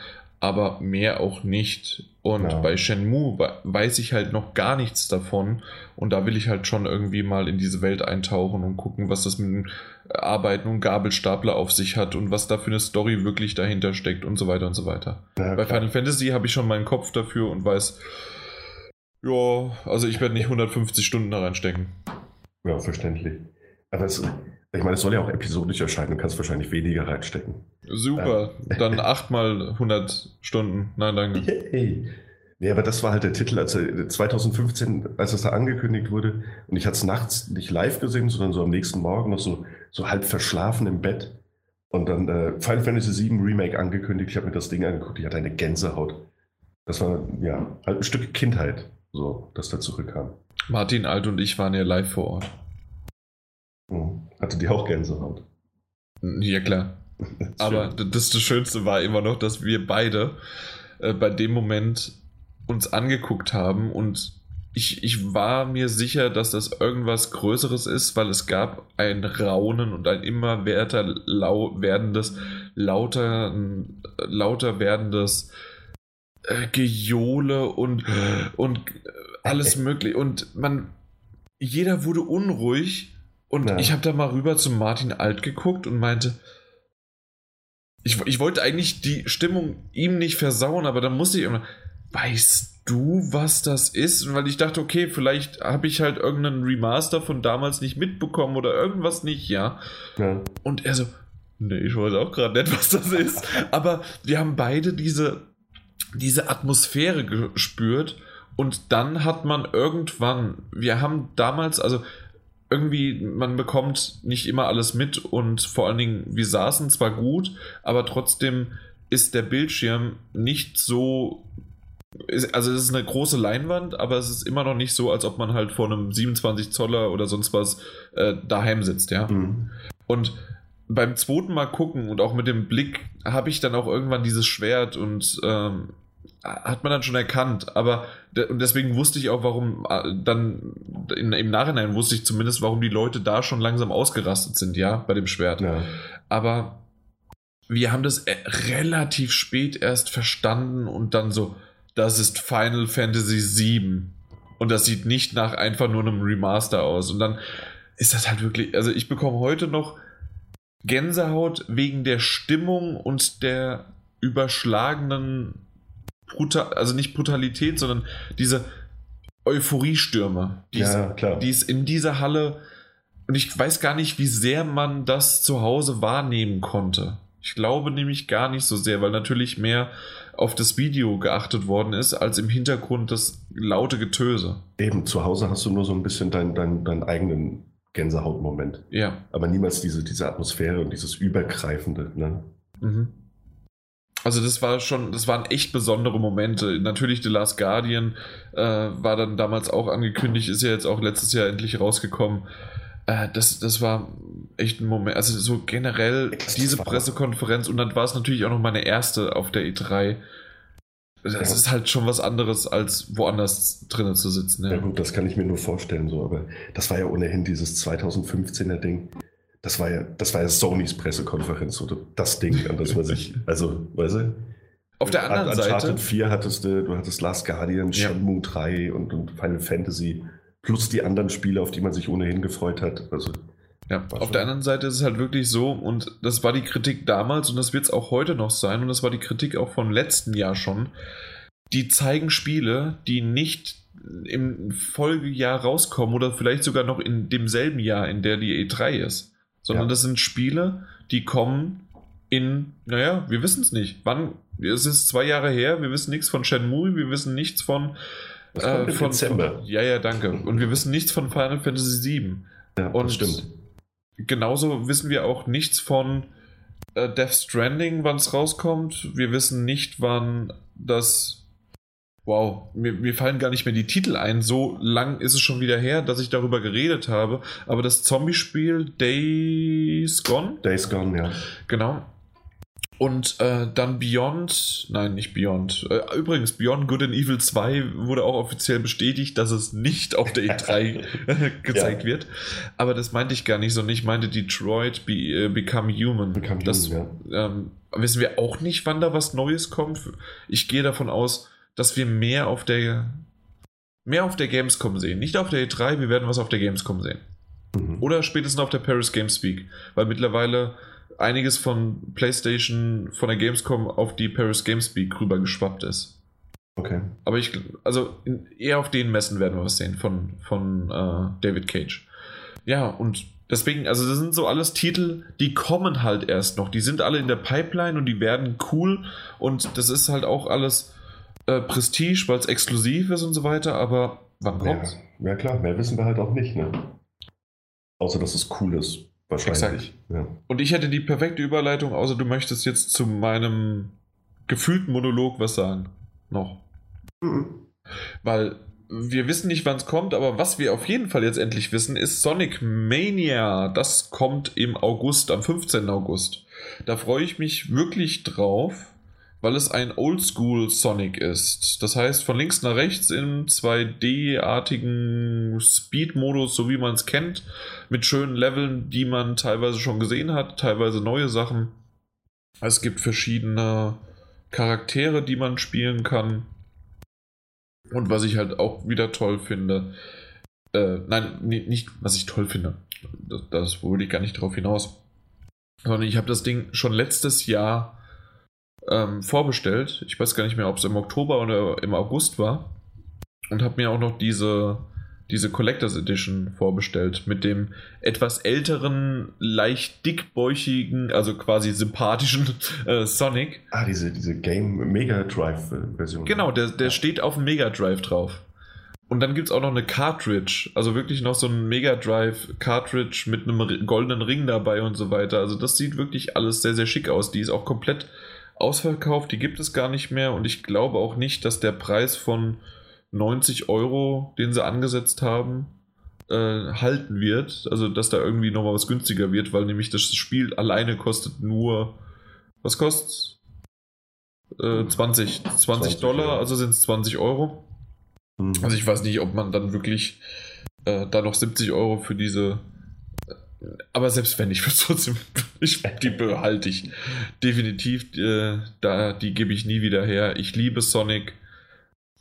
aber mehr auch nicht. Und Ja. bei Shenmue we- weiß ich halt noch gar nichts davon und da will ich halt schon irgendwie mal in diese Welt eintauchen und gucken, was das mit Arbeiten und Gabelstapler auf sich hat und was da für eine Story wirklich dahinter steckt und so weiter und so weiter. Ja, Bei. Final Fantasy habe ich schon meinen Kopf dafür und weiß, ja, also ich werde nicht 150 Stunden da reinstecken. ja, verständlich. Aber es, ich meine, es soll ja auch episodisch erscheinen, du kannst wahrscheinlich weniger reinstecken. Super, dann 8 mal 100 Stunden. Nein, danke. Yay. Nee, aber das war halt der Titel, als er 2015, als es da angekündigt wurde. Und ich hatte es nachts nicht live gesehen, sondern so am nächsten Morgen noch so, so halb verschlafen im Bett. Und dann äh, Final Fantasy VII Remake angekündigt. Ich habe mir das Ding angeguckt. Ich hatte eine Gänsehaut. Das war, ja, halt ein Stück Kindheit. so, dass der zurückkam. Martin Alt und ich waren ja live vor Ort. Mhm. Hatte die auch Gänsehaut? Ja, klar. Aber das, das Schönste war immer noch, dass wir beide äh, bei dem Moment uns angeguckt haben und ich, ich war mir sicher, dass das irgendwas Größeres ist, weil es gab ein Raunen und ein immer werter lau werdendes, lauter, lauter werdendes äh, Gejohle und, und alles mögliche. Und man, jeder wurde unruhig und ja. ich habe da mal rüber zu Martin Alt geguckt und meinte, ich, ich wollte eigentlich die Stimmung ihm nicht versauen, aber dann musste ich immer, weißt du, was das ist? Weil ich dachte, okay, vielleicht habe ich halt irgendeinen Remaster von damals nicht mitbekommen oder irgendwas nicht, ja. ja. Und er so, nee, ich weiß auch gerade nicht, was das ist. Aber wir haben beide diese, diese Atmosphäre gespürt und dann hat man irgendwann, wir haben damals, also irgendwie, man bekommt nicht immer alles mit und vor allen Dingen, wir saßen zwar gut, aber trotzdem ist der Bildschirm nicht so also es ist eine große Leinwand, aber es ist immer noch nicht so, als ob man halt vor einem 27 Zoller oder sonst was äh, daheim sitzt, ja. Mhm. Und beim zweiten Mal gucken und auch mit dem Blick habe ich dann auch irgendwann dieses Schwert und ähm, hat man dann schon erkannt, aber und deswegen wusste ich auch, warum äh, dann in, im Nachhinein wusste ich zumindest, warum die Leute da schon langsam ausgerastet sind, ja, bei dem Schwert. Ja. Aber wir haben das äh, relativ spät erst verstanden und dann so, das ist Final Fantasy VII. Und das sieht nicht nach einfach nur einem Remaster aus. Und dann ist das halt wirklich, also ich bekomme heute noch Gänsehaut wegen der Stimmung und der überschlagenen, Brutal, also nicht Brutalität, sondern diese Euphoriestürme, die, ja, die es in dieser Halle, und ich weiß gar nicht, wie sehr man das zu Hause wahrnehmen konnte. Ich glaube nämlich gar nicht so sehr, weil natürlich mehr auf das Video geachtet worden ist, als im Hintergrund das laute Getöse. Eben, zu Hause hast du nur so ein bisschen deinen dein, dein eigenen Gänsehautmoment. Ja. Aber niemals diese, diese Atmosphäre und dieses Übergreifende. Ne? Mhm. Also das war schon, das waren echt besondere Momente. Natürlich The Last Guardian äh, war dann damals auch angekündigt, ist ja jetzt auch letztes Jahr endlich rausgekommen. Äh, das, das war echt ein Moment. Also so generell diese Pressekonferenz und dann war es natürlich auch noch meine erste auf der E3. Das ja. ist halt schon was anderes, als woanders drinnen zu sitzen. Ja. ja. gut, das kann ich mir nur vorstellen, so, aber das war ja ohnehin dieses 2015er Ding. Das war ja, das war ja Sonys Pressekonferenz oder das Ding, an das man sich, also, weißt du? Auf der anderen Uncharted Seite. Uncharted 4 hattest du, du hattest Last Guardian, ja. Shenmue 3 und, und Final Fantasy plus die anderen Spiele, auf die man sich ohnehin gefreut hat. Also, ja, auf der anderen Seite ist es halt wirklich so, und das war die Kritik damals und das wird es auch heute noch sein, und das war die Kritik auch vom letzten Jahr schon. Die zeigen Spiele, die nicht im Folgejahr rauskommen oder vielleicht sogar noch in demselben Jahr, in der die E3 ist. Sondern ja. das sind Spiele, die kommen in, naja, wir wissen es nicht. Wann? Es ist zwei Jahre her, wir wissen nichts von Shenmue, wir wissen nichts von äh, von, Dezember. Von, ja, ja, danke. Und wir wissen nichts von Final Fantasy VII. Ja, und das stimmt. Genauso wissen wir auch nichts von äh, Death Stranding, wann es rauskommt. Wir wissen nicht, wann das. Wow, mir, mir, fallen gar nicht mehr die Titel ein. So lang ist es schon wieder her, dass ich darüber geredet habe. Aber das Zombie-Spiel Days Gone? Days Gone, ja. Genau. Und äh, dann Beyond, nein, nicht Beyond. Äh, übrigens, Beyond Good and Evil 2 wurde auch offiziell bestätigt, dass es nicht auf der E3 gezeigt ja. wird. Aber das meinte ich gar nicht, sondern ich meinte Detroit Be, äh, Become Human. Become das Human, ja. ähm, wissen wir auch nicht, wann da was Neues kommt. Ich gehe davon aus, dass wir mehr auf der mehr auf der Gamescom sehen. Nicht auf der E3, wir werden was auf der Gamescom sehen. Mhm. Oder spätestens auf der Paris Games Week. Weil mittlerweile einiges von PlayStation, von der Gamescom auf die Paris Games Week rüber geschwappt ist. Okay. Aber ich, also eher auf den Messen werden wir was sehen von, von uh, David Cage. Ja, und deswegen, also das sind so alles Titel, die kommen halt erst noch. Die sind alle in der Pipeline und die werden cool und das ist halt auch alles äh, Prestige, weil es exklusiv ist und so weiter, aber wann kommt's? Ja, ja klar, mehr wissen wir halt auch nicht, ne? Außer dass es cool ist. Wahrscheinlich. Ja. Und ich hätte die perfekte Überleitung, außer du möchtest jetzt zu meinem gefühlten Monolog was sagen. Noch. Mhm. Weil wir wissen nicht, wann es kommt, aber was wir auf jeden Fall jetzt endlich wissen, ist Sonic Mania. Das kommt im August, am 15. August. Da freue ich mich wirklich drauf, weil es ein Oldschool Sonic ist. Das heißt, von links nach rechts im 2D-artigen Speed-Modus, so wie man es kennt, mit schönen Leveln, die man teilweise schon gesehen hat, teilweise neue Sachen. Es gibt verschiedene Charaktere, die man spielen kann. Und was ich halt auch wieder toll finde, äh, nein, nicht, was ich toll finde, das, das wollte ich gar nicht darauf hinaus, sondern ich habe das Ding schon letztes Jahr ähm, vorbestellt. Ich weiß gar nicht mehr, ob es im Oktober oder im August war. Und habe mir auch noch diese diese Collectors Edition vorbestellt mit dem etwas älteren, leicht dickbäuchigen, also quasi sympathischen äh, Sonic. Ah, diese, diese Game Mega Drive Version. Genau, der, der ja. steht auf dem Mega Drive drauf. Und dann gibt es auch noch eine Cartridge, also wirklich noch so ein Mega Drive Cartridge mit einem goldenen Ring dabei und so weiter. Also das sieht wirklich alles sehr, sehr schick aus. Die ist auch komplett ausverkauft, die gibt es gar nicht mehr und ich glaube auch nicht, dass der Preis von 90 Euro, den sie angesetzt haben, äh, halten wird. Also, dass da irgendwie nochmal was günstiger wird, weil nämlich das Spiel alleine kostet nur, was kostet äh, 20, 20, 20 Dollar, Euro. also sind es 20 Euro. Mhm. Also ich weiß nicht, ob man dann wirklich äh, da noch 70 Euro für diese aber selbst wenn ich würde trotzdem, ich, die behalte ich definitiv, äh, da, die gebe ich nie wieder her. Ich liebe Sonic.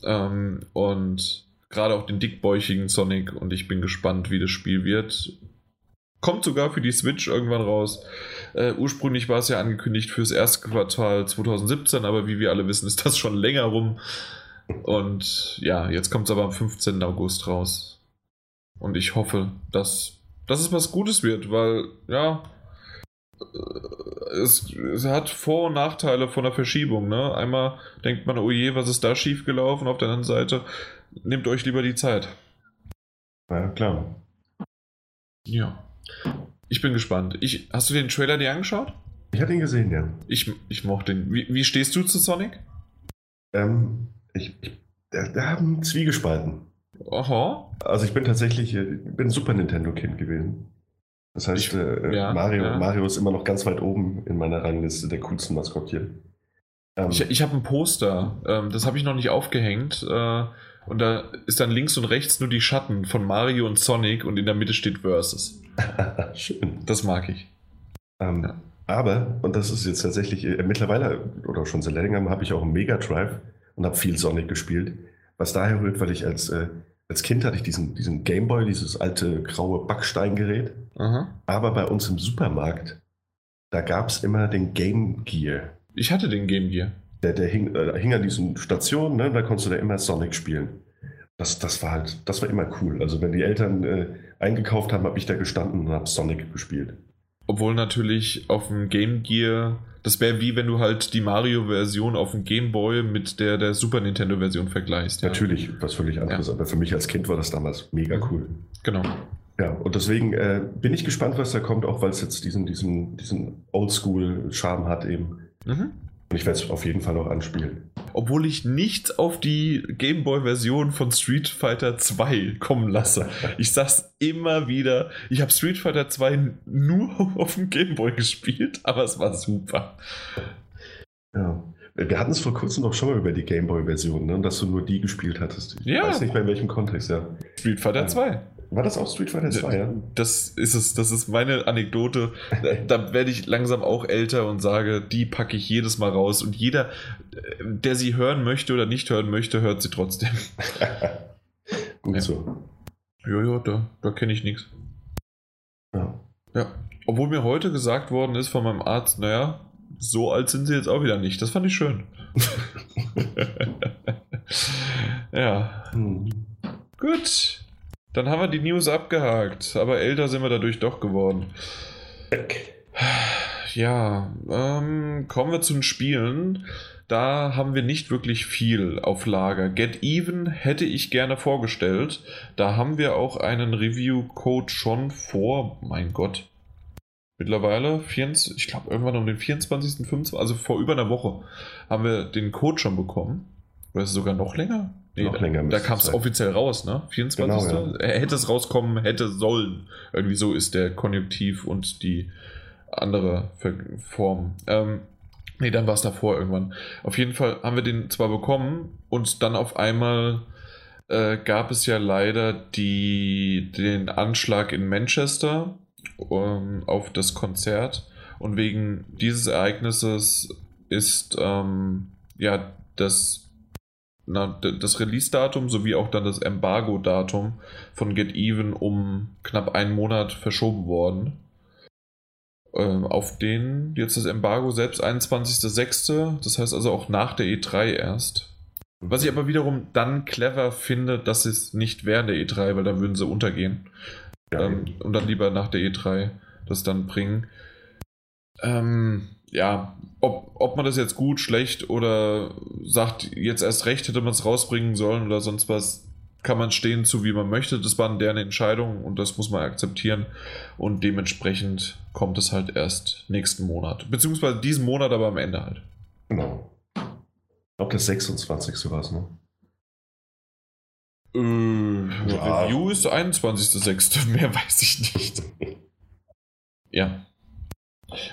Ähm, und gerade auch den dickbäuchigen Sonic und ich bin gespannt, wie das Spiel wird. Kommt sogar für die Switch irgendwann raus. Äh, ursprünglich war es ja angekündigt fürs erste Quartal 2017, aber wie wir alle wissen, ist das schon länger rum. Und ja, jetzt kommt es aber am 15. August raus. Und ich hoffe, dass, dass es was Gutes wird, weil, ja, es, es, hat Vor- und Nachteile von der Verschiebung. Ne? Einmal denkt man, oh je, was ist da schiefgelaufen? Auf der anderen Seite, nehmt euch lieber die Zeit. Ja, klar. Ja. Ich bin gespannt. Ich, hast du den Trailer dir angeschaut? Ich habe ihn gesehen, ja. Ich, ich mochte den. Wie, wie stehst du zu Sonic? Ähm, ich, ich da, da haben Zwiegespalten. Aha. Also ich bin tatsächlich, ich bin Super Nintendo-Kind gewesen. Das heißt, ich, äh, ja, Mario, ja. Mario ist immer noch ganz weit oben in meiner Rangliste der coolsten Maskottchen. Ähm, ich ich habe ein Poster, ähm, das habe ich noch nicht aufgehängt. Äh, und da ist dann links und rechts nur die Schatten von Mario und Sonic und in der Mitte steht Versus. Schön. Das mag ich. Ähm, ja. Aber, und das ist jetzt tatsächlich, äh, mittlerweile oder schon seit längerem habe ich auch einen Mega Drive und habe viel Sonic gespielt. Was daher rührt, weil ich als äh, als Kind hatte ich diesen, diesen Gameboy, dieses alte graue Backsteingerät. Aha. Aber bei uns im Supermarkt, da gab es immer den Game Gear. Ich hatte den Game Gear. Der, der hing, äh, hing an diesen Stationen, ne? da konntest du da immer Sonic spielen. Das, das, war halt, das war immer cool. Also wenn die Eltern äh, eingekauft haben, habe ich da gestanden und habe Sonic gespielt. Obwohl natürlich auf dem Game Gear das wäre wie wenn du halt die Mario-Version auf dem Game Boy mit der, der Super Nintendo-Version vergleichst. Ja. Natürlich, was völlig anderes. Ja. Aber für mich als Kind war das damals mega mhm. cool. Genau. Ja, und deswegen äh, bin ich gespannt, was da kommt, auch weil es jetzt diesen, diesen, diesen Oldschool-Charme hat eben. Mhm. Und ich werde es auf jeden Fall auch anspielen. Obwohl ich nichts auf die Gameboy-Version von Street Fighter 2 kommen lasse. Ich sag's immer wieder, ich habe Street Fighter 2 nur auf dem Gameboy gespielt, aber es war super. Ja. Wir hatten es vor kurzem noch schon mal über die Gameboy-Version, ne? dass du nur die gespielt hattest. Ich ja. weiß nicht mehr in welchem Kontext, ja. Street Fighter 2. War das auch Street Fighter 2, ja? Das ist es, das ist meine Anekdote. da werde ich langsam auch älter und sage, die packe ich jedes Mal raus und jeder, der sie hören möchte oder nicht hören möchte, hört sie trotzdem. Gut ja. so. Ja, ja, da, da kenne ich nichts. Ja. Ja. Obwohl mir heute gesagt worden ist von meinem Arzt, naja, so alt sind sie jetzt auch wieder nicht. Das fand ich schön. ja. Hm. Gut. Dann haben wir die News abgehakt, aber älter sind wir dadurch doch geworden. Ja, ähm, kommen wir zu den Spielen. Da haben wir nicht wirklich viel auf Lager. Get Even hätte ich gerne vorgestellt. Da haben wir auch einen Review-Code schon vor, mein Gott, mittlerweile, 24, ich glaube irgendwann um den 24., 25., also vor über einer Woche, haben wir den Code schon bekommen. Oder ist es sogar noch länger? Nee, noch länger. Da kam es offiziell raus, ne? 24. Genau, ja. Er hätte es rauskommen, hätte sollen. Irgendwie so ist der Konjunktiv und die andere Form. Ähm, nee, dann war es davor irgendwann. Auf jeden Fall haben wir den zwar bekommen und dann auf einmal äh, gab es ja leider die, den Anschlag in Manchester ähm, auf das Konzert und wegen dieses Ereignisses ist ähm, ja das, na, das Release-Datum sowie auch dann das Embargo-Datum von Get Even um knapp einen Monat verschoben worden. Ähm, auf den jetzt das Embargo selbst 21.06., das heißt also auch nach der E3 erst. Was ich aber wiederum dann clever finde, dass es nicht während der E3, weil dann würden sie untergehen. Ja, ähm, und dann lieber nach der E3 das dann bringen. Ähm, ja, ob, ob man das jetzt gut, schlecht oder sagt, jetzt erst recht hätte man es rausbringen sollen oder sonst was, kann man stehen zu, wie man möchte. Das waren deren Entscheidungen und das muss man akzeptieren. Und dementsprechend kommt es halt erst nächsten Monat. Beziehungsweise diesen Monat, aber am Ende halt. Genau. Ich glaube, der 26. war es, ne? Äh, ja. Review ist 21.06. Mehr weiß ich nicht. ja.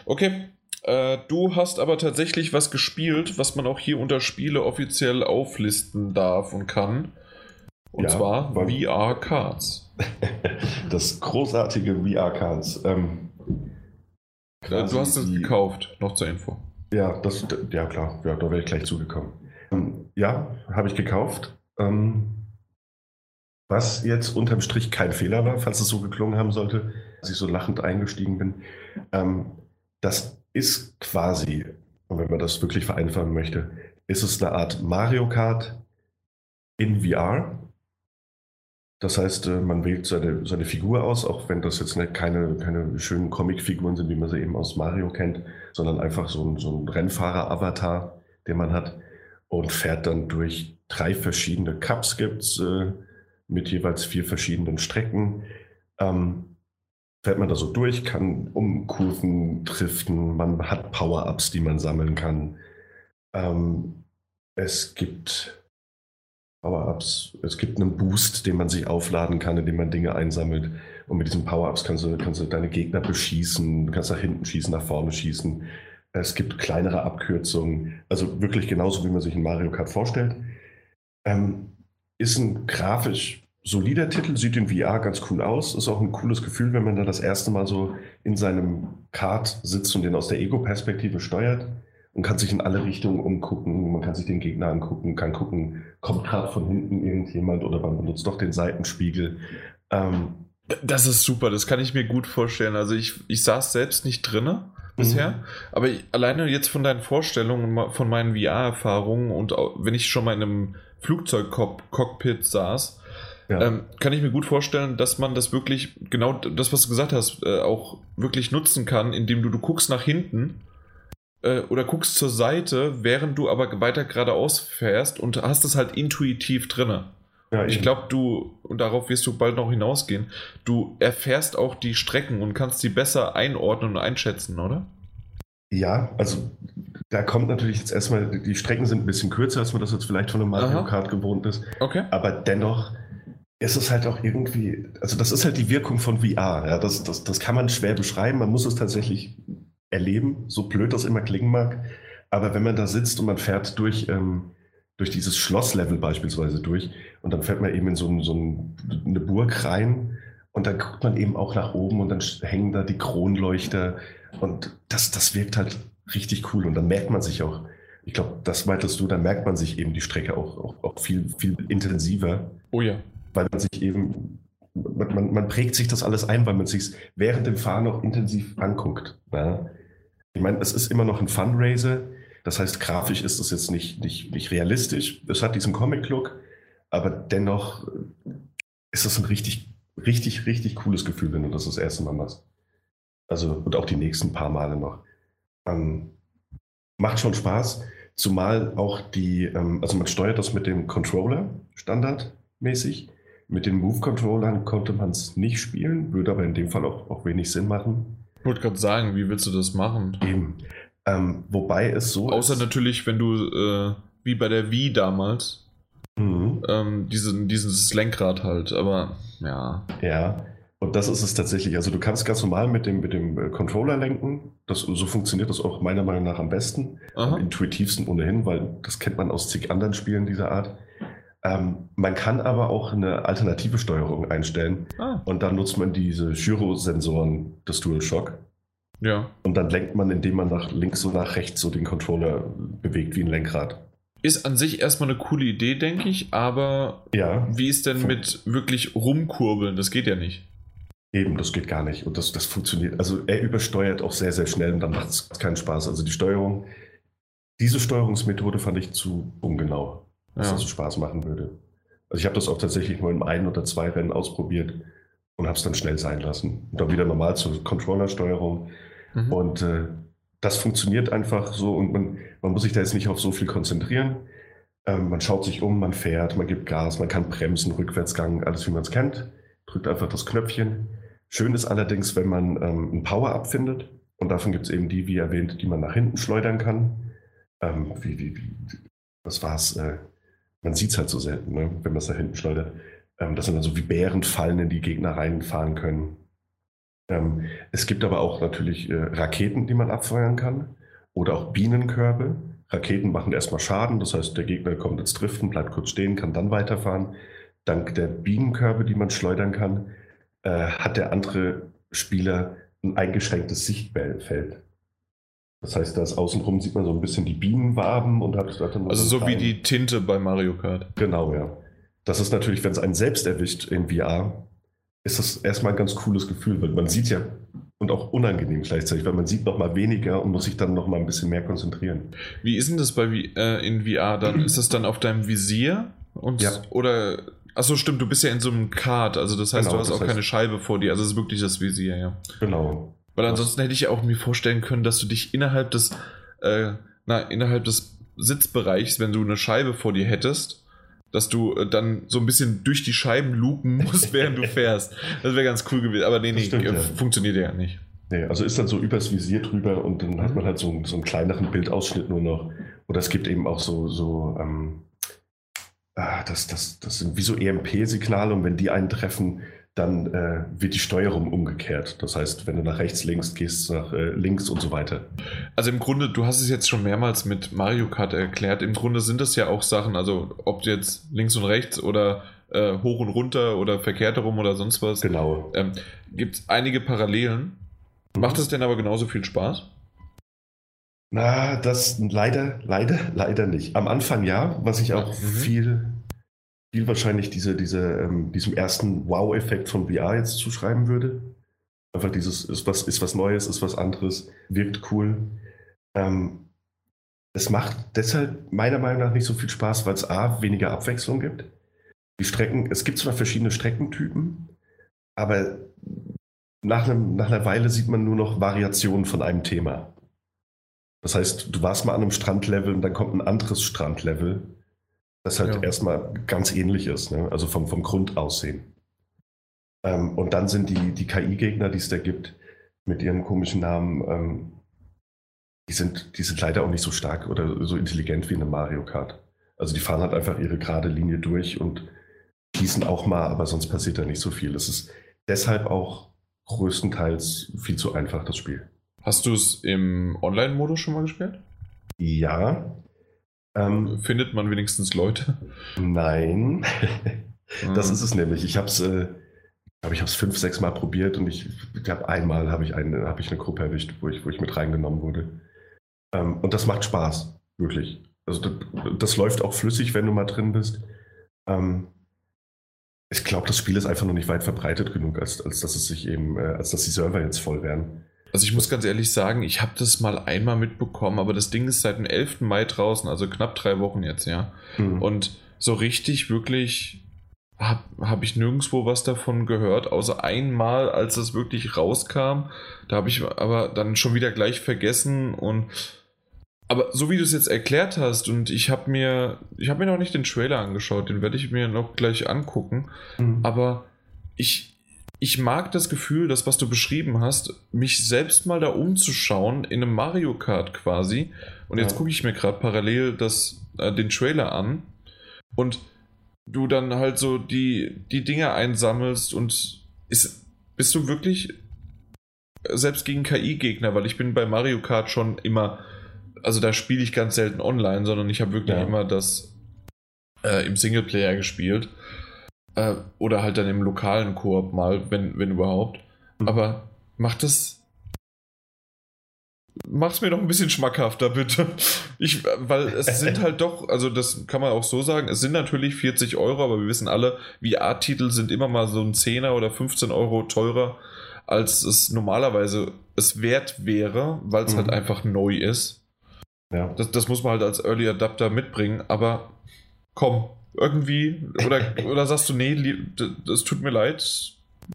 Okay. Äh, du hast aber tatsächlich was gespielt, was man auch hier unter Spiele offiziell auflisten darf und kann. Und ja, zwar VR-Cards. das großartige VR-Cards. Ähm, äh, du hast es gekauft, noch zur Info. Ja, das, ja klar, ja, da wäre ich gleich zugekommen. Ähm, ja, habe ich gekauft. Ähm, was jetzt unterm Strich kein Fehler war, falls es so geklungen haben sollte, als ich so lachend eingestiegen bin. Ähm, das ist quasi, wenn man das wirklich vereinfachen möchte, ist es eine Art Mario Kart in VR. Das heißt, äh, man wählt seine, seine Figur aus, auch wenn das jetzt nicht keine, keine schönen Comic-Figuren sind, wie man sie eben aus Mario kennt, sondern einfach so ein, so ein Rennfahrer-Avatar, den man hat und fährt dann durch drei verschiedene Cups gibt äh, mit jeweils vier verschiedenen Strecken. Ähm, fährt man da so durch, kann um Kurven driften, man hat Power-Ups, die man sammeln kann. Ähm, es gibt Power-Ups. Es gibt einen Boost, den man sich aufladen kann, indem man Dinge einsammelt. Und mit diesen Power-Ups kannst du, kannst du deine Gegner beschießen, du kannst nach hinten schießen, nach vorne schießen. Es gibt kleinere Abkürzungen. Also wirklich genauso, wie man sich in Mario Kart vorstellt. Ähm, ist ein grafisch solider Titel, sieht in VR ganz cool aus. Ist auch ein cooles Gefühl, wenn man da das erste Mal so in seinem Kart sitzt und den aus der Ego-Perspektive steuert und kann sich in alle Richtungen umgucken. Man kann sich den Gegner angucken, kann gucken, kommt gerade von hinten irgendjemand oder man benutzt doch den Seitenspiegel. Ähm, das ist super, das kann ich mir gut vorstellen. Also ich, ich saß selbst nicht drinne bisher, mhm. aber ich, alleine jetzt von deinen Vorstellungen, von meinen VR-Erfahrungen und wenn ich schon mal in einem Flugzeugcockpit saß, ja. ähm, kann ich mir gut vorstellen, dass man das wirklich, genau das, was du gesagt hast, äh, auch wirklich nutzen kann, indem du, du guckst nach hinten äh, oder guckst zur Seite, während du aber weiter geradeaus fährst und hast es halt intuitiv drinne. Ja, ich glaube, du, und darauf wirst du bald noch hinausgehen, du erfährst auch die Strecken und kannst sie besser einordnen und einschätzen, oder? Ja, also da kommt natürlich jetzt erstmal, die Strecken sind ein bisschen kürzer, als man das jetzt vielleicht von einem Mario Aha. Kart gewohnt ist. Okay. Aber dennoch ist es halt auch irgendwie, also das ist halt die Wirkung von VR. Ja, das, das, das kann man schwer beschreiben, man muss es tatsächlich erleben, so blöd das immer klingen mag. Aber wenn man da sitzt und man fährt durch, ähm, durch dieses Schlosslevel beispielsweise durch und dann fährt man eben in so, ein, so ein, eine Burg rein und dann guckt man eben auch nach oben und dann hängen da die Kronleuchter und das, das wirkt halt richtig cool und dann merkt man sich auch, ich glaube, das meintest du, dann merkt man sich eben die Strecke auch, auch, auch viel, viel intensiver. Oh ja. Weil man sich eben man, man, man, prägt sich das alles ein, weil man sich während dem Fahren noch intensiv anguckt. Ja? Ich meine, es ist immer noch ein Fundraiser. Das heißt, grafisch ist es jetzt nicht, nicht, nicht realistisch. Es hat diesen Comic-Look, aber dennoch ist es ein richtig, richtig, richtig cooles Gefühl, wenn du das das erste Mal machst. Also, und auch die nächsten paar Male noch. Ähm, macht schon Spaß, zumal auch die, ähm, also man steuert das mit dem Controller standardmäßig. Mit den Move-Controllern konnte man es nicht spielen, würde aber in dem Fall auch, auch wenig Sinn machen. Ich wollte gerade sagen, wie willst du das machen? Eben. Ähm, wobei es so Außer ist, natürlich, wenn du äh, wie bei der Wii damals. Mhm. Ähm, diesen, dieses Lenkrad halt, aber ja. Ja, und das ist es tatsächlich. Also du kannst ganz normal mit dem, mit dem äh, Controller lenken. Das, so funktioniert das auch meiner Meinung nach am besten. Aha. Am intuitivsten ohnehin, weil das kennt man aus zig anderen Spielen dieser Art. Ähm, man kann aber auch eine alternative Steuerung einstellen. Ah. Und dann nutzt man diese Gyrosensoren des DualShock. Ja. Und dann lenkt man, indem man nach links und nach rechts so den Controller bewegt wie ein Lenkrad. Ist an sich erstmal eine coole Idee, denke ich, aber ja. wie ist denn mit wirklich rumkurbeln? Das geht ja nicht. Eben, das geht gar nicht. Und das, das funktioniert. Also er übersteuert auch sehr, sehr schnell und dann macht es keinen Spaß. Also die Steuerung, diese Steuerungsmethode fand ich zu ungenau, dass ja. das Spaß machen würde. Also ich habe das auch tatsächlich nur in ein oder zwei Rennen ausprobiert und habe es dann schnell sein lassen. Und dann wieder normal zur Controllersteuerung. Mhm. Und äh, das funktioniert einfach so und man, man muss sich da jetzt nicht auf so viel konzentrieren. Ähm, man schaut sich um, man fährt, man gibt Gas, man kann bremsen, Rückwärtsgang, alles wie man es kennt. Drückt einfach das Knöpfchen Schön ist allerdings, wenn man ähm, ein Power-Up findet. Und davon gibt es eben die, wie erwähnt, die man nach hinten schleudern kann. Ähm, wie, wie, wie, was war's? Äh, man sieht es halt so selten, ne, wenn man es nach hinten schleudert. Ähm, das sind dann so wie Bärenfallen, in die Gegner reinfahren können. Ähm, es gibt aber auch natürlich äh, Raketen, die man abfeuern kann. Oder auch Bienenkörbe. Raketen machen erstmal Schaden, das heißt, der Gegner kommt ins Driften, bleibt kurz stehen, kann dann weiterfahren. Dank der Bienenkörbe, die man schleudern kann, äh, hat der andere Spieler ein eingeschränktes Sichtfeld. Das heißt, da ist außenrum sieht man so ein bisschen die Bienenwaben und hat, hat Also so, wie die Tinte bei Mario Kart. Genau, ja. Das ist natürlich, wenn es einen selbst erwischt in VR, ist das erstmal ein ganz cooles Gefühl, weil man sieht ja und auch unangenehm gleichzeitig, weil man sieht noch mal weniger und muss sich dann noch mal ein bisschen mehr konzentrieren. Wie ist denn das bei äh, in VR dann? ist das dann auf deinem Visier und ja. oder Achso, stimmt, du bist ja in so einem Kart, also das heißt, genau, du hast auch heißt, keine Scheibe vor dir, also es ist wirklich das Visier, ja. Genau. Weil ansonsten hätte ich ja auch mir vorstellen können, dass du dich innerhalb des, äh, na, innerhalb des Sitzbereichs, wenn du eine Scheibe vor dir hättest, dass du äh, dann so ein bisschen durch die Scheiben lupen musst, während du fährst. Das wäre ganz cool gewesen, aber nee, nee, stimmt, äh, ja. funktioniert ja nicht. Nee, also ist dann so übers Visier drüber und dann hat man halt so, so einen kleineren Bildausschnitt nur noch. Oder es gibt eben auch so, so ähm, ah, das, das, das sind wie so EMP-Signale und wenn die eintreffen, dann äh, wird die Steuerung umgekehrt. Das heißt, wenn du nach rechts, links gehst, nach äh, links und so weiter. Also im Grunde, du hast es jetzt schon mehrmals mit Mario Kart erklärt, im Grunde sind das ja auch Sachen, also ob jetzt links und rechts oder äh, hoch und runter oder verkehrt herum oder sonst was. Genau. Ähm, Gibt es einige Parallelen. Macht es denn aber genauso viel Spaß? Na, das leider, leider, leider nicht. Am Anfang ja, was ich auch mhm. viel, viel wahrscheinlich diese, diese, ähm, diesem ersten Wow-Effekt von VR jetzt zuschreiben würde. Einfach dieses ist was, ist was Neues, ist was anderes, wirkt cool. Ähm, es macht deshalb meiner Meinung nach nicht so viel Spaß, weil es A, weniger Abwechslung gibt. Die Strecken, es gibt zwar verschiedene Streckentypen, aber nach, einem, nach einer Weile sieht man nur noch Variationen von einem Thema. Das heißt, du warst mal an einem Strandlevel und dann kommt ein anderes Strandlevel, das halt ja. erstmal ganz ähnlich ist, ne? also vom, vom Grundaussehen. Ähm, und dann sind die, die KI-Gegner, die es da gibt, mit ihren komischen Namen, ähm, die, sind, die sind leider auch nicht so stark oder so intelligent wie eine Mario Kart. Also die fahren halt einfach ihre gerade Linie durch und schießen auch mal, aber sonst passiert da nicht so viel. Es ist deshalb auch größtenteils viel zu einfach, das Spiel. Hast du es im Online-Modus schon mal gespielt? Ja. Ähm, Findet man wenigstens Leute? Nein. das ist es nämlich. Ich habe es, äh, glaube ich, habe es fünf, sechs Mal probiert und ich glaube, einmal habe ich, eine, hab ich eine Gruppe erwischt, wo ich, wo ich mit reingenommen wurde. Ähm, und das macht Spaß, wirklich. Also das, das, läuft auch flüssig, wenn du mal drin bist. Ähm, ich glaube, das Spiel ist einfach noch nicht weit verbreitet genug, als, als dass es sich eben, äh, als dass die Server jetzt voll wären. Also ich muss ganz ehrlich sagen, ich habe das mal einmal mitbekommen, aber das Ding ist seit dem 11. Mai draußen, also knapp drei Wochen jetzt, ja. Mhm. Und so richtig, wirklich habe hab ich nirgendwo was davon gehört, außer einmal, als das wirklich rauskam. Da habe ich aber dann schon wieder gleich vergessen und aber so wie du es jetzt erklärt hast und ich habe mir, ich habe mir noch nicht den Trailer angeschaut, den werde ich mir noch gleich angucken. Mhm. Aber ich, ich mag das Gefühl, das, was du beschrieben hast, mich selbst mal da umzuschauen in einem Mario Kart quasi. Und jetzt Ja. gucke ich mir gerade parallel das, äh, den Trailer an und du dann halt so die, die Dinge einsammelst und ist, bist du wirklich selbst gegen KI-Gegner, weil ich bin bei Mario Kart schon immer, also da spiele ich ganz selten online, sondern ich habe wirklich Ja. immer das äh, im Singleplayer gespielt. Äh, oder halt dann im lokalen Koop mal, wenn, wenn überhaupt. Mhm. Aber macht das. Mach's mir doch ein bisschen schmackhafter, bitte. Ich, weil es sind halt doch, also das kann man auch so sagen, es sind natürlich 40 Euro, aber wir wissen alle, VR-Titel sind immer mal so ein 10er oder 15 Euro teurer, als es normalerweise es wert wäre, weil es Mhm. halt einfach neu ist. Ja. Das, das muss man halt als Early Adapter mitbringen, aber komm, irgendwie, oder, oder sagst du, nee, das tut mir leid,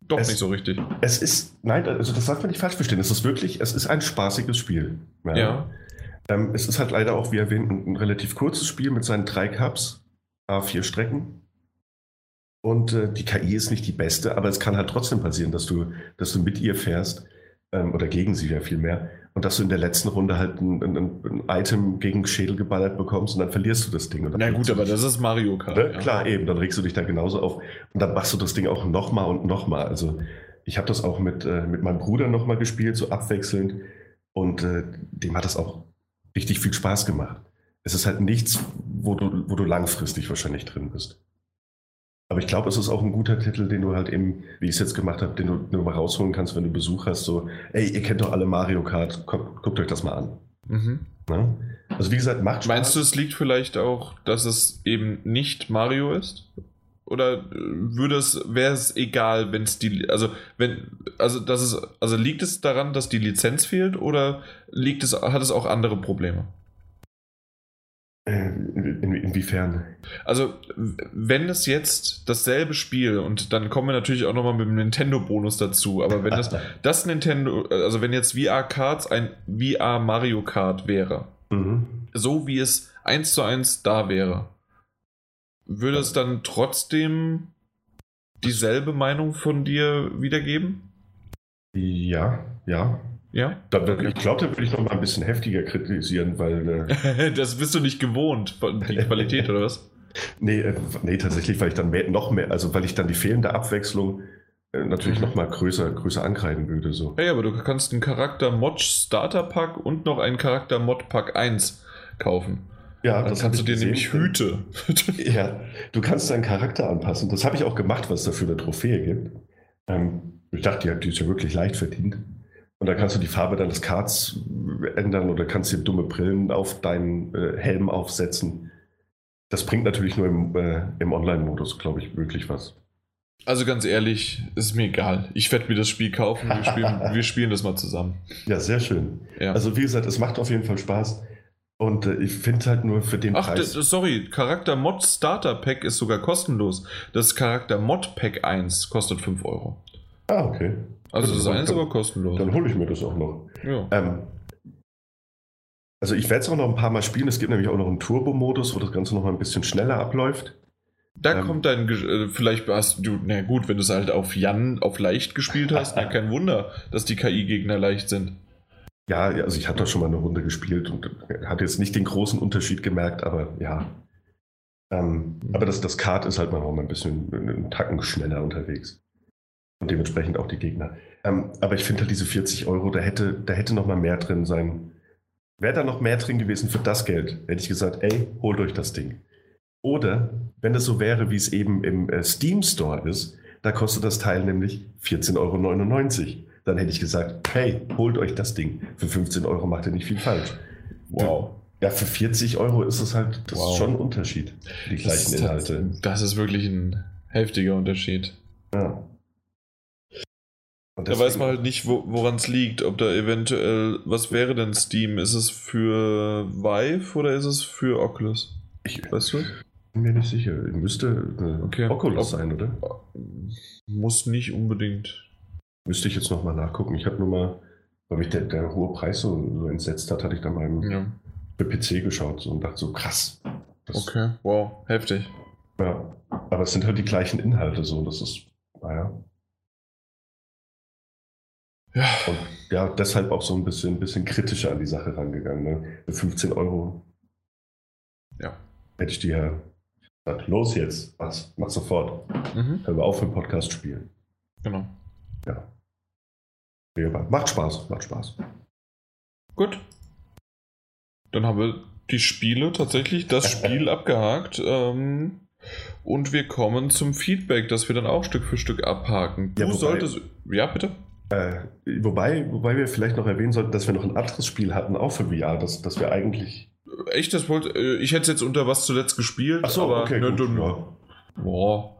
doch Es- nicht so richtig. Es ist, nein, also das darf man nicht falsch verstehen. Es ist wirklich, es ist ein spaßiges Spiel. Ja. Ähm, es ist halt leider auch, wie erwähnt, ein, ein relativ kurzes Spiel mit seinen drei Cups, A4 Strecken. Und äh, die KI ist nicht die beste, aber es kann halt trotzdem passieren, dass du, dass du mit ihr fährst, ähm, oder gegen sie ja vielmehr, und dass du in der letzten Runde halt ein, ein, ein Item gegen den Schädel geballert bekommst und dann verlierst du das Ding. Na gut, aber dich- das ist Mario Kart. Ne? ja. Klar, eben, dann regst du dich da genauso auf. Und dann machst du das Ding auch nochmal und nochmal. Also ich habe das auch mit, äh, mit meinem Bruder nochmal gespielt, so abwechselnd. Und äh, dem hat das auch richtig viel Spaß gemacht. Es ist halt nichts, wo du, wo du langfristig wahrscheinlich drin bist. Aber ich glaube, es ist auch ein guter Titel, den du halt eben, wie ich es jetzt gemacht habe, den du nur mal rausholen kannst, wenn du Besuch hast. So, ey, ihr kennt doch alle Mario Kart, guckt, guckt euch das mal an. Mhm. Ne? Also wie gesagt, macht Spaß. Meinst du, es liegt vielleicht auch, dass es eben nicht Mario ist? Oder äh, würde es, wäre es egal, wenn es die, also wenn, also das ist, also liegt es daran, dass die Lizenz fehlt oder liegt es, hat es auch andere Probleme? Äh, in, in, inwiefern? Also, wenn es jetzt dasselbe Spiel und dann kommen wir natürlich auch nochmal mit dem Nintendo-Bonus dazu, aber wenn das, das Nintendo, also wenn jetzt VR Karts ein VR Mario Kart wäre, Mhm. so wie es eins zu eins da wäre, würde es dann trotzdem dieselbe Meinung von dir wiedergeben? Ja, ja. Ja? Da, würd- ich glaube, da würde ich noch mal ein bisschen heftiger kritisieren, weil äh, das bist du nicht gewohnt, die Qualität oder was? nee, äh, nee, tatsächlich, weil ich dann mehr, noch mehr, also weil ich dann die fehlende Abwechslung äh, natürlich Mhm. noch mal größer, größer ankreiden würde. So. Hey, aber du kannst einen Charakter Mod Starter Pack und noch einen Charakter Mod Pack 1 kaufen. Ja, Dann das kannst du dir ich nämlich gesehen. Hüte. Ja, du kannst deinen Charakter anpassen. Das habe ich auch gemacht, was es dafür eine Trophäe gibt. Ähm, ich dachte, die, die ist ja wirklich leicht verdient. Und da kannst du die Farbe deines Cards ändern oder kannst dir dumme Brillen auf deinen äh, Helm aufsetzen. Das bringt natürlich nur im, äh, im Online-Modus, glaube ich, wirklich was. Also ganz ehrlich, ist mir egal. Ich werde mir das Spiel kaufen. Wir spielen, wir spielen das mal zusammen. Ja, sehr schön. Ja. Also wie gesagt, es macht auf jeden Fall Spaß. Und äh, ich finde halt nur für den Ach, Preis. sorry, Charakter Mod Starter Pack ist sogar kostenlos. Das Charakter Mod Pack 1 kostet 5 Euro. ah, okay. Also das eine ist aber kostenlos. Dann hole ich mir das auch noch. Ja. Ähm, also ich werde es auch noch ein paar Mal spielen. Es gibt nämlich auch noch einen Turbo-Modus, wo das Ganze noch mal ein bisschen schneller abläuft. Da Ähm. kommt dein, äh, vielleicht hast du, na gut, wenn du es halt auf Jan auf leicht gespielt hast, na, kein Wunder, dass die KI-Gegner leicht sind. Ja, also ich habe da schon mal eine Runde gespielt und hatte jetzt nicht den großen Unterschied gemerkt, aber ja. Ähm, Mhm. Aber das, das Kart ist halt mal ein bisschen einen Tacken schneller unterwegs. Und dementsprechend auch die Gegner. Ähm, aber ich finde halt diese 40 Euro, da hätte, da hätte noch mal mehr drin sein. Wäre da noch mehr drin gewesen für das Geld, hätte ich gesagt, ey, holt euch das Ding. Oder wenn es so wäre, wie es eben im äh, Steam Store ist, da kostet das Teil nämlich 14,99 Euro. Dann hätte ich gesagt, hey, holt euch das Ding. Für 15 Euro macht ihr nicht viel falsch. Wow. Ja, für 40 Euro ist es halt, das Wow. ist schon ein Unterschied. Die Das gleichen ist, Inhalte. das ist wirklich ein heftiger Unterschied. Ja. Und Da weiß man halt nicht, wo, woran es liegt. Ob da eventuell, was wäre denn Steam? Ist es für Vive oder ist es für Oculus? Ich Weißt du? bin mir nicht sicher. Müsste äh, Okay. Oculus sein, oder? Muss nicht unbedingt. Müsste ich jetzt nochmal nachgucken. Ich habe nur mal, weil mich der, der hohe Preis so, so entsetzt hat, hatte ich dann mal Ja. für PC geschaut so, und dachte so, krass. Okay, wow, heftig. Ja. Aber es sind halt die gleichen Inhalte so. Das ist, naja. Ja. Und ja, deshalb auch so ein bisschen, ein bisschen kritischer an die Sache rangegangen. Ne? Für 15 Euro. Ja. Hätte ich dir gesagt, los jetzt, was, mach sofort. Mhm. Können wir auf für den Podcast spielen. Genau. Ja. ja. Macht Spaß, macht Spaß. Gut. Dann haben wir die Spiele tatsächlich, das Spiel abgehakt. Ähm, und wir kommen zum Feedback, das wir dann auch Stück für Stück abhaken. Du ja, solltest. Ja, bitte. Äh, wobei, wobei wir vielleicht noch erwähnen sollten, dass wir noch ein anderes Spiel hatten, auch für VR, das, das wir eigentlich. Echt, das wollte. Äh, ich hätte es jetzt unter was zuletzt gespielt. Ach so, aber okay. Ne, gut, ja. Boah.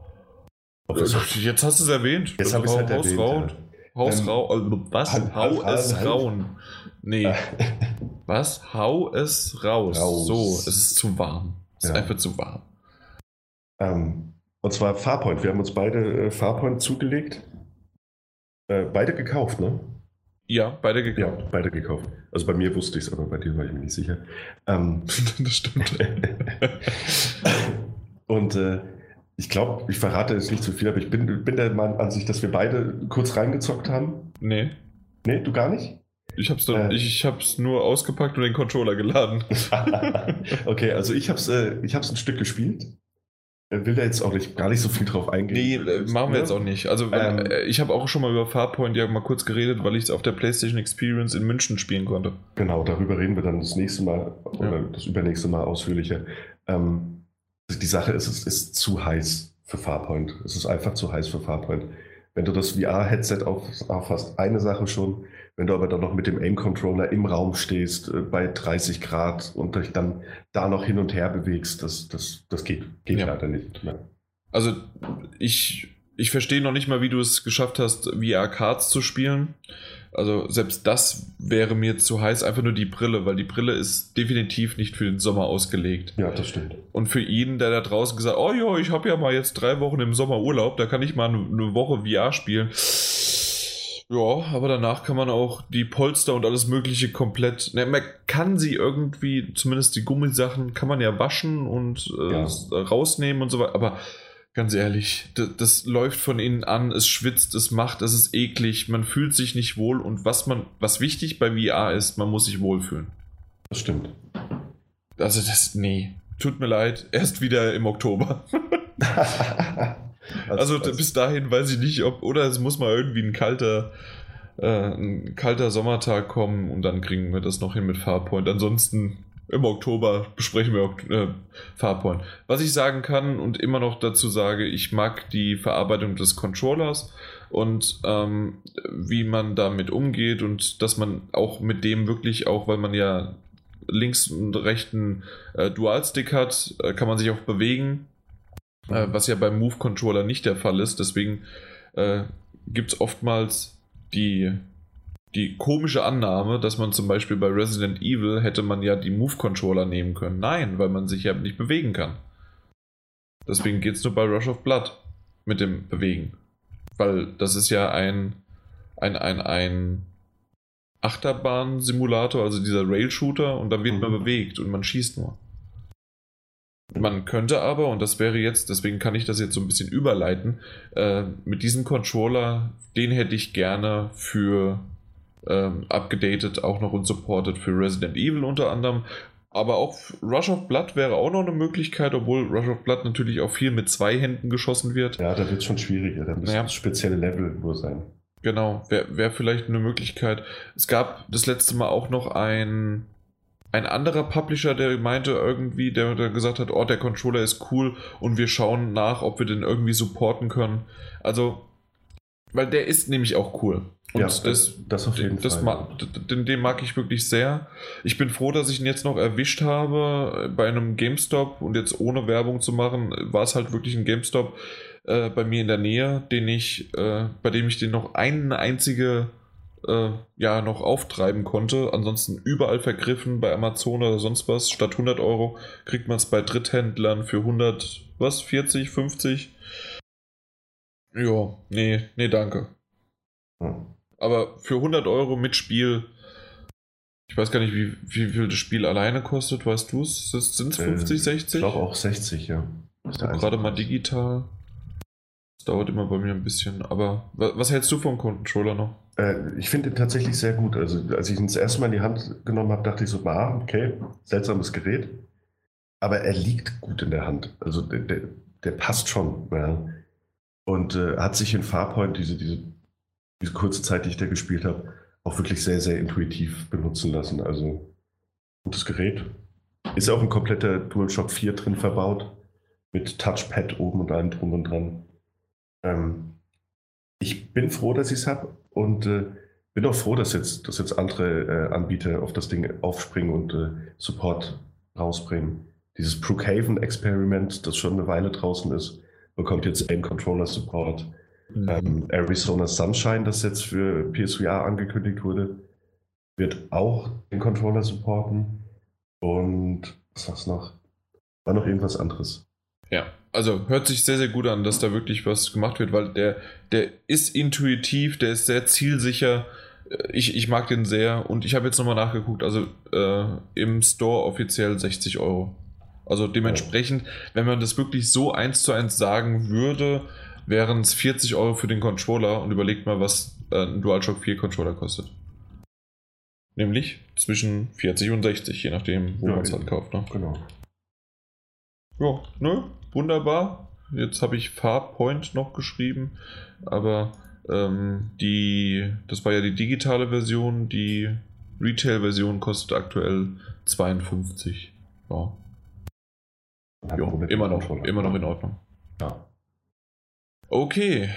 Jetzt hast du es erwähnt. Jetzt habe ich es halt erwähnt. Raun. Ja. Haus ähm, rau, äh, was? Hau, hau es halt. rauen. Nee. was? Hau es raus. raus. So, es ist zu warm. Es ja. ist einfach zu warm. Ähm, und zwar Farpoint. Wir haben uns beide äh, Farpoint zugelegt. Äh, beide gekauft, ne? Ja, beide gekauft. Ja, beide gekauft. Also bei mir wusste ich es, aber bei dir war ich mir nicht sicher. Ähm, das stimmt. und äh, ich glaube, ich verrate jetzt nicht zu viel, aber ich bin, bin der Mann an sich, dass wir beide kurz reingezockt haben. Nee. Nee, du gar nicht? Ich hab's, dann, äh, ich, ich nur ausgepackt und den Controller geladen. okay, also ich hab's, äh, ich hab's ein Stück gespielt. Will da jetzt auch nicht, gar nicht so viel drauf eingehen. Nee, machen wir ne? jetzt auch nicht. Also ähm, äh, ich habe auch schon mal über Farpoint ja mal kurz geredet, weil ich es auf der PlayStation Experience in München spielen konnte. Genau, darüber reden wir dann das nächste Mal oder ja. das übernächste Mal ausführlicher. Ähm, die Sache ist, es ist zu heiß für Farpoint. Es ist einfach zu heiß für Farpoint. Wenn du das VR-Headset auf, aufhast, eine Sache schon. Wenn du aber dann noch mit dem Aim-Controller im Raum stehst, äh, bei 30 Grad und dich dann da noch hin und her bewegst, das, das, das geht, geht ja. leider nicht. Ja. Also ich, ich verstehe noch nicht mal, wie du es geschafft hast, VR-Cards zu spielen. Also selbst das wäre mir zu heiß, einfach nur die Brille, weil die Brille ist definitiv nicht für den Sommer ausgelegt. Ja, das stimmt. Und für ihn, der da draußen gesagt, oh ja, ich habe ja mal jetzt drei Wochen im Sommer Urlaub, da kann ich mal eine Woche VR spielen. Ja, aber danach kann man auch die Polster und alles Mögliche komplett. Ne, man kann sie irgendwie, zumindest die Gummisachen, kann man ja waschen und äh, ja. rausnehmen und so weiter. Aber Ganz ehrlich, das, das, läuft von innen an, es schwitzt, es macht, es ist eklig, man fühlt sich nicht wohl und was man, was wichtig bei VR ist, man muss sich wohlfühlen. Das stimmt. Also das, nee, tut mir leid, erst wieder im Oktober. also, also bis dahin weiß ich nicht, ob, oder es muss mal irgendwie ein kalter, äh, ein kalter Sommertag kommen und dann kriegen wir das noch hin mit Farpoint. Ansonsten im Oktober besprechen wir äh, Farpoint. Was ich sagen kann und immer noch dazu sage, ich mag die Verarbeitung des Controllers und ähm, wie man damit umgeht und dass man auch mit dem wirklich auch, weil man ja links und rechten äh, Dualstick hat, äh, kann man sich auch bewegen, äh, was ja beim Move Controller nicht der Fall ist. Deswegen äh, gibt es oftmals die die komische Annahme, dass man zum Beispiel bei Resident Evil hätte man ja die Move-Controller nehmen können. Nein, weil man sich ja nicht bewegen kann. Deswegen geht es nur bei Rush of Blood mit dem Bewegen. Weil das ist ja ein, ein, ein, ein Achterbahn-Simulator, also dieser Rail-Shooter, und da wird mhm. man bewegt und man schießt nur. Man könnte aber, und das wäre jetzt, deswegen kann ich das jetzt so ein bisschen überleiten, äh, mit diesem Controller, den hätte ich gerne für ähm, abgedatet, auch noch und supported für Resident Evil unter anderem. Aber auch Rush of Blood wäre auch noch eine Möglichkeit, obwohl Rush of Blood natürlich auch viel mit zwei Händen geschossen wird. Ja, da wird es schon schwieriger. Da müssen naja. spezielle Level nur sein. Genau, wäre wär vielleicht eine Möglichkeit. Es gab das letzte Mal auch noch ein, ein anderer Publisher, der meinte irgendwie, der, der gesagt hat, oh, der Controller ist cool und wir schauen nach, ob wir den irgendwie supporten können. Also, weil der ist nämlich auch cool. Und ja, das, das auf jeden das Fall. Den, den, mag ich wirklich sehr. Ich bin froh, dass ich ihn jetzt noch erwischt habe bei einem GameStop und jetzt ohne Werbung zu machen, war es halt wirklich ein GameStop äh, bei mir in der Nähe, den ich, äh, bei dem ich den noch eine einzige äh, ja noch auftreiben konnte. Ansonsten überall vergriffen bei Amazon oder sonst was. Statt 100 Euro kriegt man es bei Dritthändlern für 100, was, 40, 50? Ja, nee, nee, danke. Hm. Aber für 100 Euro mit Spiel, ich weiß gar nicht, wie, wie viel das Spiel alleine kostet, weißt du es? Sind es 50, 60? Ich glaube auch 60, ja. Gerade mal digital. Das dauert immer bei mir ein bisschen. Aber was hältst du vom Controller noch? Äh, ich finde ihn tatsächlich sehr gut. Also, als ich ihn das erste Mal in die Hand genommen habe, dachte ich so, ah, okay, seltsames Gerät. Aber er liegt gut in der Hand. Also, der, der, der passt schon. Ja. Und äh, hat sich in Farpoint, diese, diese, diese kurze Zeit, die ich da gespielt habe, auch wirklich sehr, sehr intuitiv benutzen lassen. Also, gutes Gerät. Ist auch ein kompletter DualShock 4 drin verbaut. Mit Touchpad oben und allem drum und dran. Ähm, ich bin froh, dass ich es habe und äh, bin auch froh, dass jetzt, dass jetzt andere äh, Anbieter auf das Ding aufspringen und äh, Support rausbringen. Dieses Brookhaven-Experiment, das schon eine Weile draußen ist, bekommt jetzt Aim-Controller-Support. Mhm. Ähm, Arizona Sunshine, das jetzt für PSVR angekündigt wurde, wird auch den Controller supporten. Und was war's noch? War noch irgendwas anderes. Ja, also hört sich sehr, sehr gut an, dass da wirklich was gemacht wird, weil der, der ist intuitiv, der ist sehr zielsicher. Äh, ich, ich mag den sehr und ich habe jetzt nochmal nachgeguckt, also äh, im Store offiziell 60 Euro. Also dementsprechend, wenn man das wirklich so eins zu eins sagen würde, wären es 40 Euro für den Controller und überlegt mal, was äh, ein DualShock 4 Controller kostet. Nämlich zwischen 40 und 60, je nachdem, wo ja, man es halt kauft. Ne? Genau. Ja, ne? Wunderbar. Jetzt habe ich Farpoint noch geschrieben, aber ähm, die, das war ja die digitale Version, die Retail-Version kostet aktuell 52. Ja. Jo, immer noch, immer noch in Ordnung. Ja. Okay,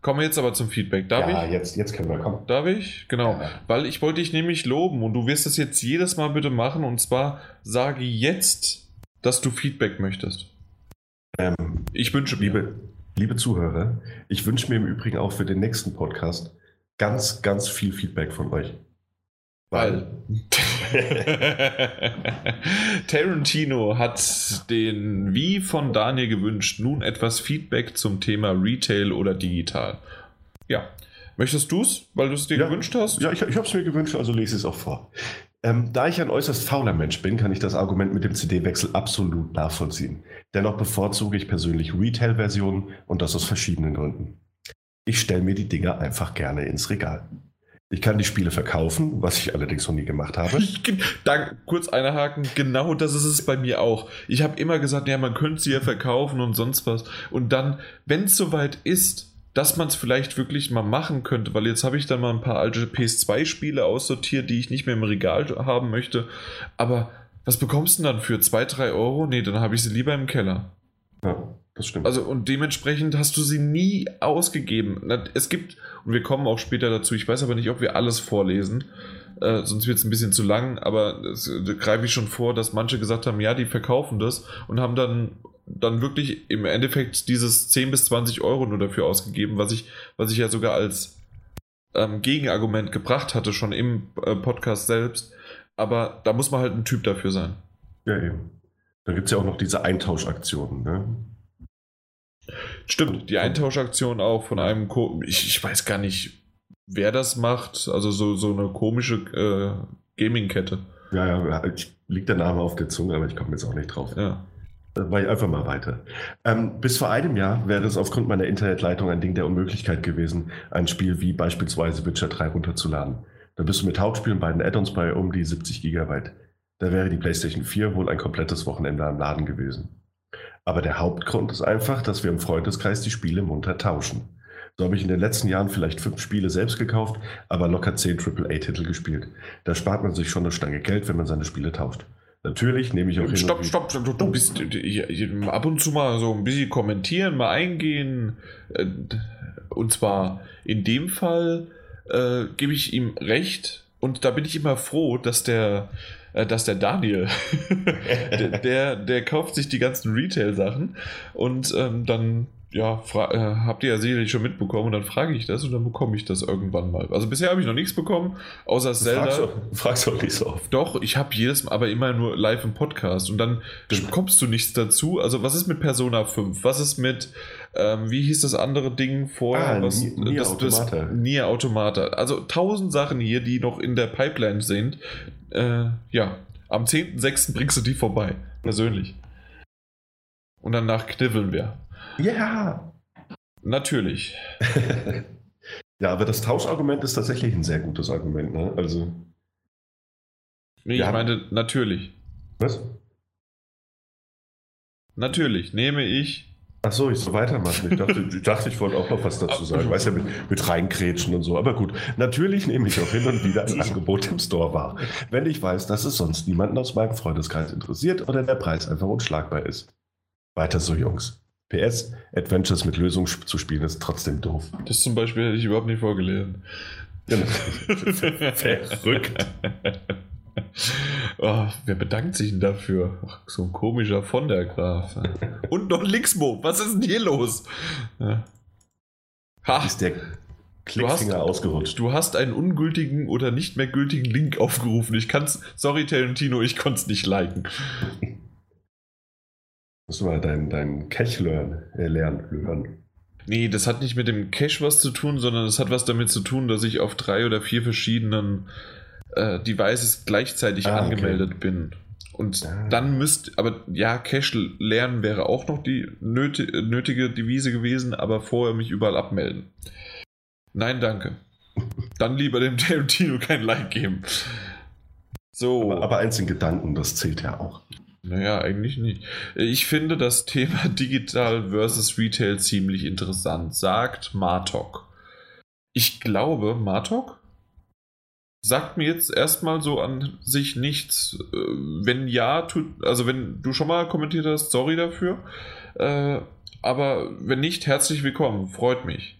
Kommen wir jetzt aber zum Feedback. Darf ja, ich? jetzt, jetzt können wir kommen. Darf ich? Genau. Ja. Weil ich wollte dich nämlich loben und du wirst das jetzt jedes Mal bitte machen und zwar sage jetzt, dass du Feedback möchtest. Ähm, ich wünsche, liebe, liebe Zuhörer, ich wünsche mir im Übrigen auch für den nächsten Podcast ganz, ganz viel Feedback von euch. Weil Tarantino hat den wie von Daniel gewünscht nun etwas Feedback zum Thema Retail oder digital. Ja. Möchtest du es, weil du es dir ja, gewünscht hast? Ja, ich, ich habe es mir gewünscht, also lese es auch vor. Ähm, da ich ein äußerst fauler Mensch bin, kann ich das Argument mit dem CD-Wechsel absolut nachvollziehen. Dennoch bevorzuge ich persönlich Retail-Versionen und das aus verschiedenen Gründen. Ich stelle mir die Dinger einfach gerne ins Regal. Ich kann die Spiele verkaufen, was ich allerdings noch nie gemacht habe. Ich, da, kurz einhaken, genau das ist es bei mir auch. Ich habe immer gesagt, ja, man könnte sie ja verkaufen und sonst was. Und dann, wenn es soweit ist, dass man es vielleicht wirklich mal machen könnte, weil jetzt habe ich dann mal ein paar alte PS2-Spiele aussortiert, die ich nicht mehr im Regal haben möchte. Aber was bekommst du denn dann für 2, 3 Euro? Nee, dann habe ich sie lieber im Keller. Ja. Das stimmt. Also und dementsprechend hast du sie nie ausgegeben. Es gibt, und wir kommen auch später dazu, ich weiß aber nicht, ob wir alles vorlesen, äh, sonst wird es ein bisschen zu lang, aber das, da greife ich schon vor, dass manche gesagt haben, ja, die verkaufen das und haben dann, dann wirklich im Endeffekt dieses 10 bis 20 Euro nur dafür ausgegeben, was ich, was ich ja sogar als ähm, Gegenargument gebracht hatte, schon im äh, Podcast selbst. Aber da muss man halt ein Typ dafür sein. Ja, eben. Da gibt es ja auch noch diese Eintauschaktionen, ne? Stimmt, die Eintauschaktion auch von einem, Ko ich, ich weiß gar nicht, wer das macht, also so, so eine komische äh, Gaming-Kette. Ja, ja, liegt der Name auf der Zunge, aber ich komme jetzt auch nicht drauf. Ja. War ich einfach mal weiter. Ähm, bis vor einem Jahr wäre es aufgrund meiner Internetleitung ein Ding der Unmöglichkeit gewesen, ein Spiel wie beispielsweise Witcher 3 runterzuladen. Da bist du mit Hauptspielen beiden Add-ons bei um die 70 Gigabyte. Da wäre die PlayStation 4 wohl ein komplettes Wochenende am Laden gewesen. Aber der Hauptgrund ist einfach, dass wir im Freundeskreis die Spiele munter tauschen. So habe ich in den letzten Jahren vielleicht fünf Spiele selbst gekauft, aber locker zehn AAA-Titel gespielt. Da spart man sich schon eine Stange Geld, wenn man seine Spiele tauscht. Natürlich nehme ich auch hin. Stopp, stopp, stopp, du, bist ab und zu mal so ein bisschen kommentieren, mal eingehen. Äh, und zwar in dem Fall äh, gebe ich ihm recht und da bin ich immer froh, dass der dass der Daniel, der, der, der, kauft sich die ganzen Retail-Sachen und ähm, dann ja, äh, habt ihr ja sicherlich schon mitbekommen und dann frage ich das und dann bekomme ich das irgendwann mal. Also bisher habe ich noch nichts bekommen, außer Zelda. Fragst du, fragst auch nicht so oft. Doch, ich habe jedes Mal, aber immer nur live im Podcast und dann Stimmt. kommst du nichts dazu. Also was ist mit Persona 5? Was ist mit, ähm, wie hieß das andere Ding vorher? Ah, was, Nier, Nier Automata. Das, Nier Automata. Also tausend Sachen hier, die noch in der Pipeline sind. Äh, ja, am 10.06. bringst du die vorbei, persönlich. Und danach kniffeln wir. Ja. Natürlich. Ja, aber das Tauschargument ist tatsächlich ein sehr gutes Argument. Ne? Also. Nee, ich meine, natürlich. Was? Natürlich, nehme ich. Achso, ich soll weitermachen. Ich dachte, ich, dachte, ich wollte auch noch was dazu sagen. Weißt ja, mit, mit reinkrätschen und so. Aber gut, natürlich nehme ich auch hin und wieder ein Angebot im Store wahr. Wenn ich weiß, dass es sonst niemanden aus meinem Freundeskreis interessiert oder der Preis einfach unschlagbar ist. Weiter so, Jungs. PS, Adventures mit Lösungen zu spielen ist trotzdem doof. Das zum Beispiel hätte ich überhaupt nicht vorgelesen. Genau. Verrückt. Oh, wer bedankt sich denn dafür? Ach, so ein komischer von der Graf. Und noch Lixmo. Was ist denn hier los? Ja. Ha. Ist der Klickfinger du hast, ausgerutscht. Du hast einen ungültigen oder nicht mehr gültigen Link aufgerufen. Ich kann's, sorry Tarantino, ich konnte es nicht liken. Musst du mal deinen dein Cache lernen, äh, lernen, lernen. Nee, das hat nicht mit dem Cache was zu tun, sondern es hat was damit zu tun, dass ich auf drei oder vier verschiedenen äh, Devices gleichzeitig ah, angemeldet okay. bin. Und ah. dann müsst, aber ja, Cache lernen wäre auch noch die nötige, nötige Devise gewesen, aber vorher mich überall abmelden. Nein, danke. Dann lieber dem Tarantino kein Like geben. So. Aber, aber eins in Gedanken, das zählt ja auch. Naja, eigentlich nicht. Ich finde das Thema Digital versus Retail ziemlich interessant, sagt Martok. Ich glaube, Martok sagt mir jetzt erstmal so an sich nichts. Äh, wenn ja, tut, also wenn du schon mal kommentiert hast, sorry dafür. Äh, aber wenn nicht, herzlich willkommen, freut mich.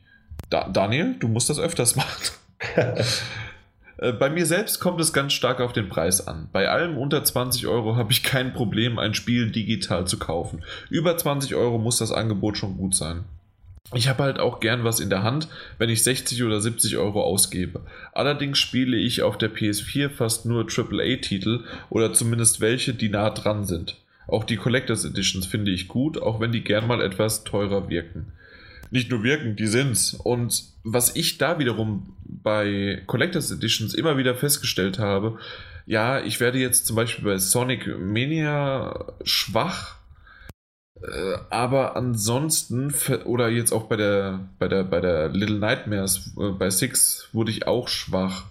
Da, Daniel, du musst das öfters machen. Äh, bei mir selbst kommt es ganz stark auf den Preis an. Bei allem unter 20 Euro habe ich kein Problem, ein Spiel digital zu kaufen. Über 20 Euro muss das Angebot schon gut sein. Ich habe halt auch gern was in der Hand, wenn ich 60 oder 70 Euro ausgebe. Allerdings spiele ich auf der PS4 fast nur AAA-Titel oder zumindest welche, die nah dran sind. Auch die Collectors Editions finde ich gut, auch wenn die gern mal etwas teurer wirken nicht nur wirken, die sind's. Und was ich da wiederum bei Collectors Editions immer wieder festgestellt habe, ja, ich werde jetzt zum Beispiel bei Sonic Mania schwach, aber ansonsten, oder jetzt auch bei der, bei der, bei der Little Nightmares, äh, bei Six wurde ich auch schwach.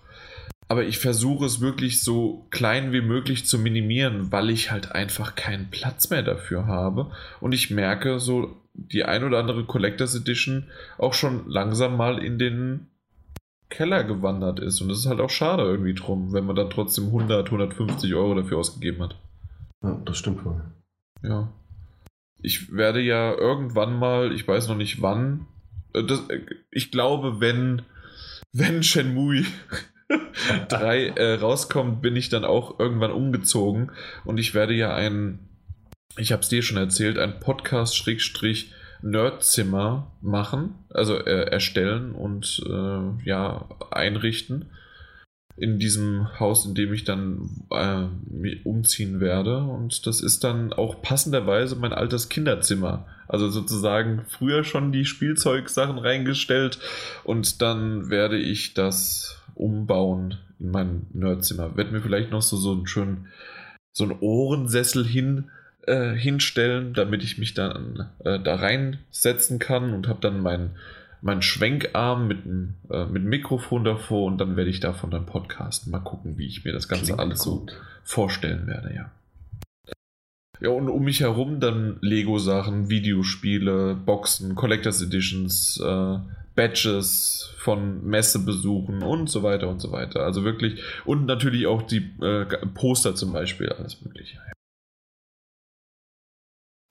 Aber ich versuche es wirklich so klein wie möglich zu minimieren, weil ich halt einfach keinen Platz mehr dafür habe. Und ich merke so die ein oder andere Collectors Edition auch schon langsam mal in den Keller gewandert ist. Und das ist halt auch schade irgendwie drum, wenn man dann trotzdem 100, 150 Euro dafür ausgegeben hat. Ja, das stimmt wohl. Ja. Ich werde ja irgendwann mal, ich weiß noch nicht wann, äh, das, äh, ich glaube, wenn, wenn Shenmue 3 äh, rauskommt, bin ich dann auch irgendwann umgezogen. Und ich werde ja ein, ich habe es dir schon erzählt, ein Podcast-Nerdzimmer machen, also äh, erstellen und äh, ja, einrichten in diesem Haus, in dem ich dann äh, umziehen werde. Und das ist dann auch passenderweise mein altes Kinderzimmer. Also sozusagen früher schon die Spielzeugsachen reingestellt und dann werde ich das umbauen in mein Nerdzimmer. Werde mir vielleicht noch so, so einen schönen so einen Ohrensessel hin, äh, hinstellen, damit ich mich dann äh, da reinsetzen kann und habe dann meinen mein Schwenkarm mit einem äh, mit Mikrofon davor und dann werde ich davon dann podcasten. Mal gucken, wie ich mir das Ganze Klingt alles gut. so vorstellen werde, ja. Ja, und um mich herum dann Lego-Sachen, Videospiele, Boxen, Collectors Editions, äh, Badges von Messebesuchen und so weiter und so weiter. Also wirklich, und natürlich auch die äh, Poster zum Beispiel, alles Mögliche.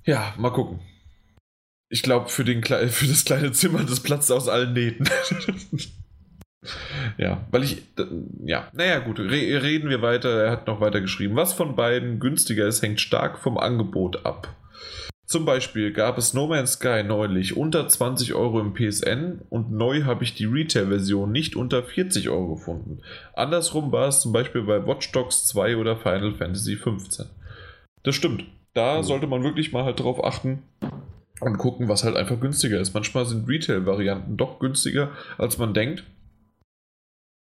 Ja, mal gucken. Ich glaube, für, für das kleine Zimmer, das platzt aus allen Nähten. ja, weil ich, ja, naja, gut, re reden wir weiter. Er hat noch weiter geschrieben. Was von beiden günstiger ist, hängt stark vom Angebot ab. Zum Beispiel gab es No Man's Sky neulich unter 20 Euro im PSN und neu habe ich die Retail-Version nicht unter 40 Euro gefunden. Andersrum war es zum Beispiel bei Watch Dogs 2 oder Final Fantasy 15. Das stimmt. Da sollte man wirklich mal halt drauf achten und gucken, was halt einfach günstiger ist. Manchmal sind Retail-Varianten doch günstiger, als man denkt.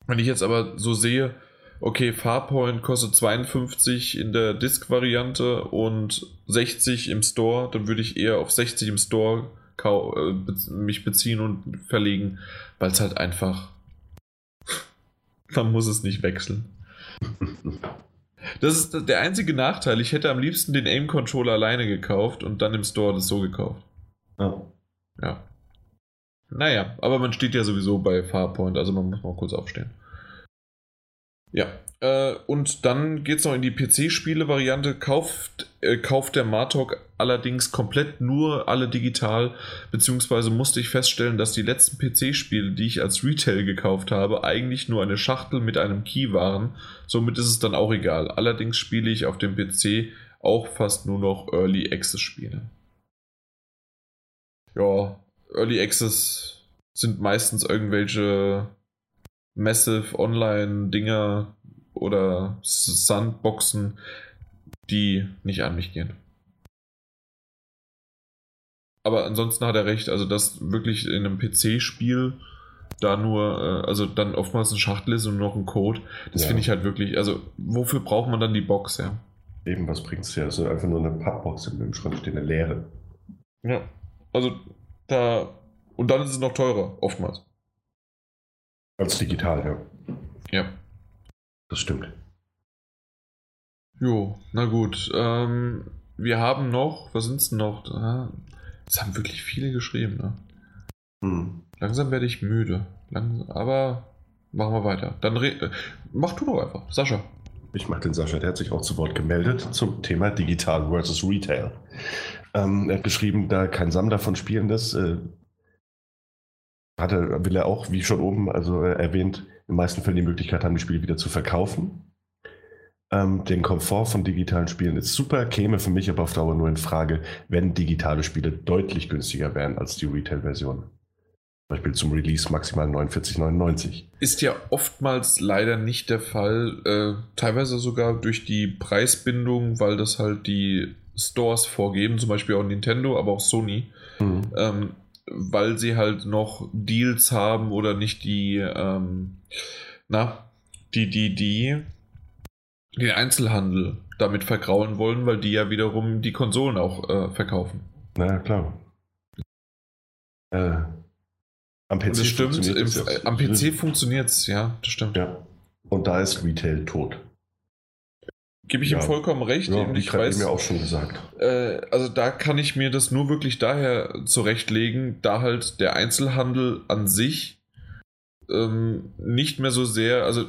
Wenn ich jetzt aber so sehe, okay, Farpoint kostet 52 in der Disk-Variante und 60 im Store, dann würde ich eher auf 60 im Store äh, mich beziehen und verlegen, weil es halt einfach. Man muss es nicht wechseln. Das ist der einzige Nachteil. Ich hätte am liebsten den Aim-Controller alleine gekauft und dann im Store das so gekauft. Ja. Ja. Naja, aber man steht ja sowieso bei Farpoint, also man muss mal kurz aufstehen. Ja, äh, und dann geht es noch in die PC-Spiele-Variante. Kauft, äh, kauft der Martok allerdings komplett nur alle digital, beziehungsweise musste ich feststellen, dass die letzten PC-Spiele, die ich als Retail gekauft habe, eigentlich nur eine Schachtel mit einem Key waren. Somit ist es dann auch egal. Allerdings spiele ich auf dem PC auch fast nur noch Early Access-Spiele. Ja, Early Access sind meistens irgendwelche Massive Online-Dinger oder Sandboxen, die nicht an mich gehen. Aber ansonsten hat er recht, also dass wirklich in einem PC-Spiel da nur, äh, also dann oftmals ein Schachtel ist und noch ein Code, das ja. finde ich halt wirklich, also wofür braucht man dann die Box, ja? Eben, was bringt es ja? Also einfach nur eine Pappbox im Schrank stehen, eine leere. Ja, also da, und dann ist es noch teurer, oftmals. Als digital, ja. Ja. Das stimmt. Jo, na gut. Ähm, wir haben noch, was sind es noch? Es haben wirklich viele geschrieben, ne? Hm. Langsam werde ich müde. Lang, aber machen wir weiter. Dann äh, mach du doch einfach, Sascha. Ich mache den Sascha, der hat sich auch zu Wort gemeldet zum Thema Digital versus Retail. Ähm, er hat geschrieben, da kein Sammler von Spielen ist, äh, hat er, will er auch, wie schon oben also äh, erwähnt, in den meisten Fällen die Möglichkeit haben, die Spiele wieder zu verkaufen. Ähm, den Komfort von digitalen Spielen ist super, käme für mich aber auf Dauer nur in Frage, wenn digitale Spiele deutlich günstiger wären als die Retail-Version. Zum Beispiel zum Release maximal 49,99. Ist ja oftmals leider nicht der Fall, äh, teilweise sogar durch die Preisbindung, weil das halt die Stores vorgeben, zum Beispiel auch Nintendo, aber auch Sony. Mhm. Ähm, weil sie halt noch Deals haben oder nicht die, ähm, na, die, die, die, den Einzelhandel damit vergrauen wollen, weil die ja wiederum die Konsolen auch äh, verkaufen. Na klar. Äh, am PC das stimmt, im, äh, am PC funktioniert es, ja, das stimmt. Ja. Und da ist Retail tot. Gebe ich ja. ihm vollkommen recht. Ja, ich weiß mir auch schon gesagt. Äh, also da kann ich mir das nur wirklich daher zurechtlegen, da halt der Einzelhandel an sich ähm, nicht mehr so sehr, also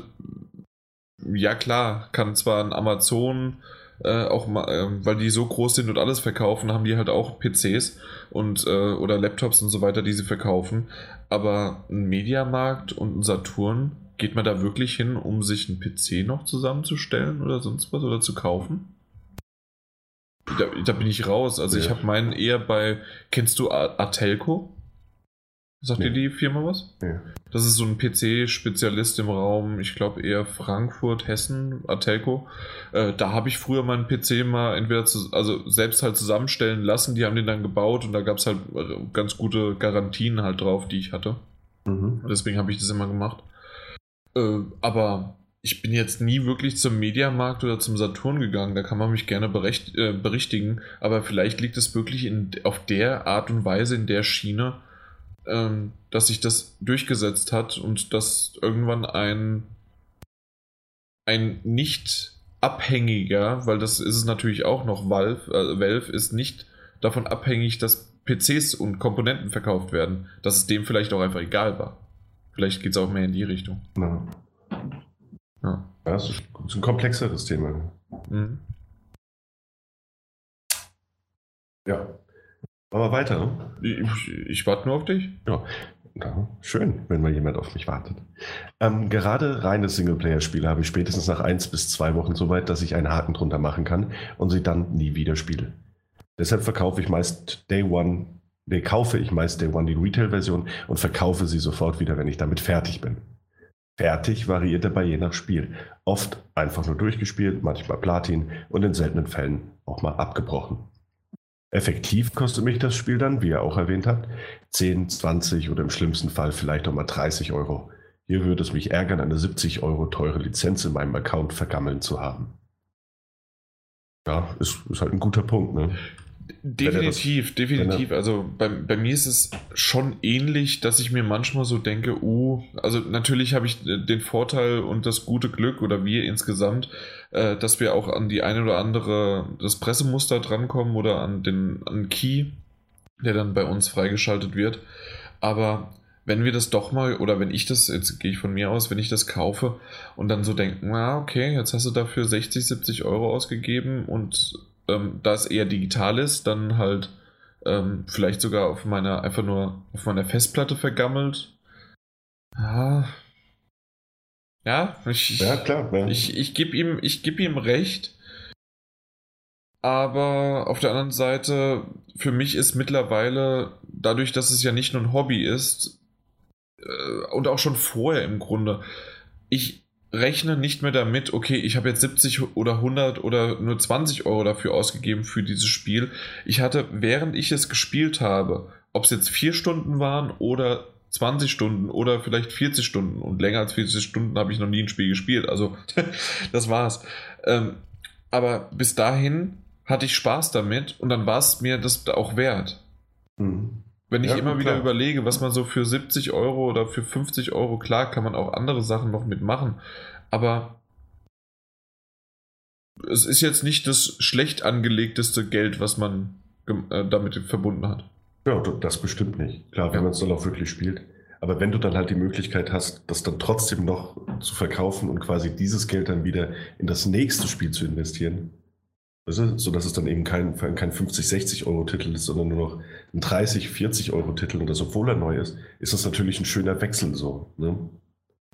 ja klar, kann zwar ein Amazon äh, auch mal, äh, weil die so groß sind und alles verkaufen, haben die halt auch PCs und äh, oder Laptops und so weiter, die sie verkaufen. Aber ein Mediamarkt und ein Saturn geht man da wirklich hin, um sich einen PC noch zusammenzustellen oder sonst was oder zu kaufen? Da, da bin ich raus. Also ja. ich habe meinen eher bei. Kennst du Atelco? Sagt nee. dir die Firma was? Nee. Das ist so ein PC-Spezialist im Raum, ich glaube eher Frankfurt, Hessen, Atelco. Äh, da habe ich früher meinen PC mal entweder zu, also selbst halt zusammenstellen lassen. Die haben den dann gebaut und da gab es halt äh, ganz gute Garantien halt drauf, die ich hatte. Mhm. Deswegen habe ich das immer gemacht. Äh, aber ich bin jetzt nie wirklich zum Mediamarkt oder zum Saturn gegangen. Da kann man mich gerne äh, berichtigen. Aber vielleicht liegt es wirklich in, auf der Art und Weise, in der Schiene, ähm, dass sich das durchgesetzt hat und dass irgendwann ein, ein nicht abhängiger, weil das ist es natürlich auch noch, Valve, äh, Valve ist nicht davon abhängig, dass PCs und Komponenten verkauft werden, dass es dem vielleicht auch einfach egal war. Vielleicht geht es auch mehr in die Richtung. Ja. ja. Das ist ein komplexeres Thema. Mhm. Ja. Aber weiter. Ich, ich warte nur auf dich. Ja. ja. Schön, wenn mal jemand auf mich wartet. Ähm, gerade reine Singleplayer-Spiele habe ich spätestens nach eins bis zwei Wochen so weit, dass ich einen Haken drunter machen kann und sie dann nie wieder spiele. Deshalb verkaufe ich meist Day One nee, kaufe ich meist Day One die Retail-Version und verkaufe sie sofort wieder, wenn ich damit fertig bin. Fertig variiert dabei je nach Spiel. Oft einfach nur durchgespielt, manchmal Platin und in seltenen Fällen auch mal abgebrochen. Effektiv kostet mich das Spiel dann, wie ihr auch erwähnt habt, 10, 20 oder im schlimmsten Fall vielleicht auch mal 30 Euro. Hier würde es mich ärgern, eine 70 Euro teure Lizenz in meinem Account vergammeln zu haben. Ja, ist, ist halt ein guter Punkt, ne? Definitiv, das, definitiv. Also bei, bei mir ist es schon ähnlich, dass ich mir manchmal so denke, uh, also natürlich habe ich den Vorteil und das gute Glück oder wir insgesamt, äh, dass wir auch an die eine oder andere, das Pressemuster drankommen oder an den an Key, der dann bei uns freigeschaltet wird. Aber wenn wir das doch mal, oder wenn ich das, jetzt gehe ich von mir aus, wenn ich das kaufe und dann so denke, na okay, jetzt hast du dafür 60, 70 Euro ausgegeben und ähm, da es eher digital ist, dann halt ähm, vielleicht sogar auf meiner, einfach nur auf meiner Festplatte vergammelt. Ja. Ja, ich, ja, klar, ja. ich, ich gebe ihm, geb ihm recht. Aber auf der anderen Seite, für mich ist mittlerweile, dadurch, dass es ja nicht nur ein Hobby ist, äh, und auch schon vorher im Grunde, ich, rechne nicht mehr damit, okay, ich habe jetzt 70 oder 100 oder nur 20 Euro dafür ausgegeben für dieses Spiel. Ich hatte, während ich es gespielt habe, ob es jetzt vier Stunden waren oder 20 Stunden oder vielleicht 40 Stunden und länger als 40 Stunden habe ich noch nie ein Spiel gespielt. Also das war's. Ähm, aber bis dahin hatte ich Spaß damit und dann war es mir das auch wert. Mhm. Wenn ich ja, immer wieder überlege, was man so für 70 Euro oder für 50 Euro, klar, kann man auch andere Sachen noch mitmachen. Aber es ist jetzt nicht das schlecht angelegteste Geld, was man äh, damit verbunden hat. Ja, das bestimmt nicht. Klar, wenn ja. man es dann auch wirklich spielt. Aber wenn du dann halt die Möglichkeit hast, das dann trotzdem noch zu verkaufen und quasi dieses Geld dann wieder in das nächste Spiel zu investieren, also, so dass es dann eben kein, kein 50, 60 Euro Titel ist, sondern nur noch ein 30, 40 Euro Titel und das, obwohl er neu ist, ist das natürlich ein schöner Wechsel so. Ne?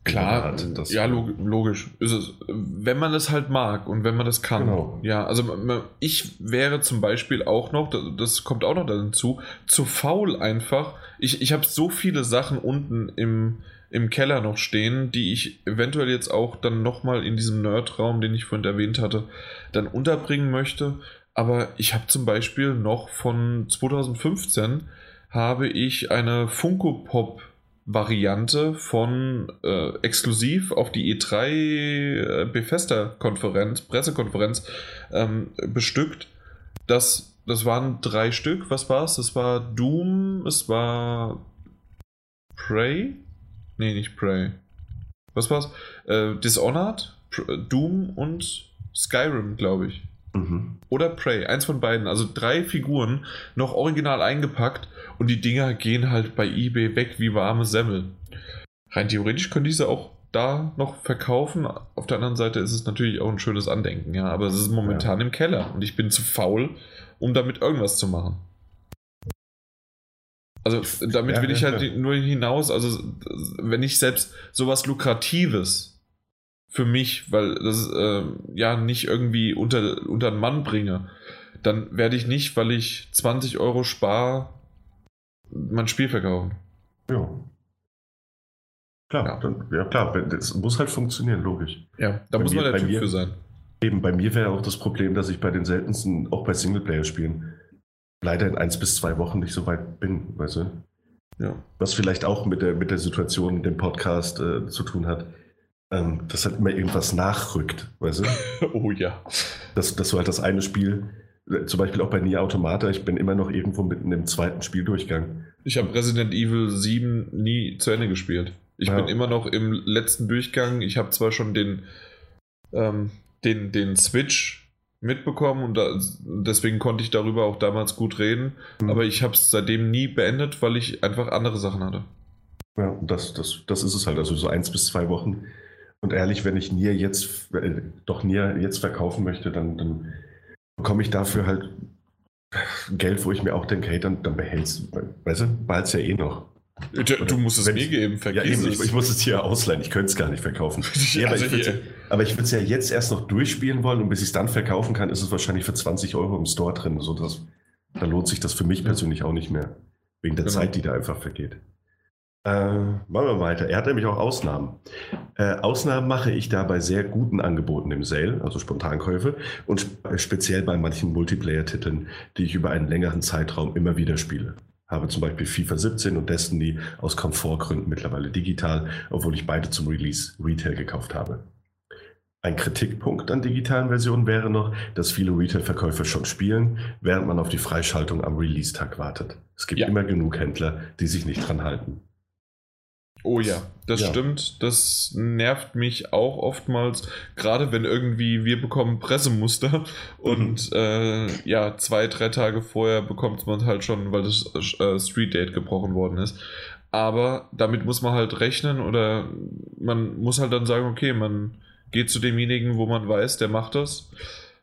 Klar, hat, ja, logisch. Ist es, wenn man es halt mag und wenn man das kann. Genau. Ja, also ich wäre zum Beispiel auch noch, das kommt auch noch dazu, zu faul einfach. Ich, ich habe so viele Sachen unten im, im Keller noch stehen, die ich eventuell jetzt auch dann nochmal in diesem Nerd-Raum, den ich vorhin erwähnt hatte, dann unterbringen möchte. Aber ich habe zum Beispiel noch von 2015 habe ich eine Funko Pop Variante von äh, exklusiv auf die E3 äh, Bethesda-Konferenz, Pressekonferenz ähm, bestückt. Das, das waren drei Stück. Was war es? Das war Doom, es war Prey Nee, nicht Prey. Was war's? Äh, Dishonored, Pr Doom und Skyrim, glaube ich. Mhm. Oder Prey, eins von beiden. Also drei Figuren noch original eingepackt und die Dinger gehen halt bei eBay weg wie warme Semmel. Rein theoretisch können diese auch da noch verkaufen. Auf der anderen Seite ist es natürlich auch ein schönes Andenken, ja. Aber es ist momentan ja. im Keller und ich bin zu faul, um damit irgendwas zu machen. Also damit ja, will ich halt ja. nur hinaus, also wenn ich selbst sowas Lukratives für mich, weil das äh, ja nicht irgendwie unter, unter einen Mann bringe, dann werde ich nicht, weil ich 20 Euro spare, mein Spiel verkaufen. Ja. Klar, ja. Dann, ja klar, das muss halt funktionieren, logisch. Ja, da bei muss mir, man der Typ mir, für sein. Eben, bei mir wäre auch das Problem, dass ich bei den seltensten, auch bei Singleplayer-Spielen, leider in eins bis zwei Wochen nicht so weit bin, weißt du? Ja. Was vielleicht auch mit der, mit der Situation in dem Podcast äh, zu tun hat, ähm, dass halt immer irgendwas nachrückt, weißt du? oh ja. Dass, dass du halt das eine Spiel, äh, zum Beispiel auch bei Nier Automata, ich bin immer noch irgendwo mitten im zweiten Spieldurchgang. Ich habe Resident Evil 7 nie zu Ende gespielt. Ich ja. bin immer noch im letzten Durchgang. Ich habe zwar schon den, ähm, den, den Switch mitbekommen und da, deswegen konnte ich darüber auch damals gut reden. Mhm. Aber ich habe es seitdem nie beendet, weil ich einfach andere Sachen hatte. Ja, das, das, das ist es halt. Also so eins bis zwei Wochen. Und ehrlich, wenn ich Nier jetzt, äh, doch Nier jetzt verkaufen möchte, dann, dann bekomme ich dafür halt Geld, wo ich mir auch denke, hey, dann, dann behältst du, weißt du, behaltst ja eh noch. Du, du musst es mir geben, vergiss ja, eben, es. Ich, ich, muss es hier ausleihen, ich könnte es gar nicht verkaufen. ja, also aber ich würde es ja, jetzt erst noch durchspielen wollen und bis ich es dann verkaufen kann, ist es wahrscheinlich für 20 Euro im Store drin. So dass, da lohnt sich das für mich persönlich auch nicht mehr. Wegen der genau. Zeit, die da einfach vergeht. Äh, machen wir weiter. Er hat nämlich auch Ausnahmen. Äh, Ausnahmen mache ich da bei sehr guten Angeboten im Sale, also Spontankäufe, und sp speziell bei manchen Multiplayer-Titeln, die ich über einen längeren Zeitraum immer wieder spiele habe zum Beispiel FIFA 17 und Destiny aus Komfortgründen mittlerweile digital, obwohl ich beide zum Release Retail gekauft habe. Ein Kritikpunkt an digitalen Versionen wäre noch, dass viele Retail-Verkäufer schon spielen, während man auf die Freischaltung am Release-Tag wartet. Es gibt Ja. immer genug Händler, die sich nicht dran halten. Oh ja, das Ja. stimmt. Das nervt mich auch oftmals, gerade wenn irgendwie wir bekommen Pressemuster und äh, ja, zwei, drei Tage vorher bekommt man halt schon, weil das äh, Street Date gebrochen worden ist. Aber damit muss man halt rechnen oder man muss halt dann sagen, okay, man geht zu demjenigen, wo man weiß, der macht das,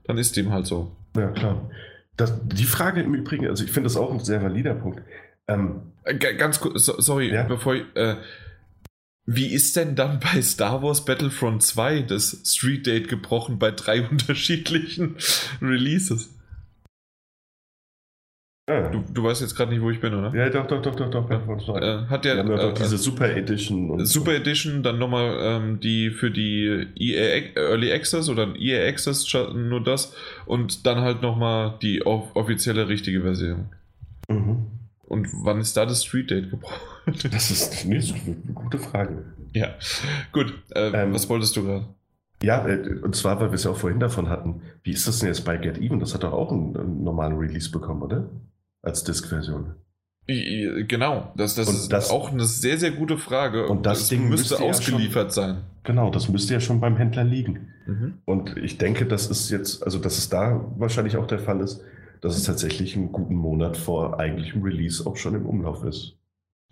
dann ist dem halt so. Ja, klar. Das, die Frage im Übrigen, also ich finde das auch ein sehr valider Punkt. Ähm, Äh, ga- Ganz kurz, so, sorry, Ja. bevor ich, äh, wie ist denn dann bei Star Wars Battlefront 2 das Street Date gebrochen bei drei unterschiedlichen Releases? Du, du weißt jetzt gerade nicht, wo ich bin, oder? ja, doch, doch, doch, doch, doch. doch. Äh, hat der ja doch äh, diese Super Edition. Super Edition dann nochmal ähm, die für die EA Early Access oder EA Access scha- nur das und dann halt nochmal die off offizielle richtige Version. Mhm. Und wann ist da das Street Date gebrochen? Das ist, nee, das ist eine gute Frage. ja, gut. Äh, Ähm, was wolltest du gerade? Ja, äh, und zwar, weil wir es ja auch vorhin davon hatten. Wie ist das denn jetzt bei Get Even? Das hat doch auch einen, einen normalen Release bekommen, oder? Als Disk-Version. Genau, das, das Und ist das- auch eine sehr, sehr gute Frage. Und das Es Ding müsste müsste ja ausgeliefert sein. Genau, das müsste ja schon beim Händler liegen. Mhm. Und ich denke, das ist jetzt, also dass es da wahrscheinlich auch der Fall ist, dass es tatsächlich einen guten Monat vor eigentlichem Release auch schon im Umlauf ist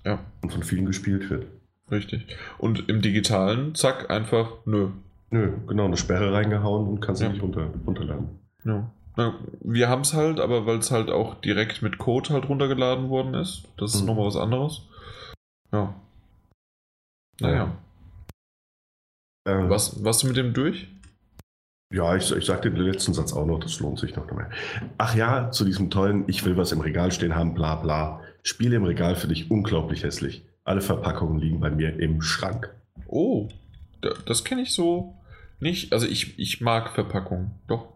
Ja, und von vielen gespielt wird. richtig. Und im Digitalen, zack, einfach, nö. Nö, genau, eine Sperre reingehauen und kannst Ja. nicht runter, runterladen. Ja. Na, wir haben es halt, aber weil es halt auch direkt mit Code halt runtergeladen worden ist. Das ist Mhm. nochmal was anderes. Ja. Naja. Äh, Was, warst du mit dem durch? Ja, ich, ich sagte den letzten Satz auch noch, das lohnt sich noch mehr. Ach ja, zu diesem tollen, ich will was im Regal stehen haben, bla bla. Spiele im Regal finde ich unglaublich hässlich. Alle Verpackungen liegen bei mir im Schrank. Oh, da, das kenne ich so nicht. Also ich, ich mag Verpackungen. Doch.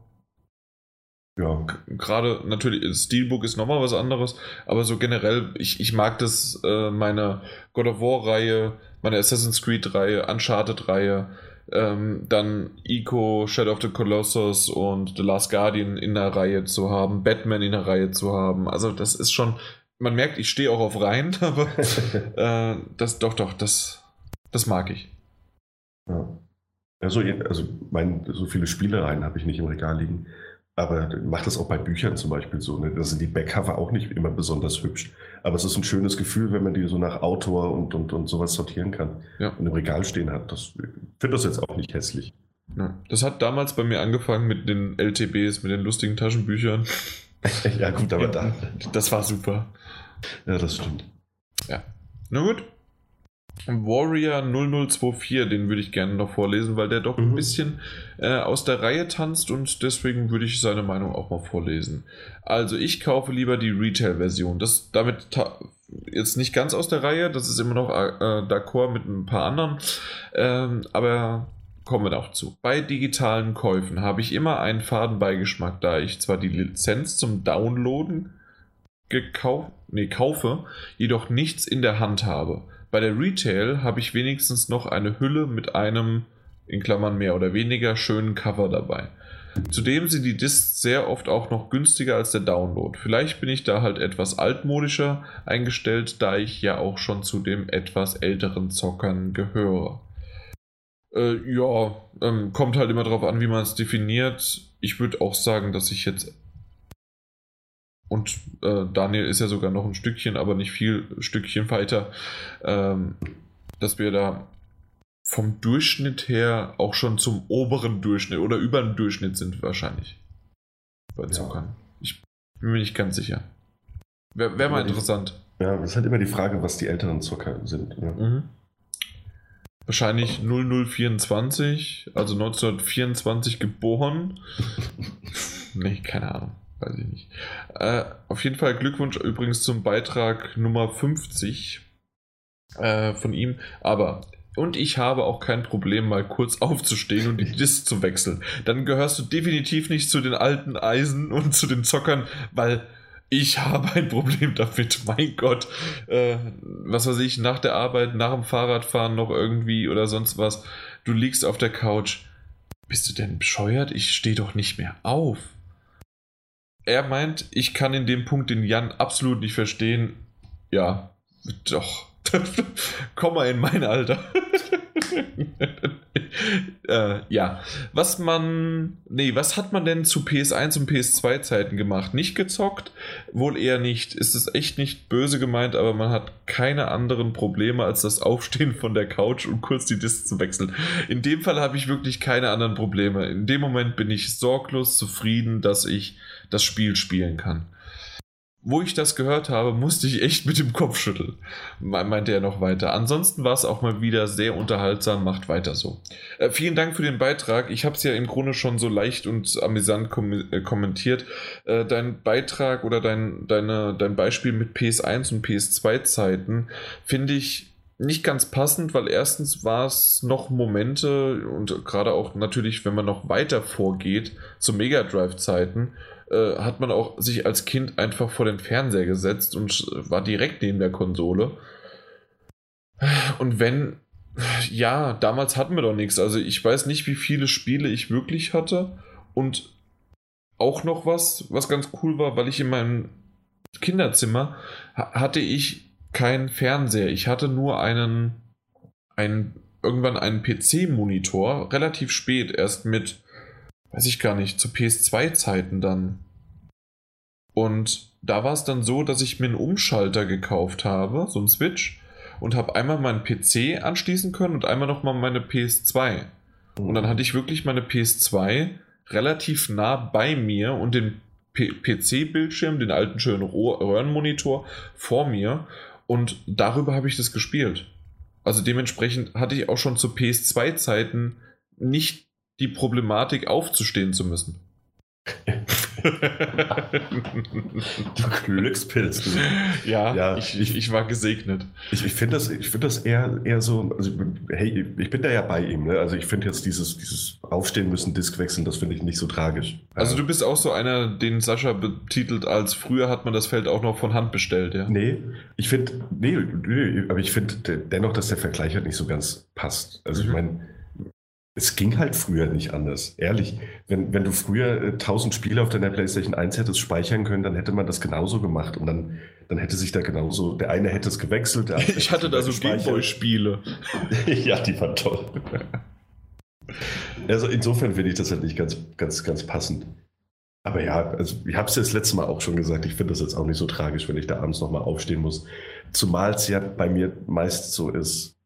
Ja, gerade natürlich, Steelbook ist nochmal was anderes, aber so generell, ich, ich mag das, äh, meine God of War-Reihe, meine Assassin's Creed-Reihe, Uncharted-Reihe, ähm, dann Ico, Shadow of the Colossus und The Last Guardian in der Reihe zu haben, Batman in der Reihe zu haben. Also das ist schon, man merkt, ich stehe auch auf Reihen, aber äh, das, doch, doch, das, das mag ich. ja. Also, also mein, so viele Spielereien habe ich nicht im Regal liegen. Aber macht das auch bei Büchern zum Beispiel so. Ne? Da sind die Backcover auch nicht immer besonders hübsch. Aber es ist ein schönes Gefühl, wenn man die so nach Autor und, und, und sowas sortieren kann Ja. und im Regal stehen hat. Das ich finde das jetzt auch nicht hässlich. Ja. Das hat damals bei mir angefangen mit den LTBs, mit den lustigen Taschenbüchern. ja, gut, aber da. Das war super. Ja, das stimmt. Na gut. Warrior 0024, den würde ich gerne noch vorlesen, weil der doch ein Mhm. bisschen äh, aus der Reihe tanzt und deswegen würde ich seine Meinung auch mal vorlesen. Also ich kaufe lieber die Retail-Version. Das damit jetzt nicht ganz aus der Reihe, das ist immer noch äh, d'accord mit ein paar anderen, ähm, aber kommen wir noch zu. Bei digitalen Käufen habe ich immer einen faden Beigeschmack, da ich zwar die Lizenz zum Downloaden gekauft, nee, kaufe, jedoch nichts in der Hand habe. Bei der Retail habe ich wenigstens noch eine Hülle mit einem, in Klammern mehr oder weniger, schönen Cover dabei. Zudem sind die Discs sehr oft auch noch günstiger als der Download. Vielleicht bin ich da halt etwas altmodischer eingestellt, da ich ja auch schon zu dem etwas älteren Zockern gehöre. Äh, ja, ähm, kommt halt immer drauf an, wie man es definiert. Ich würde auch sagen, dass ich jetzt und äh, Daniel ist ja sogar noch ein Stückchen, aber nicht viel Stückchen weiter, ähm, dass wir da vom Durchschnitt her auch schon zum oberen Durchschnitt oder über dem Durchschnitt sind wahrscheinlich. Bei Ja. Zockern. Ich bin mir nicht ganz sicher. Wäre wär mal Aber die- interessant. Ja, das ist halt immer die Frage, was die älteren Zocker sind. Ja. Mhm. Wahrscheinlich 0024, also 1924 geboren. nee, keine Ahnung. Weiß ich nicht. Äh, auf jeden Fall Glückwunsch übrigens zum Beitrag Nummer 50 äh, von ihm. Aber, und ich habe auch kein Problem, mal kurz aufzustehen und die Disc zu wechseln. Dann gehörst du definitiv nicht zu den alten Eisen und zu den Zockern, weil ich habe ein Problem damit. Mein Gott. Äh, was weiß ich, nach der Arbeit, nach dem Fahrradfahren noch irgendwie oder sonst was. Du liegst auf der Couch. bist du denn bescheuert? Ich stehe doch nicht mehr auf. Er meint, ich kann in dem Punkt den Jan absolut nicht verstehen. Ja, doch. Komm mal in mein Alter. äh, ja, was man, nee, was hat man denn zu PS1 und PS2 Zeiten gemacht? Nicht gezockt? Wohl eher nicht. Ist es echt nicht böse gemeint, aber man hat keine anderen Probleme als das Aufstehen von der Couch und kurz die Disc zu wechseln. In dem Fall habe ich wirklich keine anderen Probleme. In dem Moment bin ich sorglos zufrieden, dass ich das Spiel spielen kann wo ich das gehört habe, musste ich echt mit dem Kopf schütteln, meinte er noch weiter. Ansonsten war es auch mal wieder sehr unterhaltsam, macht weiter so. Äh, vielen Dank für den Beitrag. Ich habe es ja im Grunde schon so leicht und amüsant kom äh, kommentiert. Äh, dein Beitrag oder dein, deine, dein Beispiel mit PS1 und PS2 Zeiten finde ich nicht ganz passend, weil erstens war es noch Momente und gerade auch natürlich, wenn man noch weiter vorgeht zu Mega Drive Zeiten, äh, hat man auch sich als Kind einfach vor den Fernseher gesetzt und war direkt neben der Konsole. Und wenn, ja, damals hatten wir doch nichts. Also ich weiß nicht, wie viele Spiele ich wirklich hatte. Und auch noch was, was ganz cool war, weil ich in meinem Kinderzimmer hatte ich keinen Fernseher. Ich hatte nur einen, einen irgendwann einen PC-Monitor, relativ spät, erst mit weiß ich gar nicht, zu PS2-Zeiten dann. Und da war es dann so, dass ich mir einen Umschalter gekauft habe, so einen Switch, und habe einmal meinen PC anschließen können und einmal nochmal meine PS2. Und dann hatte ich wirklich meine PS2 relativ nah bei mir und den PC-Bildschirm, den alten schönen Röhrenmonitor vor mir. Und darüber habe ich das gespielt. Also dementsprechend hatte ich auch schon zu PS2-Zeiten nicht die Problematik aufzustehen zu müssen. du Glückspilz, du. Ja, ja ich, ich, ich, war gesegnet. Ich, ich finde das, find das eher, eher so, also, hey, ich bin da ja bei ihm. Ne? Also ich finde jetzt dieses, dieses Aufstehen müssen, Disk wechseln, das finde ich nicht so tragisch. Also du bist auch so einer, den Sascha betitelt als früher hat man das Feld auch noch von Hand bestellt, ja? Nee, ich finde, nee, nee, aber ich finde dennoch, dass der Vergleich halt nicht so ganz passt. Also mhm. ich meine, es ging halt früher nicht anders. Ehrlich, wenn, wenn du früher äh, 1000 Spiele auf deiner PlayStation 1 hättest speichern können, dann hätte man das genauso gemacht und dann, dann hätte sich da genauso, der eine hätte es gewechselt. ich hatte da so Gameboy-Spiele. ja, die waren toll. also insofern finde ich das halt nicht ganz, ganz, ganz passend. Aber ja, also ich habe es ja das letzte Mal auch schon gesagt, ich finde das jetzt auch nicht so tragisch, wenn ich da abends nochmal aufstehen muss. Zumal es ja bei mir meist so ist,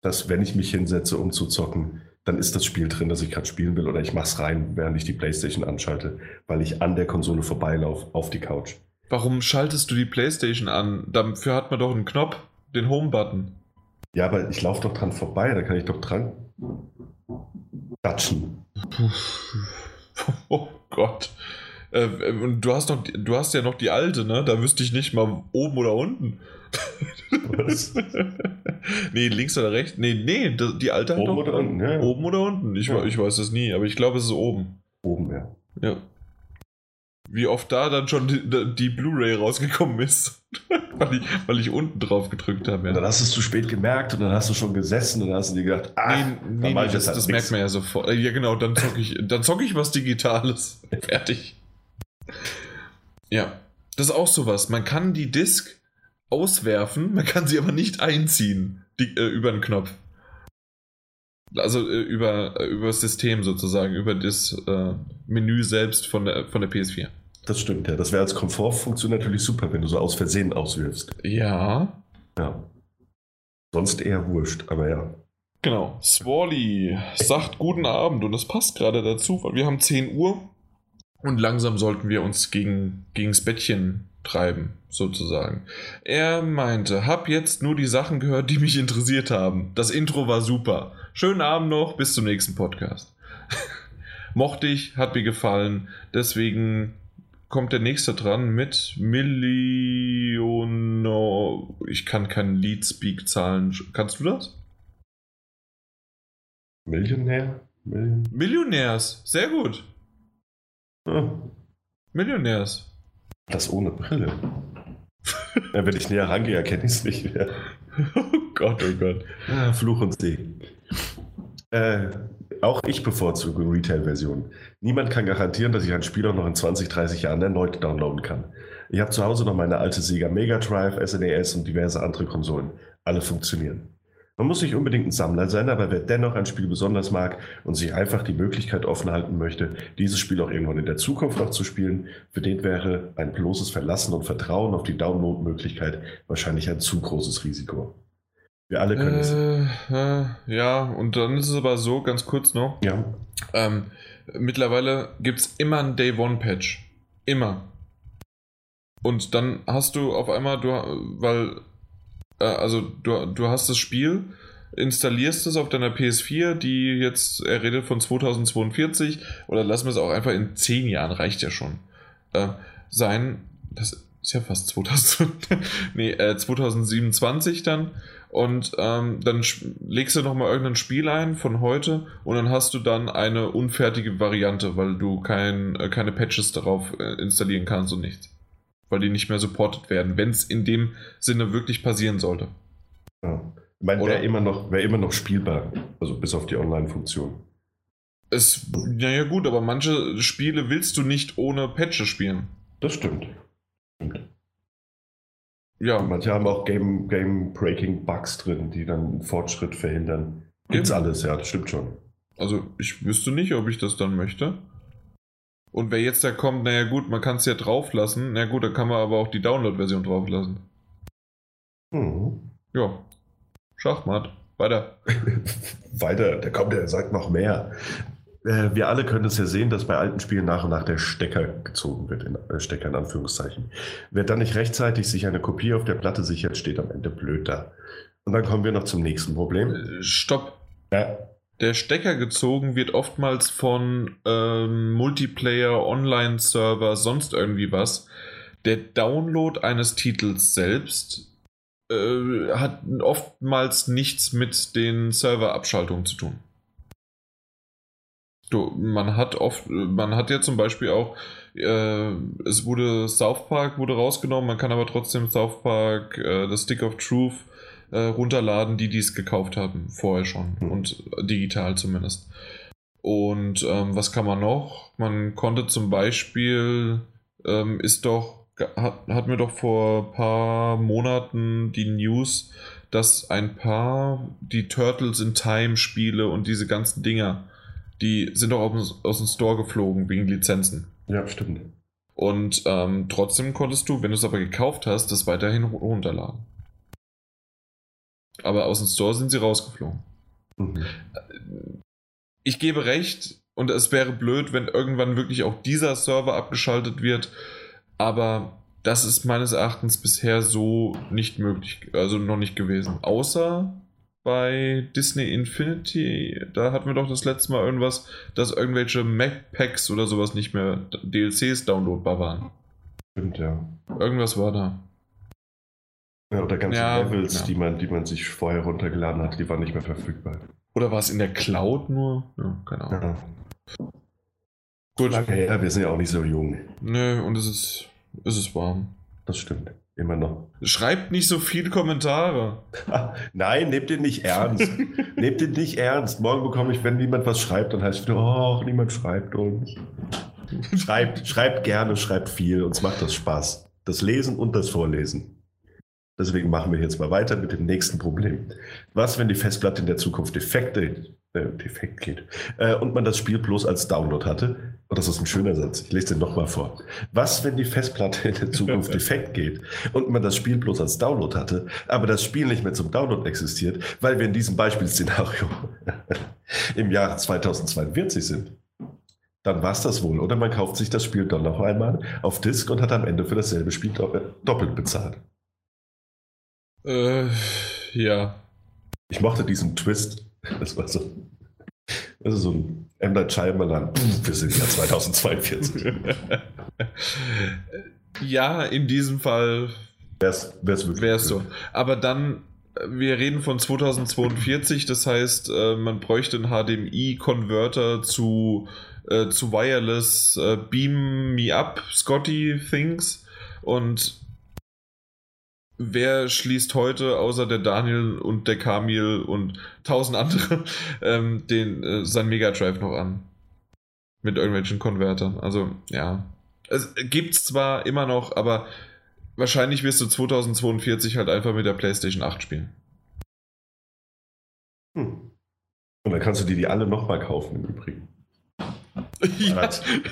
dass wenn ich mich hinsetze, um zu zocken, dann ist das Spiel drin, das ich gerade spielen will, oder ich mache es rein, während ich die Playstation anschalte, weil ich an der Konsole vorbeilaufe auf die Couch. Warum schaltest du die Playstation an? Dafür hat man doch einen Knopf, den Home-Button. Ja, aber ich laufe doch dran vorbei, da kann ich doch dran datschen. Oh Gott. Äh, und du hast, noch, du hast ja noch die alte, ne? Da wüsste ich nicht mal oben oder unten. Was? nee, links oder rechts? Nee, nee, die alte Oben oder unten, ja. Oben oder unten? Ich, ja. ich weiß es nie, aber ich glaube, es ist oben. Oben, ja. Ja. Wie oft da dann schon die, die Blu-ray rausgekommen ist. weil, ich, weil ich unten drauf gedrückt habe. Ja. Dann hast du es zu spät gemerkt und dann hast du schon gesessen und dann hast du dir gedacht, ah, nee, nee, nee das, halt das merkt man ja sofort. Ja, genau, dann zocke ich, zock ich was Digitales. Fertig. Ja, das ist auch sowas. Man kann die Disk auswerfen, man kann sie aber nicht einziehen die, äh, über den Knopf. Also äh, über, äh, über das System sozusagen, über das äh, Menü selbst von der, von der PS4. Das stimmt, ja. Das wäre als Komfortfunktion natürlich super, wenn du so aus Versehen auswirfst. Ja. Ja. Sonst eher wurscht, aber ja. Genau. Swally sagt guten Abend und das passt gerade dazu, weil wir haben 10 Uhr und langsam sollten wir uns gegen, gegens Bettchen treiben, sozusagen. Er meinte, hab jetzt nur die Sachen gehört, die mich interessiert haben. Das Intro war super. Schönen Abend noch, bis zum nächsten Podcast. Mochte ich, hat mir gefallen. Deswegen kommt der nächste dran mit Millioner. Ich kann kein Lead-Speak-Zahlen. Kannst du das? Millionär? Million Millionärs, sehr gut. Hm. Millionärs. Das ohne Brille. ja, wenn ich näher rangehe, erkenne ich es nicht mehr. Oh Gott, oh Gott. Ja, Fluch und Segen. Äh, auch ich bevorzuge Retail-Versionen. Niemand kann garantieren, dass ich ein Spiel auch noch in 20, 30 Jahren erneut downloaden kann. Ich habe zu Hause noch meine alte Sega Mega Drive, SNES und diverse andere Konsolen. Alle funktionieren. Man muss nicht unbedingt ein Sammler sein, aber wer dennoch ein Spiel besonders mag und sich einfach die Möglichkeit offen halten möchte, dieses Spiel auch irgendwann in der Zukunft noch zu spielen, für den wäre ein bloßes Verlassen und Vertrauen auf die Download-Möglichkeit wahrscheinlich ein zu großes Risiko. Wir alle können es. Äh, ja, und dann ist es aber so, ganz kurz noch. Ja. Ähm, mittlerweile gibt es immer ein Day One Patch. Immer. Und dann hast du auf einmal, du, weil, äh, also du, du hast das Spiel, installierst es auf deiner PS4, die jetzt, er redet von 2042, oder lassen wir es auch einfach in 10 Jahren, reicht ja schon, äh, sein. Das ist ja fast 2000, nee, äh, 2027 dann. Und ähm, dann legst du nochmal irgendein Spiel ein von heute und dann hast du dann eine unfertige Variante, weil du kein, äh, keine Patches darauf äh, installieren kannst und nichts weil die nicht mehr supported werden, wenn es in dem Sinne wirklich passieren sollte. Ja. Ich meine, wäre immer, noch, wär immer noch spielbar, also bis auf die Online-Funktion. Es, naja gut, aber manche Spiele willst du nicht ohne Patches spielen. Das stimmt. stimmt. Ja. Manche haben auch Game-Breaking-Bugs drin, die dann Fortschritt verhindern. Gibt's alles, ja, das stimmt schon. Also ich wüsste nicht, ob ich das dann möchte. Und wer jetzt da kommt, naja gut, man kann es ja drauflassen. Na gut, dann kann man aber auch die Download-Version drauflassen. Mhm. Ja. Schachmatt. Weiter. Weiter, der kommt, der sagt noch mehr. Äh, wir alle können es ja sehen, dass bei alten Spielen nach und nach der Stecker gezogen wird, in, äh, Stecker in Anführungszeichen. Wer dann nicht rechtzeitig sich eine Kopie auf der Platte sichert, steht am Ende blöd da. Und dann kommen wir noch zum nächsten Problem. Äh, stopp. Ja der Stecker gezogen wird oftmals von ähm, Multiplayer, Online-Server, sonst irgendwie was. Der Download eines Titels selbst äh, hat oftmals nichts mit den Serverabschaltungen zu tun. Du, man hat oft, man hat ja zum Beispiel auch, äh, es wurde South Park wurde rausgenommen, man kann aber trotzdem South Park, äh, das Stick of Truth äh, runterladen, die dies gekauft haben, vorher schon mhm. und digital zumindest. Und ähm, was kann man noch? Man konnte zum Beispiel, ähm, ist doch, hat, hat mir doch vor ein paar Monaten die News, dass ein paar, die Turtles in Time Spiele und diese ganzen Dinger, die sind doch aus, aus dem Store geflogen wegen Lizenzen. Ja, stimmt. Und ähm, trotzdem konntest du, wenn du es aber gekauft hast, das weiterhin runterladen. Aber aus dem Store sind sie rausgeflogen. Mhm. Ich gebe recht und es wäre blöd, wenn irgendwann wirklich auch dieser Server abgeschaltet wird. Aber das ist meines Erachtens bisher so nicht möglich, also noch nicht gewesen. Außer bei Disney Infinity, da hatten wir doch das letzte Mal irgendwas, dass irgendwelche Mac Packs oder sowas nicht mehr DLCs downloadbar waren. Stimmt, ja. Irgendwas war da. Ja, oder ganze ja, Levels, ja. Die, man, die man sich vorher runtergeladen hat, die waren nicht mehr verfügbar. Oder war es in der Cloud nur? Ja, keine Ahnung. Gut. Lange ja, wir sind ja auch nicht so jung. Nö, und es ist, es ist warm. Das stimmt. Immer noch. Schreibt nicht so viele Kommentare. Nein, nehmt den nicht ernst. nehmt den nicht ernst. Morgen bekomme ich, wenn niemand was schreibt, dann heißt es oh, niemand schreibt uns. schreibt, schreibt gerne, schreibt viel. Uns macht das Spaß. Das Lesen und das Vorlesen. Deswegen machen wir jetzt mal weiter mit dem nächsten Problem. Was, wenn die Festplatte in der Zukunft defekte, äh, defekt geht äh, und man das Spiel bloß als Download hatte? Und das ist ein schöner Satz. Ich lese den nochmal vor. Was, wenn die Festplatte in der Zukunft defekt geht und man das Spiel bloß als Download hatte, aber das Spiel nicht mehr zum Download existiert, weil wir in diesem Beispielszenario im Jahre 2042 sind? Dann war es das wohl. Oder man kauft sich das Spiel dann noch einmal auf Disk und hat am Ende für dasselbe Spiel doppelt bezahlt. Äh, ja. Ich mochte diesen Twist. Das war so. Das ist so ein M. Night Shyamalan. Wir sind ja 2042. ja, in diesem Fall wär's, wär's wirklich. Wär's so. Aber dann, wir reden von 2042, das heißt, äh, man bräuchte einen HDMI-Converter zu, äh, zu Wireless äh, Beam Me Up Scotty Things und wer schließt heute, außer der Daniel und der Kamil und tausend andere, ähm, den, äh, sein Mega Drive noch an? Mit irgendwelchen Konvertern. Also, ja. Es gibt's zwar immer noch, aber wahrscheinlich wirst du 2042 halt einfach mit der PlayStation 8 spielen. Hm. Und dann kannst du dir die alle nochmal kaufen im Übrigen. ja,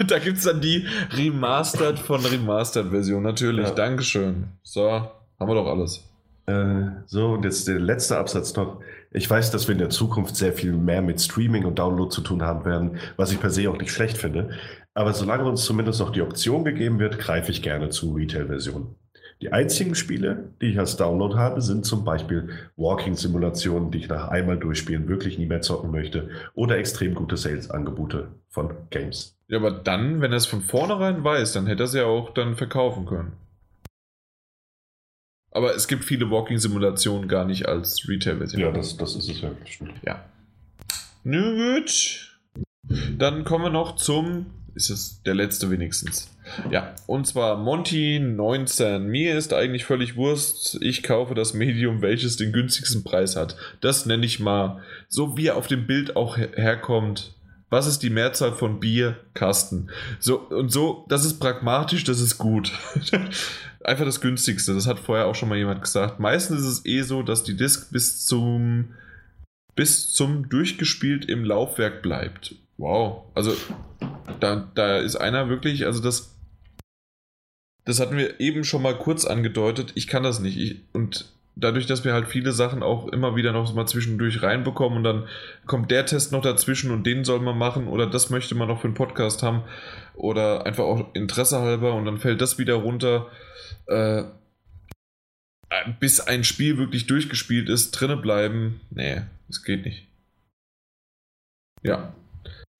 da gibt es dann die Remastered von Remastered-Version, natürlich. Ja. Dankeschön. So, haben wir doch alles. Äh, so, und jetzt der letzte Absatz noch. Ich weiß, dass wir in der Zukunft sehr viel mehr mit Streaming und Download zu tun haben werden, was ich per se auch nicht schlecht finde. Aber solange uns zumindest noch die Option gegeben wird, greife ich gerne zu Retail-Versionen. Die einzigen Spiele, die ich als Download habe, sind zum Beispiel Walking-Simulationen, die ich nach einmal durchspielen wirklich nie mehr zocken möchte, oder extrem gute Sales-Angebote von Games. Ja, aber dann, wenn er es von vornherein weiß, dann hätte er es ja auch dann verkaufen können. Aber es gibt viele Walking-Simulationen gar nicht als Retail-Version. Ja, das, das ist es ja. Stimmt. Ja. Nö, gut. Dann kommen wir noch zum ist es der letzte wenigstens. Ja, und zwar Monty 19. Mir ist eigentlich völlig Wurst. Ich kaufe das Medium, welches den günstigsten Preis hat. Das nenne ich mal, so wie er auf dem Bild auch herkommt. Was ist die Mehrzahl von Bier? Kasten. So, und so, das ist pragmatisch, das ist gut. Einfach das günstigste. Das hat vorher auch schon mal jemand gesagt. Meistens ist es eh so, dass die Disk bis zum bis zum durchgespielt im Laufwerk bleibt. Wow. Also da, da ist einer wirklich, also das, das hatten wir eben schon mal kurz angedeutet. Ich kann das nicht. Ich, und dadurch, dass wir halt viele Sachen auch immer wieder noch mal zwischendurch reinbekommen und dann kommt der Test noch dazwischen und den soll man machen oder das möchte man noch für einen Podcast haben oder einfach auch Interesse halber und dann fällt das wieder runter. Äh, bis ein Spiel wirklich durchgespielt ist, drinne bleiben, nee, das geht nicht. Ja,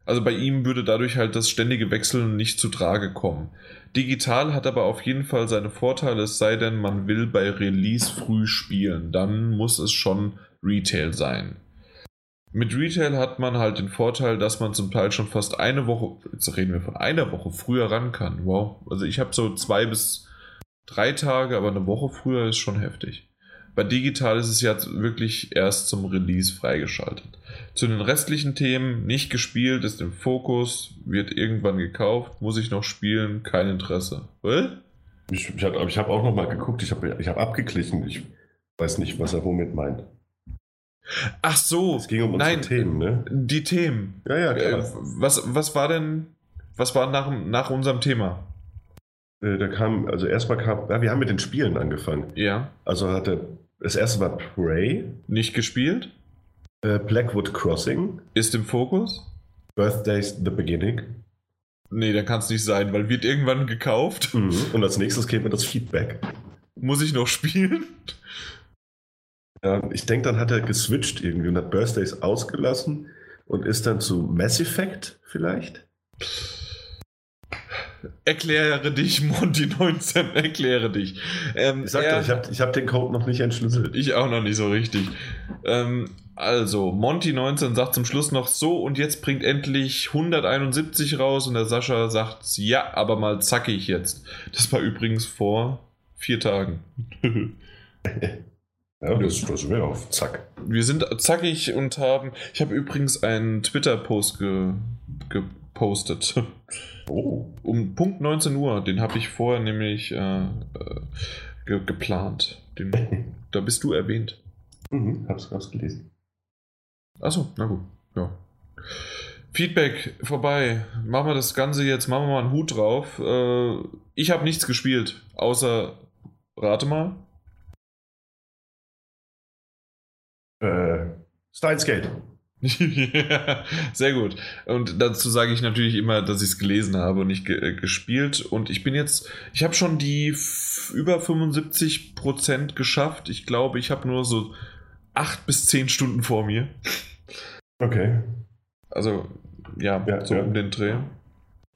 also bei ihm würde dadurch halt das ständige Wechseln nicht zu Trage kommen. Digital hat aber auf jeden Fall seine Vorteile, es sei denn, man will bei Release früh spielen. Dann muss es schon Retail sein. Mit Retail hat man halt den Vorteil, dass man zum Teil schon fast eine Woche, jetzt reden wir von einer Woche früher ran kann. Wow. Also ich habe so zwei bis drei Tage, aber eine Woche früher ist schon heftig. Bei digital ist es ja wirklich erst zum Release freigeschaltet. Zu den restlichen Themen nicht gespielt, ist im Fokus, wird irgendwann gekauft, muss ich noch spielen, kein Interesse. Was? Ich, ich habe hab auch noch mal geguckt, ich habe ich hab abgeglichen, ich weiß nicht, was er womit meint. Ach so. Es ging um unsere Nein, Themen, ne? Die Themen. Ja, ja, klar. Äh, was, was war denn, was war nach, nach unserem Thema? Äh, da kam, also erstmal kam, ja, wir haben mit den Spielen angefangen. Ja. Also hatte, das erste war Prey. Nicht gespielt? Äh, Blackwood Crossing. Ist im Fokus? Birthdays The Beginning. Nee, dann kann es nicht sein, weil wird irgendwann gekauft. Mhm. Und als nächstes käme das Feedback. Muss ich noch spielen? Ja, ich denke, dann hat er geswitcht irgendwie und hat Birthdays ausgelassen und ist dann zu Mass Effect vielleicht. Erkläre dich, Monty 19, erkläre dich. Ähm, ich sag er, doch, ich habe ich hab den Code noch nicht entschlüsselt. Ich auch noch nicht so richtig. Ähm, also, Monty 19 sagt zum Schluss noch so und jetzt bringt endlich 171 raus und der Sascha sagt ja, aber mal zackig jetzt. Das war übrigens vor vier Tagen. ja, das, das wäre auf Zack. Wir sind zackig und haben. Ich habe übrigens einen Twitter-Post ge, gepostet. Oh. Um Punkt 19 Uhr. Den habe ich vorher nämlich äh, äh, ge geplant. Den, da bist du erwähnt. Mhm, hab's, hab's gelesen. Achso, na gut. Ja. Feedback vorbei. Machen wir das Ganze jetzt, machen wir mal einen Hut drauf. Äh, ich habe nichts gespielt, außer. Rate mal. Äh, Steins Gate. Ja, sehr gut. Und dazu sage ich natürlich immer, dass ich es gelesen habe und nicht ge äh, gespielt. Und ich bin jetzt, ich habe schon die über 75% geschafft. Ich glaube, ich habe nur so 8 bis 10 Stunden vor mir. Okay. Also, ja, ja so ja. um den Dreh.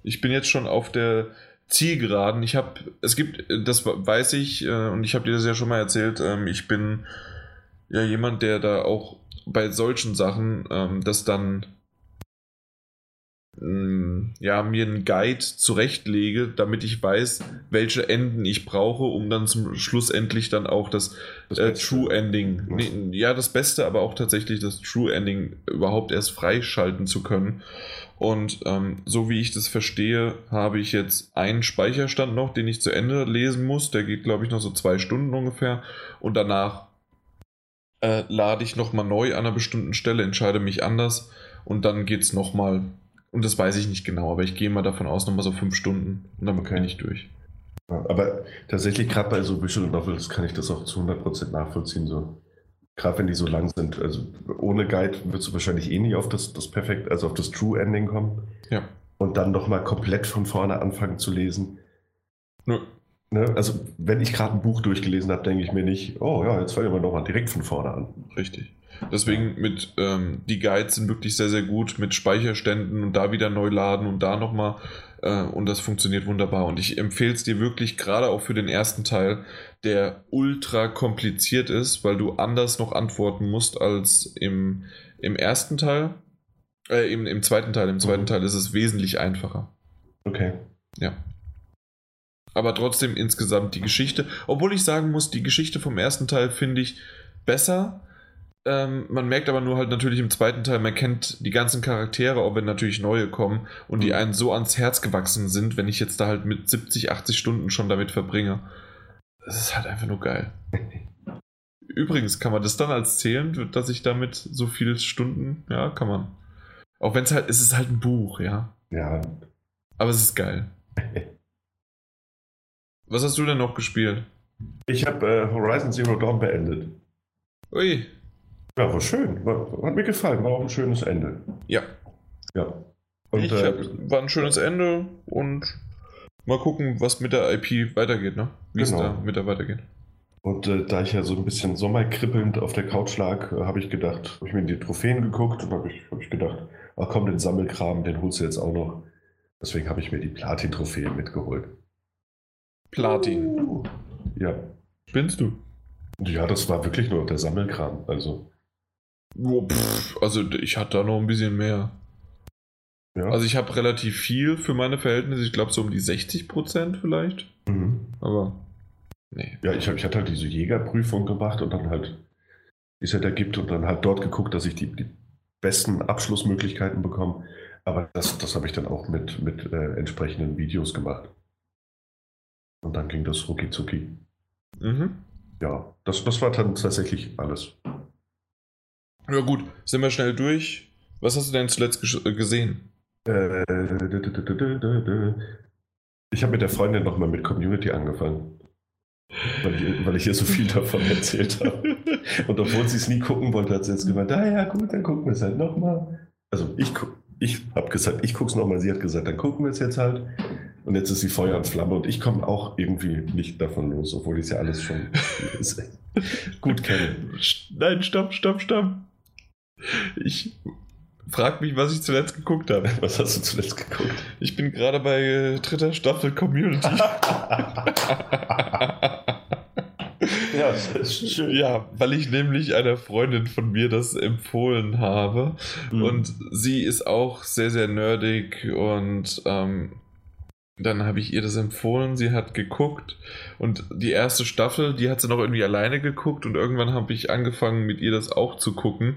Ich bin jetzt schon auf der Zielgeraden. Ich habe, es gibt, das weiß ich, äh, und ich habe dir das ja schon mal erzählt, ähm, ich bin ja jemand, der da auch bei solchen Sachen ähm, das dann mm, ja, mir einen Guide zurechtlege, damit ich weiß, welche Enden ich brauche, um dann zum Schluss endlich dann auch das, das äh, True Ending, nee, ja, das Beste, aber auch tatsächlich das True Ending überhaupt erst freischalten zu können. Und ähm, so wie ich das verstehe, habe ich jetzt einen Speicherstand noch, den ich zu Ende lesen muss. Der geht, glaube ich, noch so zwei Stunden ungefähr. Und danach äh, lade ich nochmal neu an einer bestimmten Stelle, entscheide mich anders und dann geht es nochmal. Und das weiß ich nicht genau, aber ich gehe mal davon aus, nochmal so fünf Stunden und dann okay. bin ich durch. Aber tatsächlich, gerade bei so Visual Novels kann ich das auch zu 100% nachvollziehen. So. Gerade wenn die so lang sind. Also ohne Guide wirst du wahrscheinlich eh nie auf das, das Perfekt, also auf das True Ending kommen. Ja. Und dann nochmal komplett von vorne anfangen zu lesen. Nö. Ne? Also, wenn ich gerade ein Buch durchgelesen habe, denke ich mir nicht, oh ja, jetzt fangen wir nochmal direkt von vorne an. Richtig. Deswegen mit, ähm, die Guides sind wirklich sehr, sehr gut mit Speicherständen und da wieder neu laden und da nochmal. Äh, und das funktioniert wunderbar. Und ich empfehle es dir wirklich, gerade auch für den ersten Teil, der ultra kompliziert ist, weil du anders noch antworten musst als im, im ersten Teil. Äh, im, im zweiten Teil. Im zweiten mhm. Teil ist es wesentlich einfacher. Okay. Ja aber trotzdem insgesamt die Geschichte. Obwohl ich sagen muss, die Geschichte vom ersten Teil finde ich besser. Ähm, man merkt aber nur halt natürlich im zweiten Teil, man kennt die ganzen Charaktere, auch wenn natürlich neue kommen und die mhm. einen so ans Herz gewachsen sind, wenn ich jetzt da halt mit 70, 80 Stunden schon damit verbringe. Das ist halt einfach nur geil. Übrigens, kann man das dann als zählen, dass ich damit so viele Stunden, ja, kann man. Auch wenn es halt, es ist halt ein Buch, ja. Ja. Aber es ist geil. Was hast du denn noch gespielt? Ich habe äh, Horizon Zero Dawn beendet. Ui. Ja, war schön. War, hat mir gefallen. War auch ein schönes Ende. Ja. Ja. Und, ich äh, hab, war ein schönes Ende und mal gucken, was mit der IP weitergeht, ne? Wie genau. es da mit der weitergeht. Und äh, da ich ja so ein bisschen sommerkribbelnd auf der Couch lag, äh, habe ich gedacht, habe ich mir die Trophäen geguckt und habe ich, hab ich gedacht, ach komm, den Sammelkram, den holst du jetzt auch noch. Deswegen habe ich mir die Platin-Trophäen mitgeholt. Platin. Ja. Spinnst du? Ja, das war wirklich nur der Sammelkram. Also. Oh, pff, also ich hatte da noch ein bisschen mehr. Ja. Also ich habe relativ viel für meine Verhältnisse. Ich glaube so um die 60 Prozent vielleicht. Mhm. Aber nee. Ja, ich, hab, ich hatte halt diese Jägerprüfung gemacht und dann halt, wie es halt ergibt und dann halt dort geguckt, dass ich die, die besten Abschlussmöglichkeiten bekomme. Aber das, das habe ich dann auch mit, mit äh, entsprechenden Videos gemacht. Und dann ging das rucki zucki. Mhm. Ja, das, das war dann tatsächlich alles. Ja gut, sind wir schnell durch. Was hast du denn zuletzt gesehen? Äh, ich habe mit der Freundin nochmal mit Community angefangen. Weil ich, weil ich ihr so viel davon erzählt habe. Und obwohl sie es nie gucken wollte, hat sie jetzt gemeint, ah ja gut, dann gucken wir es halt nochmal. Also ich, ich habe gesagt, ich gucke es nochmal. Sie hat gesagt, dann gucken wir es jetzt halt. Und jetzt ist sie Feuer und Flamme und ich komme auch irgendwie nicht davon los, obwohl ich es ja alles schon gut kenne. Nein, stopp, stopp, stopp. Ich frag mich, was ich zuletzt geguckt habe. Was hast du zuletzt geguckt? Ich bin gerade bei äh, dritter Staffel Community. Ja. Ja, weil ich nämlich einer Freundin von mir das empfohlen habe. Mhm. Und sie ist auch sehr, sehr nerdig und ähm, dann habe ich ihr das empfohlen, sie hat geguckt und die erste Staffel, die hat sie noch irgendwie alleine geguckt und irgendwann habe ich angefangen mit ihr das auch zu gucken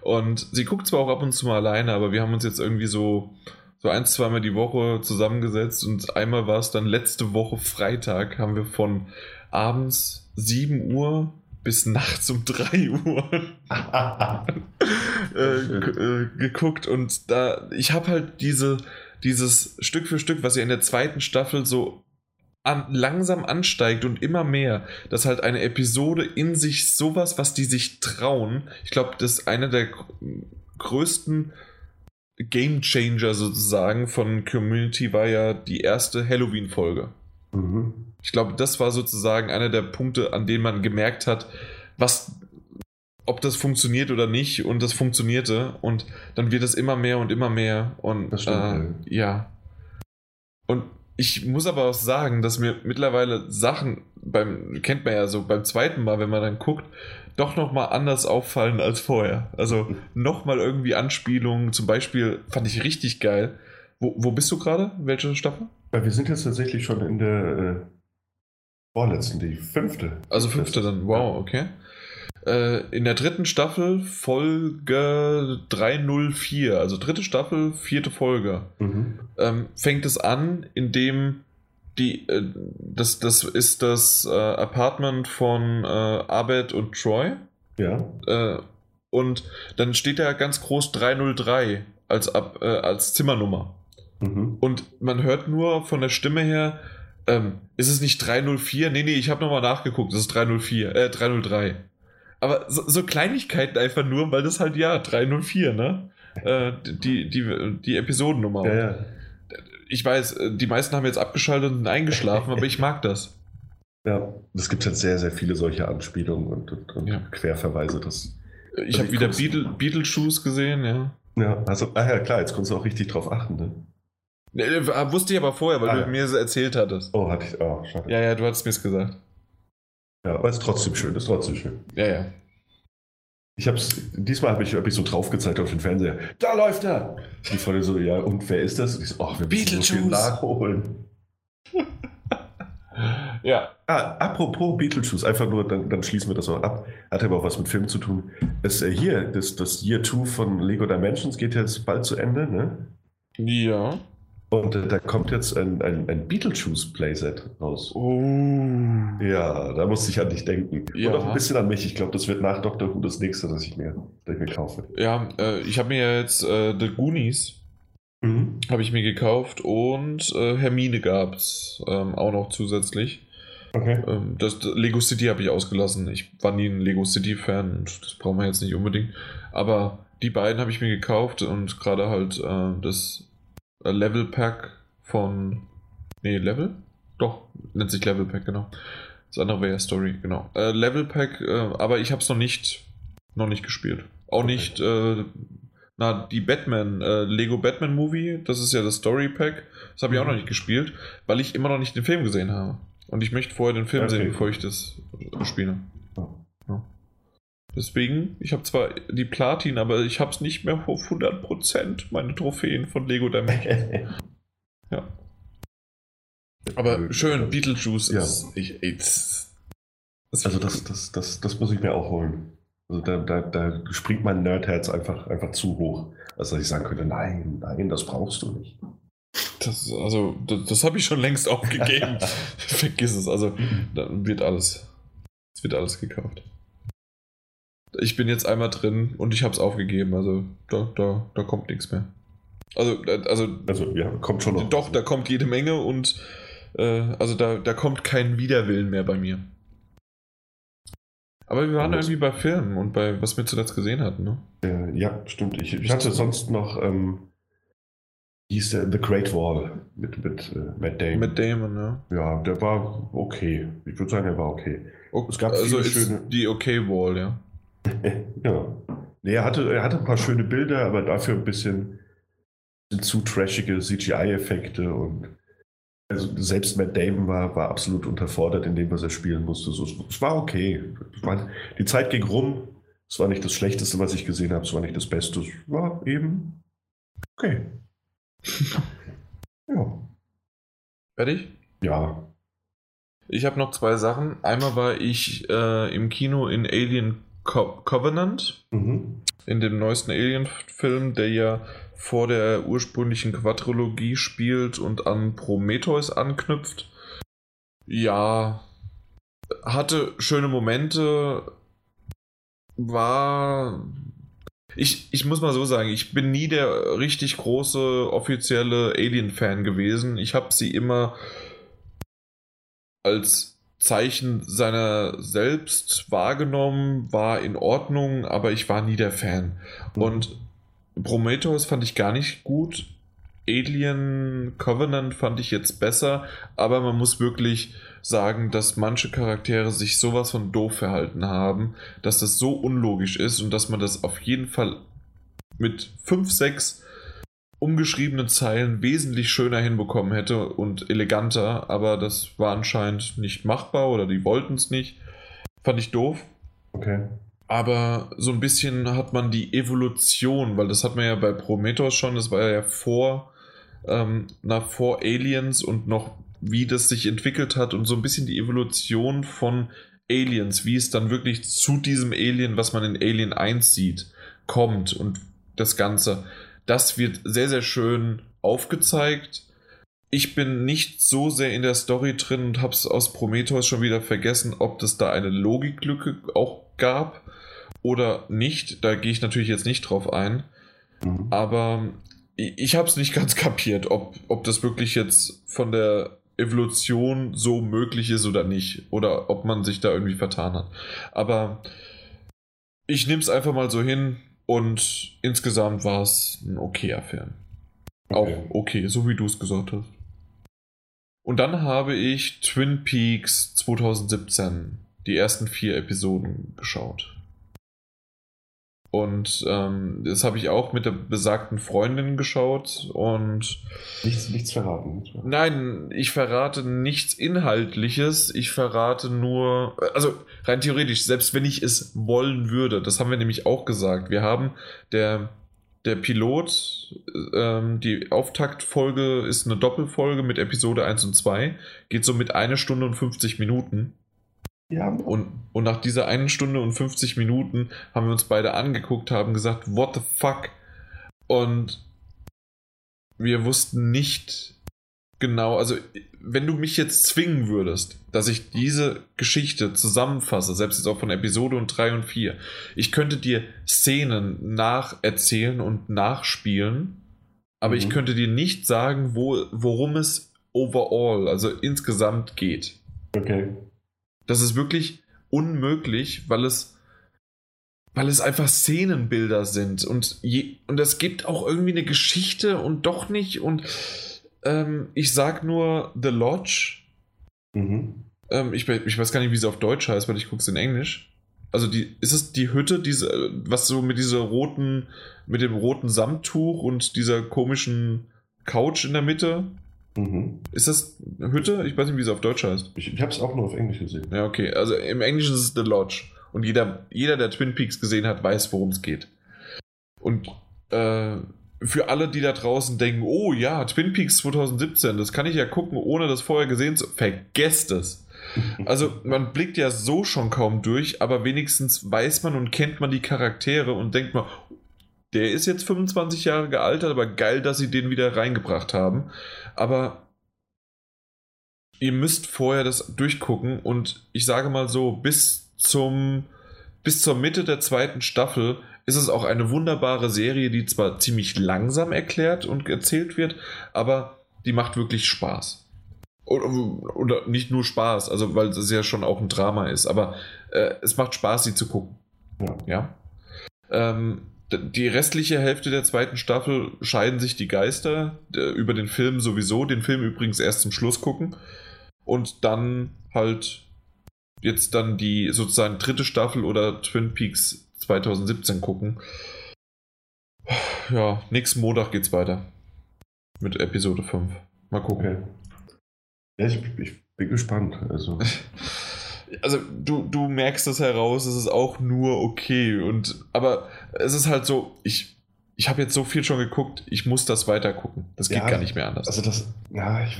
und sie guckt zwar auch ab und zu mal alleine, aber wir haben uns jetzt irgendwie so so ein, zweimal die Woche zusammengesetzt und einmal war es dann letzte Woche Freitag, haben wir von abends 7 Uhr bis nachts um 3 Uhr äh, äh, geguckt und da ich habe halt diese dieses Stück für Stück, was ja in der zweiten Staffel so an, langsam ansteigt und immer mehr, dass halt eine Episode in sich sowas, was die sich trauen, ich glaube, das ist einer der größten Game Changer sozusagen von Community war ja die erste Halloween-Folge. Mhm. Ich glaube, das war sozusagen einer der Punkte, an denen man gemerkt hat, was ob das funktioniert oder nicht und das funktionierte und dann wird es immer mehr und immer mehr und stimmt, äh, ja. Und ich muss aber auch sagen, dass mir mittlerweile Sachen beim kennt man ja so beim zweiten Mal, wenn man dann guckt, doch noch mal anders auffallen als vorher. Also noch mal irgendwie Anspielungen. Zum Beispiel fand ich richtig geil. Wo, wo bist du gerade? Welche Staffel? Weil wir sind jetzt tatsächlich schon in der äh, vorletzten, die fünfte. Also fünfte dann, wow, okay. Äh, in der dritten Staffel Folge 304, also dritte Staffel, vierte Folge, Mhm. ähm, fängt es an, indem die, äh, das, das ist das äh, Apartment von Abed und Troy. Ja. Und dann steht da ganz groß 303 als, Ab, als Zimmernummer. Mhm. Und man hört nur von der Stimme her, ähm, ist es nicht 304? Nee, nee, ich habe nochmal nachgeguckt, es ist 304, äh, 303. Aber so, so Kleinigkeiten einfach nur, weil das halt, ja, 304, ne? Äh, die, die, die Episodennummer. Ja, ja. Ich weiß, äh, die meisten haben jetzt abgeschaltet und eingeschlafen, aber ich mag das. Ja, es gibt halt sehr, sehr viele solche Anspielungen und, und, und Ja. Querverweise. Das, Ich Also habe wieder Beetle, Beetlejuice gesehen, ja. ja, also, ah ja, klar, jetzt konntest du auch richtig drauf achten, ne? Ne, äh, Wusste ich aber vorher, weil Ah, du ja. mir es erzählt hattest. Oh, hatte ich, oh, schade. Ja, ja, du hattest mir es gesagt. Ja, aber ist trotzdem schön, ist trotzdem schön. Ja, ja. Ich hab's, diesmal habe ich, hab ich so drauf gezeigt auf den Fernseher. Da läuft er! Die Freunde so, ja, und wer ist das? Und ich so, ach, wir müssen so viel nachholen. Ja. Ah, apropos Beetlejuice, einfach nur, dann, dann schließen wir das noch ab. Hat aber auch was mit Film zu tun. Es, äh, hier, das, das Year 2 von Lego Dimensions geht jetzt bald zu Ende, ne? Ja. Und äh, da kommt jetzt ein, ein, ein Beetlejuice Playset raus. Oh. Ja, da musste ich an dich denken. Ja. Und auch ein bisschen an mich. Ich glaube, das wird nach Doctor Who das nächste, das ich mir, das ich mir kaufe. Ja, äh, ich habe mir jetzt äh, The Goonies Mhm. habe ich mir gekauft und äh, Hermine gab's ähm, auch noch zusätzlich. Okay. Ähm, das, das Lego City habe ich ausgelassen. Ich war nie ein Lego City Fan und das brauchen wir jetzt nicht unbedingt. Aber die beiden habe ich mir gekauft und gerade halt äh, das Level Pack von nee Level doch nennt sich Level Pack genau. Das andere wäre ja Story genau. Äh, Level Pack, äh, aber ich habe es noch nicht noch nicht gespielt. Auch Okay. nicht äh, na, die Batman, äh, Lego Batman Movie, das ist ja das Story Pack, das habe ich auch Mhm. noch nicht gespielt, weil ich immer noch nicht den Film gesehen habe. Und ich möchte vorher den Film Okay. sehen, bevor ich das äh, spiele. Deswegen, ich habe zwar die Platin, aber ich habe es nicht mehr auf 100%, meine Trophäen von Lego Dimensions. Ja. Aber schön, Beetlejuice Ja. ist. Ich, das, das Also das, das, das, das muss ich mir auch holen. Also da, da, da springt mein Nerdherz einfach, einfach zu hoch, als dass ich sagen könnte, nein, nein, das brauchst du nicht. Das, also, das, das habe ich schon längst aufgegeben. Vergiss es. Also, dann wird alles. Es wird alles gekauft. Ich bin jetzt einmal drin und ich habe es aufgegeben. Also, da, da, da kommt nichts mehr. Also, also Also ja, kommt schon noch. doch, da kommt jede Menge und äh, also da, da kommt kein Widerwillen mehr bei mir. Aber wir waren irgendwie bei Filmen und bei was wir zuletzt gesehen hatten, ne? Äh, ja, stimmt. Ich, ich hatte sonst noch, ähm, hieß der The Great Wall mit, mit äh, Matt Damon. Mit Damon, ne? ja, der war okay. Ich würde sagen, er war okay. O- Es gab also viele schöne- die Okay Wall, ja. Ja. Nee, er hatte, er hatte ein paar schöne Bilder, aber dafür ein bisschen, bisschen zu trashige CGI-Effekte und also selbst Matt Damon war, war absolut unterfordert in dem, was er spielen musste. So, es war okay. Die Zeit ging rum. Es war nicht das Schlechteste, was ich gesehen habe. Es war nicht das Beste. Es war eben okay. Ja. Fertig? Ja. Ich habe noch zwei Sachen. Einmal war ich äh, im Kino in Alien Co Covenant, Mhm. in dem neuesten Alien-Film, der ja vor der ursprünglichen Quadrilogie spielt und an Prometheus anknüpft. Ja, hatte schöne Momente, war. Ich, ich muss mal so sagen, ich bin nie der richtig große offizielle Alien-Fan gewesen. Ich habe sie immer als Zeichen seiner selbst wahrgenommen, war in Ordnung, aber ich war nie der Fan. Und Prometheus fand ich gar nicht gut. Alien Covenant fand ich jetzt besser, aber man muss wirklich sagen, dass manche Charaktere sich sowas von doof verhalten haben, dass das so unlogisch ist und dass man das auf jeden Fall mit 5, 6 umgeschriebenen Zeilen wesentlich schöner hinbekommen hätte und eleganter, aber das war anscheinend nicht machbar oder die wollten es nicht. Fand ich doof. Okay. Aber so ein bisschen hat man die Evolution, weil das hat man ja bei Prometheus schon, das war ja vor ähm, nach vor Aliens und noch wie das sich entwickelt hat und so ein bisschen die Evolution von Aliens, wie es dann wirklich zu diesem Alien, was man in Alien 1 sieht, kommt und das Ganze. Das wird sehr, sehr schön aufgezeigt. Ich bin nicht so sehr in der Story drin und habe es aus Prometheus schon wieder vergessen, ob es da eine Logiklücke auch gab oder nicht. Da gehe ich natürlich jetzt nicht drauf ein. Mhm. Aber ich habe es nicht ganz kapiert, ob, ob das wirklich jetzt von der Evolution so möglich ist oder nicht. Oder ob man sich da irgendwie vertan hat. Aber ich nehme es einfach mal so hin und insgesamt war es ein okayer Film. Okay. Auch okay, so wie du es gesagt hast. Und dann habe ich Twin Peaks 2017, die ersten vier Episoden geschaut. Und ähm, das habe ich auch mit der besagten Freundin geschaut und. Nichts, nichts verraten. Nein, ich verrate nichts Inhaltliches. Ich verrate nur. Also rein theoretisch, selbst wenn ich es wollen würde, das haben wir nämlich auch gesagt. Wir haben der, der Pilot, ähm, die Auftaktfolge ist eine Doppelfolge mit Episode 1 und 2, geht so mit einer Stunde und 50 Minuten. Ja. Und, und nach dieser einen Stunde und 50 Minuten haben wir uns beide angeguckt, haben gesagt, what the fuck? Und wir wussten nicht genau, also wenn du mich jetzt zwingen würdest, dass ich diese Geschichte zusammenfasse, selbst jetzt auch von Episode und 3 und 4, ich könnte dir Szenen nacherzählen und nachspielen, aber mhm. ich könnte dir nicht sagen, wo, worum es overall, also insgesamt geht. Okay. Das ist wirklich unmöglich, weil es, weil es einfach Szenenbilder sind und, je, und es gibt auch irgendwie eine Geschichte und doch nicht. Und ähm, ich sag nur The Lodge. Mhm. Ähm, ich, ich weiß gar nicht, wie sie auf Deutsch heißt, weil ich gucke es in Englisch. Also die, ist es die Hütte, diese, was so mit dieser roten, mit dem roten Samttuch und dieser komischen Couch in der Mitte? Mhm. Ist das eine Hütte? Ich weiß nicht, wie es auf Deutsch heißt. Ich, ich habe es auch nur auf Englisch gesehen. Ja, okay. Also im Englischen ist es The Lodge. Und jeder, jeder der Twin Peaks gesehen hat, weiß, worum es geht. Und äh, für alle, die da draußen denken, oh ja, Twin Peaks 2017, das kann ich ja gucken, ohne das vorher gesehen zu vergesst es. Also man blickt ja so schon kaum durch, aber wenigstens weiß man und kennt man die Charaktere und denkt mal, der ist jetzt 25 Jahre gealtert, aber geil, dass sie den wieder reingebracht haben. Aber ihr müsst vorher das durchgucken und ich sage mal so, bis zum bis zur Mitte der zweiten Staffel ist es auch eine wunderbare Serie, die zwar ziemlich langsam erklärt und erzählt wird, aber die macht wirklich Spaß. Oder, nicht nur Spaß, also weil es ja schon auch ein Drama ist, aber äh, es macht Spaß, sie zu gucken. Ja. ja? Ähm, die restliche Hälfte der zweiten Staffel scheiden sich die Geister über den Film sowieso. Den Film übrigens erst zum Schluss gucken. Und dann halt jetzt dann die sozusagen dritte Staffel oder Twin Peaks 2017 gucken. Ja, nächsten Montag geht's weiter. Mit Episode 5. Mal gucken. Okay. Ja, ich, ich bin gespannt. Also. also du, du merkst das heraus, es ist auch nur okay. Und aber es ist halt so, ich, ich habe jetzt so viel schon geguckt, ich muss das weiter gucken. Das geht ja, gar nicht mehr anders. Also das, ja, ich,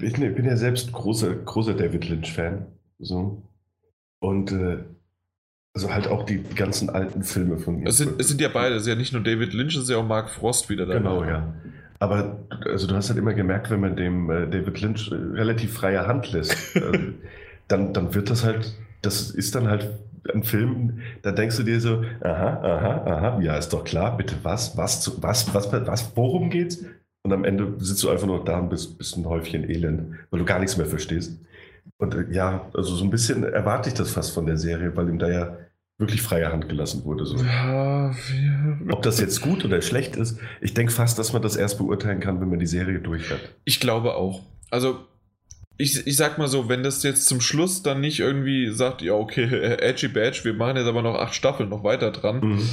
ich, ich bin ja selbst großer, großer David Lynch-Fan. So. Und äh, also halt auch die ganzen alten Filme von ihm. Es sind, es sind ja beide, es ist ja nicht nur David Lynch, es ist ja auch Mark Frost wieder dabei. Genau, ja. Aber also du hast halt immer gemerkt, wenn man dem äh, David Lynch äh, relativ freie Hand lässt, dann, dann wird das halt, das ist dann halt ein Film, da denkst du dir so, aha, aha, aha, ja, ist doch klar, bitte was, was, was, was, was, worum geht's? Und am Ende sitzt du einfach nur da und bist, bist ein Häufchen Elend, weil du gar nichts mehr verstehst. Und äh, ja, also so ein bisschen erwarte ich das fast von der Serie, weil ihm da ja wirklich freie Hand gelassen wurde. So. Ja, ja. Ob das jetzt gut oder schlecht ist, ich denke fast, dass man das erst beurteilen kann, wenn man die Serie durch hat. Ich glaube auch. Also ich, ich sag mal so, wenn das jetzt zum Schluss dann nicht irgendwie sagt, ja, okay, Edgy Badge, wir machen jetzt aber noch acht Staffeln noch weiter dran, mhm.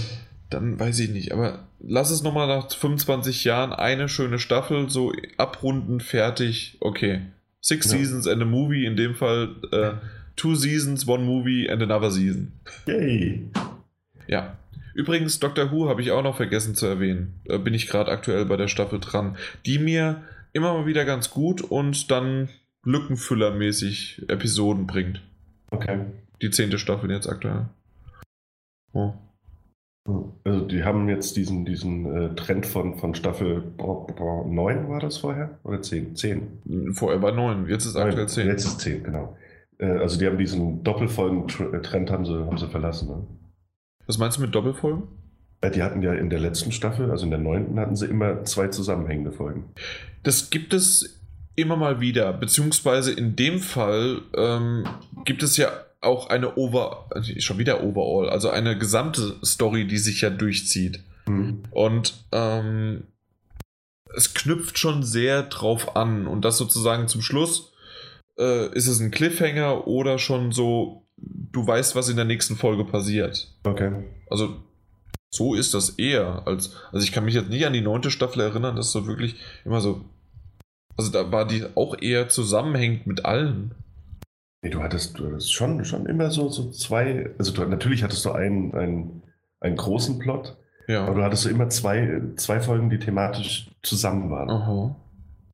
dann weiß ich nicht. Aber lass es nochmal nach 25 Jahren eine schöne Staffel, so abrunden, fertig, okay. Six ja. Seasons and a Movie, in dem Fall äh, Two Seasons, One Movie and another Season. Yay. Ja. Übrigens, Doctor Who habe ich auch noch vergessen zu erwähnen. Da bin ich gerade aktuell bei der Staffel dran, die mir immer mal wieder ganz gut und dann lückenfüllermäßig Episoden bringt. Okay. Die zehnte Staffel jetzt aktuell. Oh. Also die haben jetzt diesen, diesen äh, Trend von, von Staffel 9 war das vorher? Oder 10? 10. Vorher war 9, jetzt ist aktuell 10. Jetzt ist 10, genau. Äh, also die haben diesen Doppelfolgen-Trend haben sie, haben sie verlassen. Ne? Was meinst du mit Doppelfolgen? Die hatten ja in der letzten Staffel, also in der neunten, hatten sie immer zwei zusammenhängende Folgen. Das gibt es immer mal wieder, beziehungsweise in dem Fall ähm, gibt es ja auch eine Over, schon wieder Overall, also eine gesamte Story, die sich ja durchzieht. Mhm. Und ähm, es knüpft schon sehr drauf an und das sozusagen zum Schluss äh, ist es ein Cliffhanger oder schon so, du weißt, was in der nächsten Folge passiert. Okay. Also so ist das eher als, also ich kann mich jetzt nicht an die neunte Staffel erinnern, dass so wirklich immer so, also da war die auch eher zusammenhängend mit allen. Nee, du hattest, du hattest schon, schon immer so, so zwei, also du, natürlich hattest du einen, einen, einen großen Plot, ja. aber du hattest so immer zwei, zwei Folgen, die thematisch zusammen waren. Aha.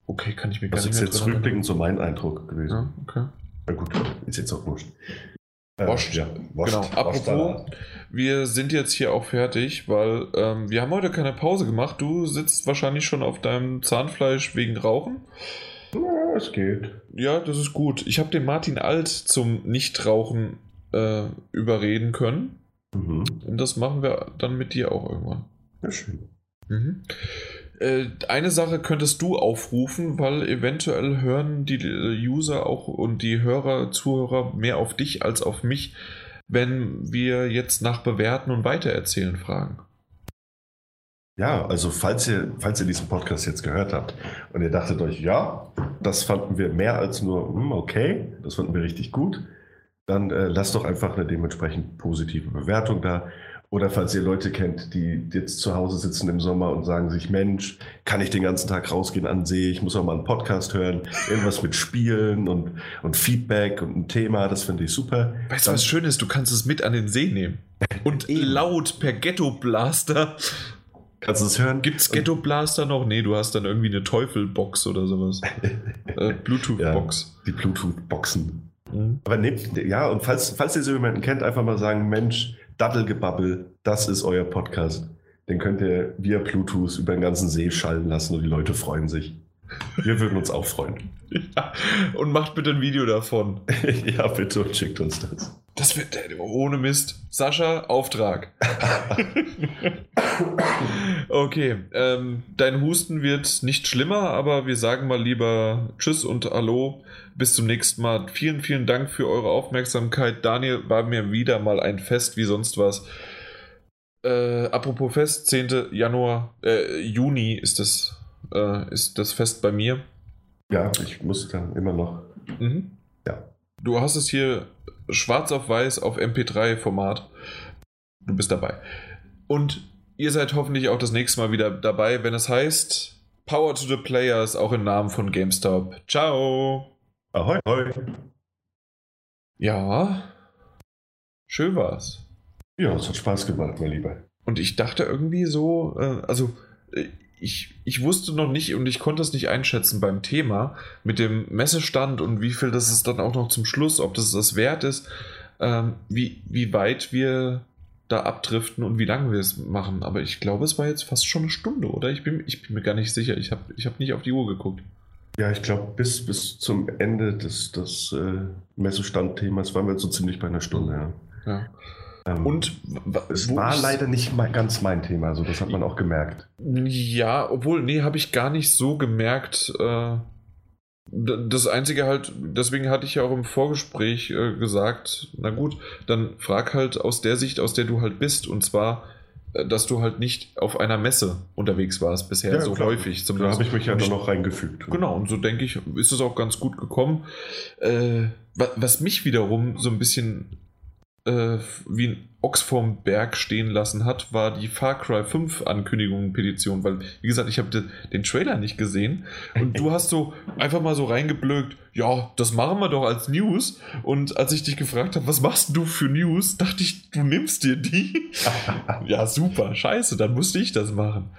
Okay, kann ich mir gar das nicht Das ist jetzt rückblickend so mein Eindruck gewesen. Ja, okay. Na gut, ist jetzt auch wurscht. Äh, Wascht. Ja, wascht, genau. Apropos, wir sind jetzt hier auch fertig, weil ähm, wir haben heute keine Pause gemacht. Du sitzt wahrscheinlich schon auf deinem Zahnfleisch wegen Rauchen. Ja, es geht. Ja, das ist gut. Ich habe den Martin Alt zum Nichtrauchen äh, überreden können. Mhm. Und das machen wir dann mit dir auch irgendwann. Ja, schön. Mhm. Äh, eine Sache könntest du aufrufen, weil eventuell hören die äh, User auch und die Hörer, Zuhörer mehr auf dich als auf mich, wenn wir jetzt nach Bewerten und Weitererzählen fragen. Ja, also falls ihr, falls ihr diesen Podcast jetzt gehört habt und ihr dachtet euch, ja, das fanden wir mehr als nur, hm, okay, das fanden wir richtig gut, dann äh, lasst doch einfach eine dementsprechend positive Bewertung da. Oder falls ihr Leute kennt, die jetzt zu Hause sitzen im Sommer und sagen sich, Mensch, kann ich den ganzen Tag rausgehen an See, ich muss auch mal einen Podcast hören, irgendwas mit Spielen und, und Feedback und ein Thema, das finde ich super. Weißt du, was schön ist? Du kannst es mit an den See nehmen. Und laut per Ghetto-Blaster. Kannst du es hören? Gibt es Ghetto-Blaster noch? Nee, du hast dann irgendwie eine Teufel-Box oder sowas. äh, Bluetooth-Box. Ja, die Bluetooth-Boxen. Mhm. Aber nehmt, ja, und falls, falls ihr so jemanden kennt, einfach mal sagen, Mensch, Daddelgebabbel, das ist euer Podcast. Den könnt ihr via Bluetooth über den ganzen See schallen lassen und die Leute freuen sich. Wir würden uns auch freuen. Ja, und macht bitte ein Video davon. ja, bitte und schickt uns das. Das wird ohne Mist. Sascha, Auftrag. okay, ähm, dein Husten wird nicht schlimmer, aber wir sagen mal lieber Tschüss und Hallo. Bis zum nächsten Mal. Vielen, vielen Dank für eure Aufmerksamkeit. Daniel war mir wieder mal ein Fest wie sonst was. Äh, apropos Fest, 10. Januar, äh, Juni ist das, äh, ist das Fest bei mir. Ja, ich muss da immer noch. Mhm. Ja. Du hast es hier schwarz auf weiß auf MP3-Format. Du bist dabei. Und ihr seid hoffentlich auch das nächste Mal wieder dabei, wenn es heißt Power to the Players, auch im Namen von GameStop. Ciao! Ahoi, ahoi. Ja, schön war's. Ja, es hat Spaß gemacht, mein Lieber. Und ich dachte irgendwie so, äh, also äh, ich, ich wusste noch nicht und ich konnte es nicht einschätzen beim Thema mit dem Messestand und wie viel das ist dann auch noch zum Schluss, ob das das wert ist, ähm, wie, wie weit wir da abdriften und wie lange wir es machen. Aber ich glaube, es war jetzt fast schon eine Stunde, oder? Ich bin, ich bin mir gar nicht sicher. Ich habe ich hab nicht auf die Uhr geguckt. Ja, ich glaube, bis, bis zum Ende des, des äh, Messestandthemas waren wir so ziemlich bei einer Stunde. Ja. ja. Ähm, und es war leider nicht ganz mein Thema, also das hat man auch gemerkt. Ja, obwohl, nee, habe ich gar nicht so gemerkt. Äh, das Einzige halt, deswegen hatte ich ja auch im Vorgespräch äh, gesagt, na gut, dann frag halt aus der Sicht, aus der du halt bist. Und zwar, äh, dass du halt nicht auf einer Messe unterwegs warst bisher ja, so klar. häufig. Da habe ich mich ja nur noch reingefügt. Genau, und so denke ich, ist es auch ganz gut gekommen. Äh, was mich wiederum so ein bisschen äh, wie ein Ochs vorm Berg stehen lassen hat, war die Far Cry 5 Ankündigung Petition, weil, wie gesagt, ich habe de, den Trailer nicht gesehen und du hast so einfach mal so reingeblökt, ja, das machen wir doch als News und als ich dich gefragt habe, was machst du für News, dachte ich, du nimmst dir die. ja, super, scheiße, dann musste ich das machen.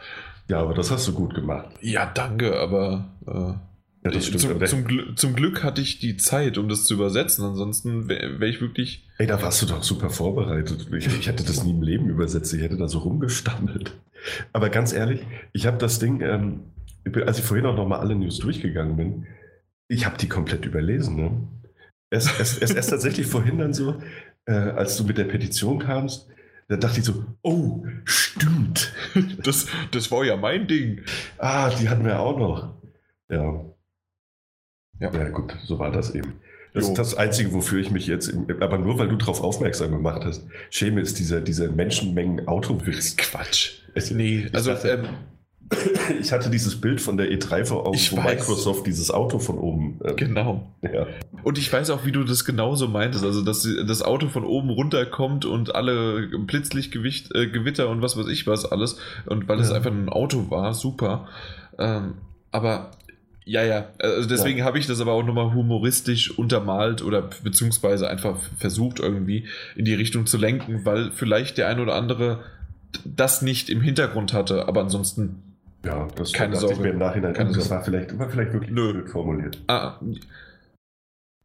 Ja, aber das hast du gut gemacht. Ja, danke, aber äh, ja. Zum, zum, Gl zum, Glück hatte ich die Zeit, um das zu übersetzen. Ansonsten wäre wär ich wirklich. Ey, da warst du doch super vorbereitet. Ich, ich, hätte das nie im Leben übersetzt. Ich hätte da so rumgestammelt. Aber ganz ehrlich, ich habe das Ding, ähm, als ich vorhin auch nochmal alle News durchgegangen bin, ich habe die komplett überlesen. Ne? Es, es, es ist tatsächlich vorhin dann so, äh, als du mit der Petition kamst, da dachte ich so, oh, stimmt. Das, das war ja mein Ding. Ah, die hatten wir auch noch. Ja. Ja. ja, gut, so war das eben. Das jo. ist das Einzige, wofür ich mich jetzt, aber nur weil du darauf aufmerksam gemacht hast, schäme ist dieser, dieser Menschenmengen Autowitz. Quatsch. Es, nee, also ähm, ich hatte dieses Bild von der E3 vor Augen, wo weiß. Microsoft dieses Auto von oben. Ähm, genau. Ja. Und ich weiß auch, wie du das genauso meintest. Also, dass das Auto von oben runterkommt und alle Blitzlichtgewicht, äh, Gewitter und was weiß ich was alles. Und weil ja. es einfach ein Auto war, super. Ähm, aber ja, ja. Also deswegen ja. habe ich das aber auch nochmal humoristisch untermalt oder beziehungsweise einfach versucht irgendwie in die Richtung zu lenken, weil vielleicht der ein oder andere das nicht im Hintergrund hatte, aber ansonsten ja, das keine Sorge. Ich mir im Nachhinein, keine das Sorge. war vielleicht, war vielleicht wirklich Nö. blöd formuliert. Ah,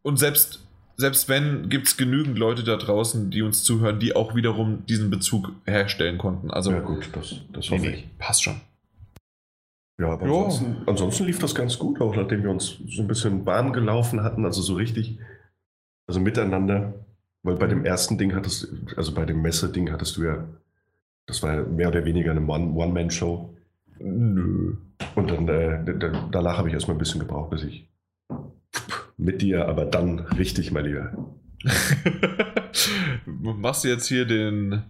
und selbst, selbst wenn, gibt es genügend Leute da draußen, die uns zuhören, die auch wiederum diesen Bezug herstellen konnten. Also, ja gut, das, das hoffe nee, ich. Passt schon. Ja, aber ansonsten, ansonsten, lief das ganz gut, auch nachdem wir uns so ein bisschen warm gelaufen hatten, also so richtig, also miteinander. Weil bei dem ersten Ding hattest also bei dem Messe-Ding hattest du ja, das war ja mehr oder weniger eine One-Man-Show. Nö. Und dann, äh, danach habe ich erstmal ein bisschen gebraucht, bis ich mit dir, aber dann richtig, mein Lieber. Machst du jetzt hier den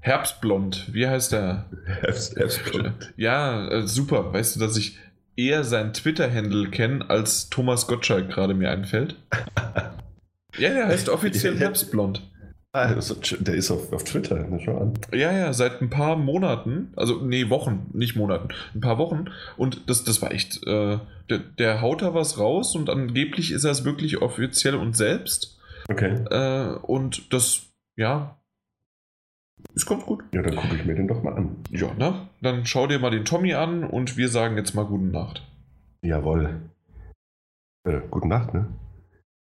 Herbstblond, wie heißt der? Herbst, Herbstblond. Ja, äh, super. Weißt du, dass ich eher sein Twitter-Handle kenne, als Thomas Gottschalk gerade mir einfällt? ja, der heißt offiziell Herbstblond. Ah, der ist auf, auf Twitter, ne, schon an. Ja, ja, seit ein paar Monaten, also nee, Wochen, nicht Monaten, ein paar Wochen. Und das, das war echt, äh, der, der haut da was raus und angeblich ist er es wirklich offiziell und selbst. Okay. Äh, und das, ja, ist ganz gut. Ja, dann gucke ich mir den doch mal an. Ja, ne? Dann schau dir mal den Tommy an und wir sagen jetzt mal gute Nacht. Jawohl. Äh, gute Nacht, ne?